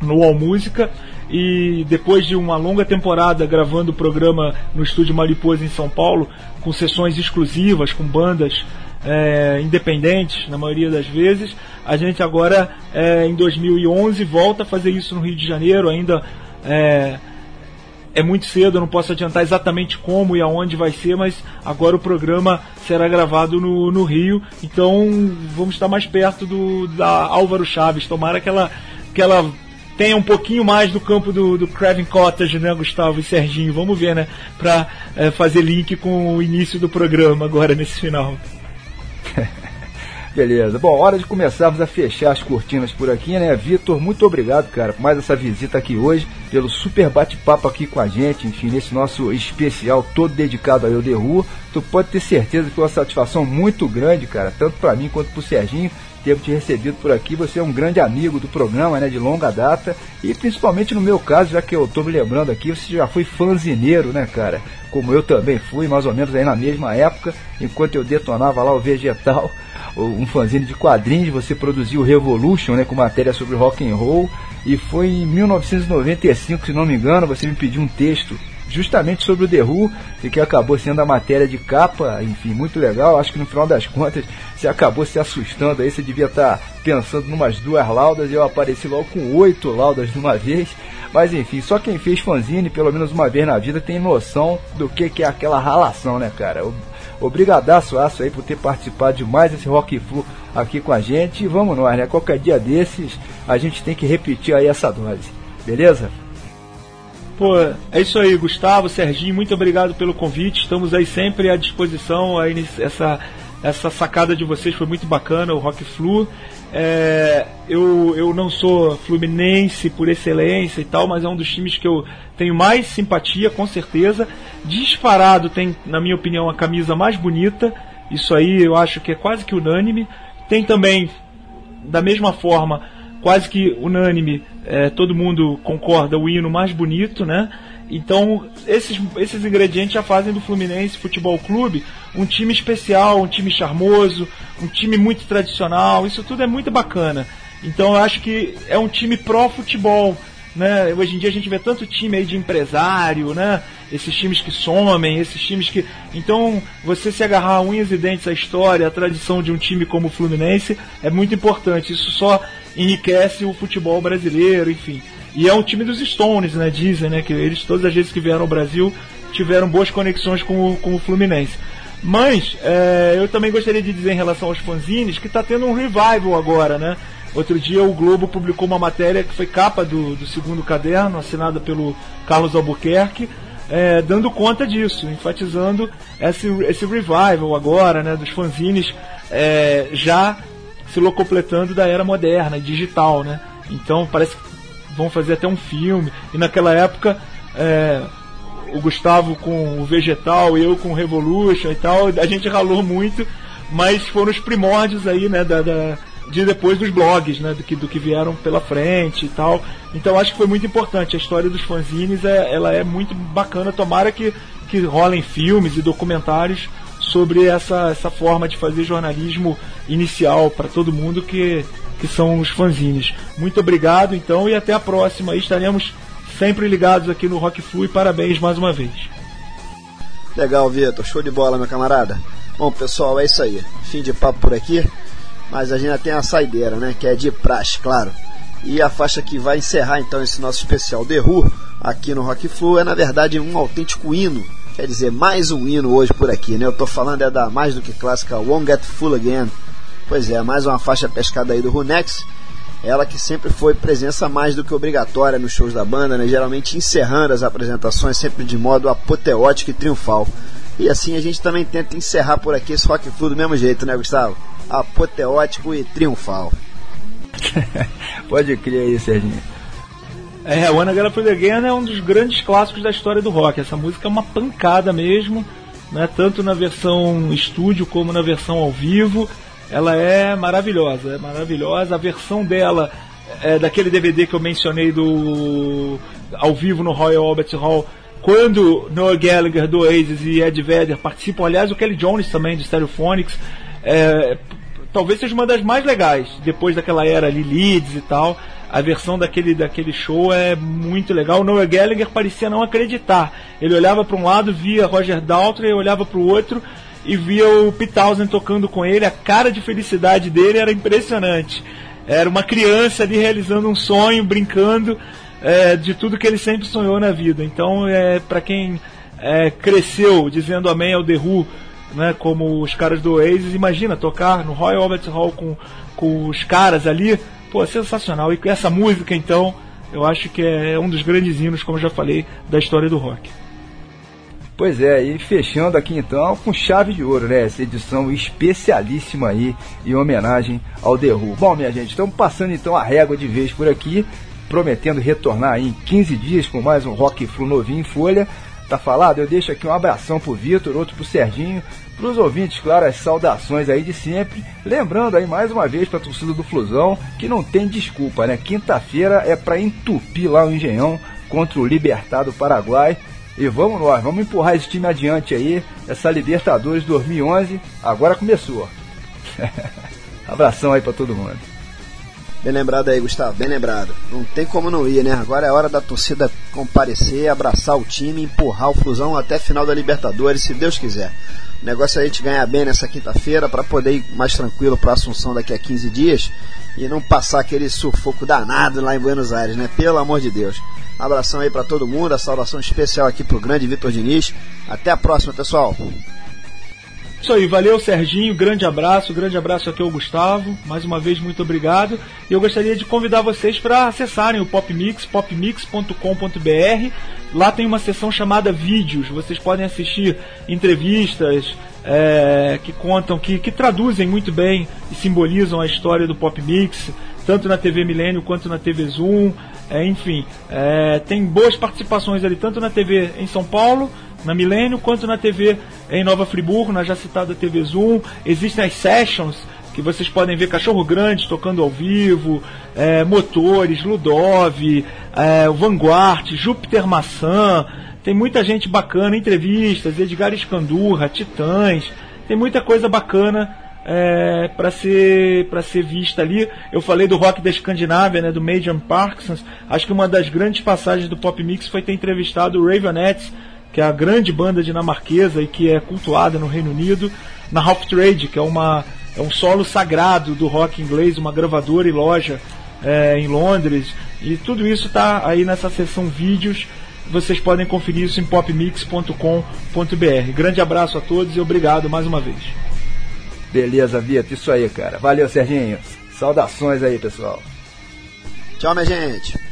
no UOL Música. E depois de uma longa temporada gravando o programa no estúdio Mariposa em São Paulo, com sessões exclusivas, com bandas é, independentes na maioria das vezes, a gente agora é, em 2011 volta a fazer isso no Rio de Janeiro, ainda é, é muito cedo, eu não posso adiantar exatamente como e aonde vai ser, mas agora o programa será gravado no, no Rio, então vamos estar mais perto do da Álvaro Chaves. Tomara que ela, que ela tenha um pouquinho mais do campo do, do Craven Cottage, né, Gustavo e Serginho? Vamos ver, né, para é, fazer link com o início do programa agora nesse final. Beleza. Bom, hora de começarmos a fechar as cortinas por aqui, né? Vitor, muito obrigado, cara, por mais essa visita aqui hoje, pelo super bate-papo aqui com a gente, enfim, nesse nosso especial todo dedicado a Eu The Who. Tu pode ter certeza que foi uma satisfação muito grande, cara, tanto para mim quanto pro Serginho, ter te recebido por aqui. Você é um grande amigo do programa, né, de longa data, e principalmente no meu caso, já que eu tô me lembrando aqui, você já foi fanzineiro, né, cara? Como eu também fui, mais ou menos aí na mesma época, enquanto eu detonava lá o Vegetal um fanzine de quadrinhos, você produziu Revolution, né, com matéria sobre rock and roll, e foi em 1995, se não me engano, você me pediu um texto justamente sobre o The Who, que acabou sendo a matéria de capa, enfim, muito legal. Acho que no final das contas você acabou se assustando aí, você devia estar tá pensando numas duas laudas e eu apareci logo com oito laudas de uma vez. Mas enfim, só quem fez fanzine pelo menos uma vez na vida tem noção do que, que é aquela ralação, né, cara? Obrigadaço, Aço, aí, por ter participado de mais esse Rock Flu aqui com a gente. E vamos nós, né? Qualquer dia desses, a gente tem que repetir aí essa dose. Beleza? Pô, é isso aí, Gustavo, Serginho, muito obrigado pelo convite. Estamos aí sempre à disposição. Aí, essa, essa sacada de vocês foi muito bacana, o Rock Flu. É, eu, eu não sou fluminense por excelência e tal, mas é um dos times que eu tenho mais simpatia, com certeza. Disparado tem, na minha opinião, a camisa mais bonita. Isso aí eu acho que é quase que unânime. Tem também, da mesma forma, quase que unânime, é, todo mundo concorda, o hino mais bonito, né? Então, esses, esses ingredientes já fazem do Fluminense Futebol Clube um time especial, um time charmoso, um time muito tradicional. Isso tudo é muito bacana. Então, eu acho que é um time pró-futebol. Né? Hoje em dia a gente vê tanto time aí de empresário, né? Esses times que somem, esses times que. Então, você se agarrar unhas e dentes à história, à tradição de um time como o Fluminense é muito importante. Isso só enriquece o futebol brasileiro, enfim. E é um time dos Stones, né? Dizem, né? Que eles, todas as vezes que vieram ao Brasil, tiveram boas conexões com o, com o Fluminense. Mas é, eu também gostaria de dizer em relação aos fanzines que está tendo um revival agora, né? Outro dia o Globo publicou uma matéria que foi capa do, do segundo caderno, assinada pelo Carlos Albuquerque, é, dando conta disso, enfatizando esse, esse revival agora, né? Dos fanzines é, já se locupletando da era moderna, digital, né? Então parece que vão fazer até um filme. E naquela época, é, o Gustavo com o Vegetal, eu com o Revolution e tal, a gente ralou muito, mas foram os primórdios aí, né, da, da de depois dos blogs, né, do que, do que vieram pela frente e tal. Então acho que foi muito importante. A história dos fanzines é, ela é muito bacana. Tomara que, que rolem filmes e documentários sobre essa, essa forma de fazer jornalismo inicial para todo mundo que, que são os fanzines. Muito obrigado, então, e até a próxima. Estaremos sempre ligados aqui no Rock Flu e parabéns mais uma vez. Legal, Vitor. Show de bola, meu camarada. Bom, pessoal, é isso aí. Fim de papo por aqui. Mas a gente ainda tem a saideira, né? Que é de praxe, claro. E a faixa que vai encerrar então esse nosso especial The Who aqui no Rock Flu é na verdade um autêntico hino. Quer dizer, mais um hino hoje por aqui, né? Eu tô falando é da mais do que clássica Won't Get Full Again Pois é, mais uma faixa pescada aí do Runex. Ela que sempre foi presença mais do que obrigatória nos shows da banda, né? geralmente encerrando as apresentações sempre de modo apoteótico e triunfal. E assim a gente também tenta encerrar por aqui esse Rock Flu do mesmo jeito, né, Gustavo? Apoteótico e triunfal. Pode crer aí, Serginho. É, o Anna Gala Again é um dos grandes clássicos da história do rock. Essa música é uma pancada mesmo, né? tanto na versão estúdio como na versão ao vivo ela é maravilhosa, é maravilhosa. A versão dela é, daquele DVD que eu mencionei do ao vivo no Royal Albert Hall, quando Noah Gallagher do Oasis e Ed Vedder participam, aliás o Kelly Jones também de Stereophonics, é, talvez seja uma das mais legais depois daquela era ali Leeds e tal. A versão daquele, daquele show é muito legal. O Noah Gallagher parecia não acreditar. Ele olhava para um lado, via Roger Daltrey, olhava para o outro e via o Townsend tocando com ele. A cara de felicidade dele era impressionante. Era uma criança ali realizando um sonho, brincando é, de tudo que ele sempre sonhou na vida. Então, é, para quem é, cresceu dizendo amém ao The Who, né, como os caras do Oasis, imagina tocar no Royal Albert Hall com, com os caras ali, pô, sensacional. E essa música, então, eu acho que é um dos grandes hinos, como já falei, da história do rock. Pois é, e fechando aqui então com chave de ouro, né? Essa edição especialíssima aí em homenagem ao The. Bom, minha gente, estamos passando então a régua de vez por aqui, prometendo retornar em 15 dias com mais um Rock Flu novinho em folha. Tá falado? Eu deixo aqui um abração pro Vitor, outro pro Serginho, pros ouvintes, claro, as saudações aí de sempre. Lembrando aí mais uma vez pra torcida do Flusão que não tem desculpa, né? Quinta-feira é pra entupir lá o Engenhão contra o Libertado Paraguai. E vamos nós, vamos empurrar esse time adiante aí. Essa Libertadores 2011 agora começou. Abração aí para todo mundo. Bem lembrado aí, Gustavo, bem lembrado. Não tem como não ir, né? Agora é hora da torcida comparecer, abraçar o time, empurrar o Flusão até final da Libertadores, se Deus quiser. O negócio é a gente ganhar bem nessa quinta-feira para poder ir mais tranquilo para Assunção daqui a 15 dias e não passar aquele sufoco danado lá em Buenos Aires, né? Pelo amor de Deus. Abração aí para todo mundo, a saudação especial aqui pro grande Vitor Diniz. Até a próxima, pessoal. Isso aí, valeu Serginho, grande abraço, grande abraço aqui ao Gustavo, mais uma vez muito obrigado. E eu gostaria de convidar vocês para acessarem o Popmix, popmix.com.br. Lá tem uma seção chamada Vídeos, vocês podem assistir entrevistas é, que contam, que, que traduzem muito bem e simbolizam a história do Popmix, tanto na TV Milênio quanto na TV Zoom. É, enfim, é, tem boas participações ali, tanto na TV em São Paulo na Milênio, quanto na TV em Nova Friburgo, na já citada TV Zoom. Existem as sessions que vocês podem ver cachorro grande tocando ao vivo, é, motores, Ludov, é, Vanguard, Júpiter Maçã. Tem muita gente bacana, entrevistas, Edgar Escandurra, Titãs. Tem muita coisa bacana é, para ser para ser vista ali. Eu falei do rock da Escandinávia, né, do Major Parkinsons. Acho que uma das grandes passagens do Pop Mix foi ter entrevistado o Ravenettes, que é a grande banda dinamarquesa e que é cultuada no Reino Unido, na Half Trade, que é uma é um solo sagrado do rock inglês, uma gravadora e loja é, em Londres. E tudo isso está aí nessa seção vídeos. Vocês podem conferir isso em popmix.com.br. Grande abraço a todos e obrigado mais uma vez. Beleza, Vitor, isso aí, cara. Valeu, Serginho. Saudações aí, pessoal. Tchau, minha gente.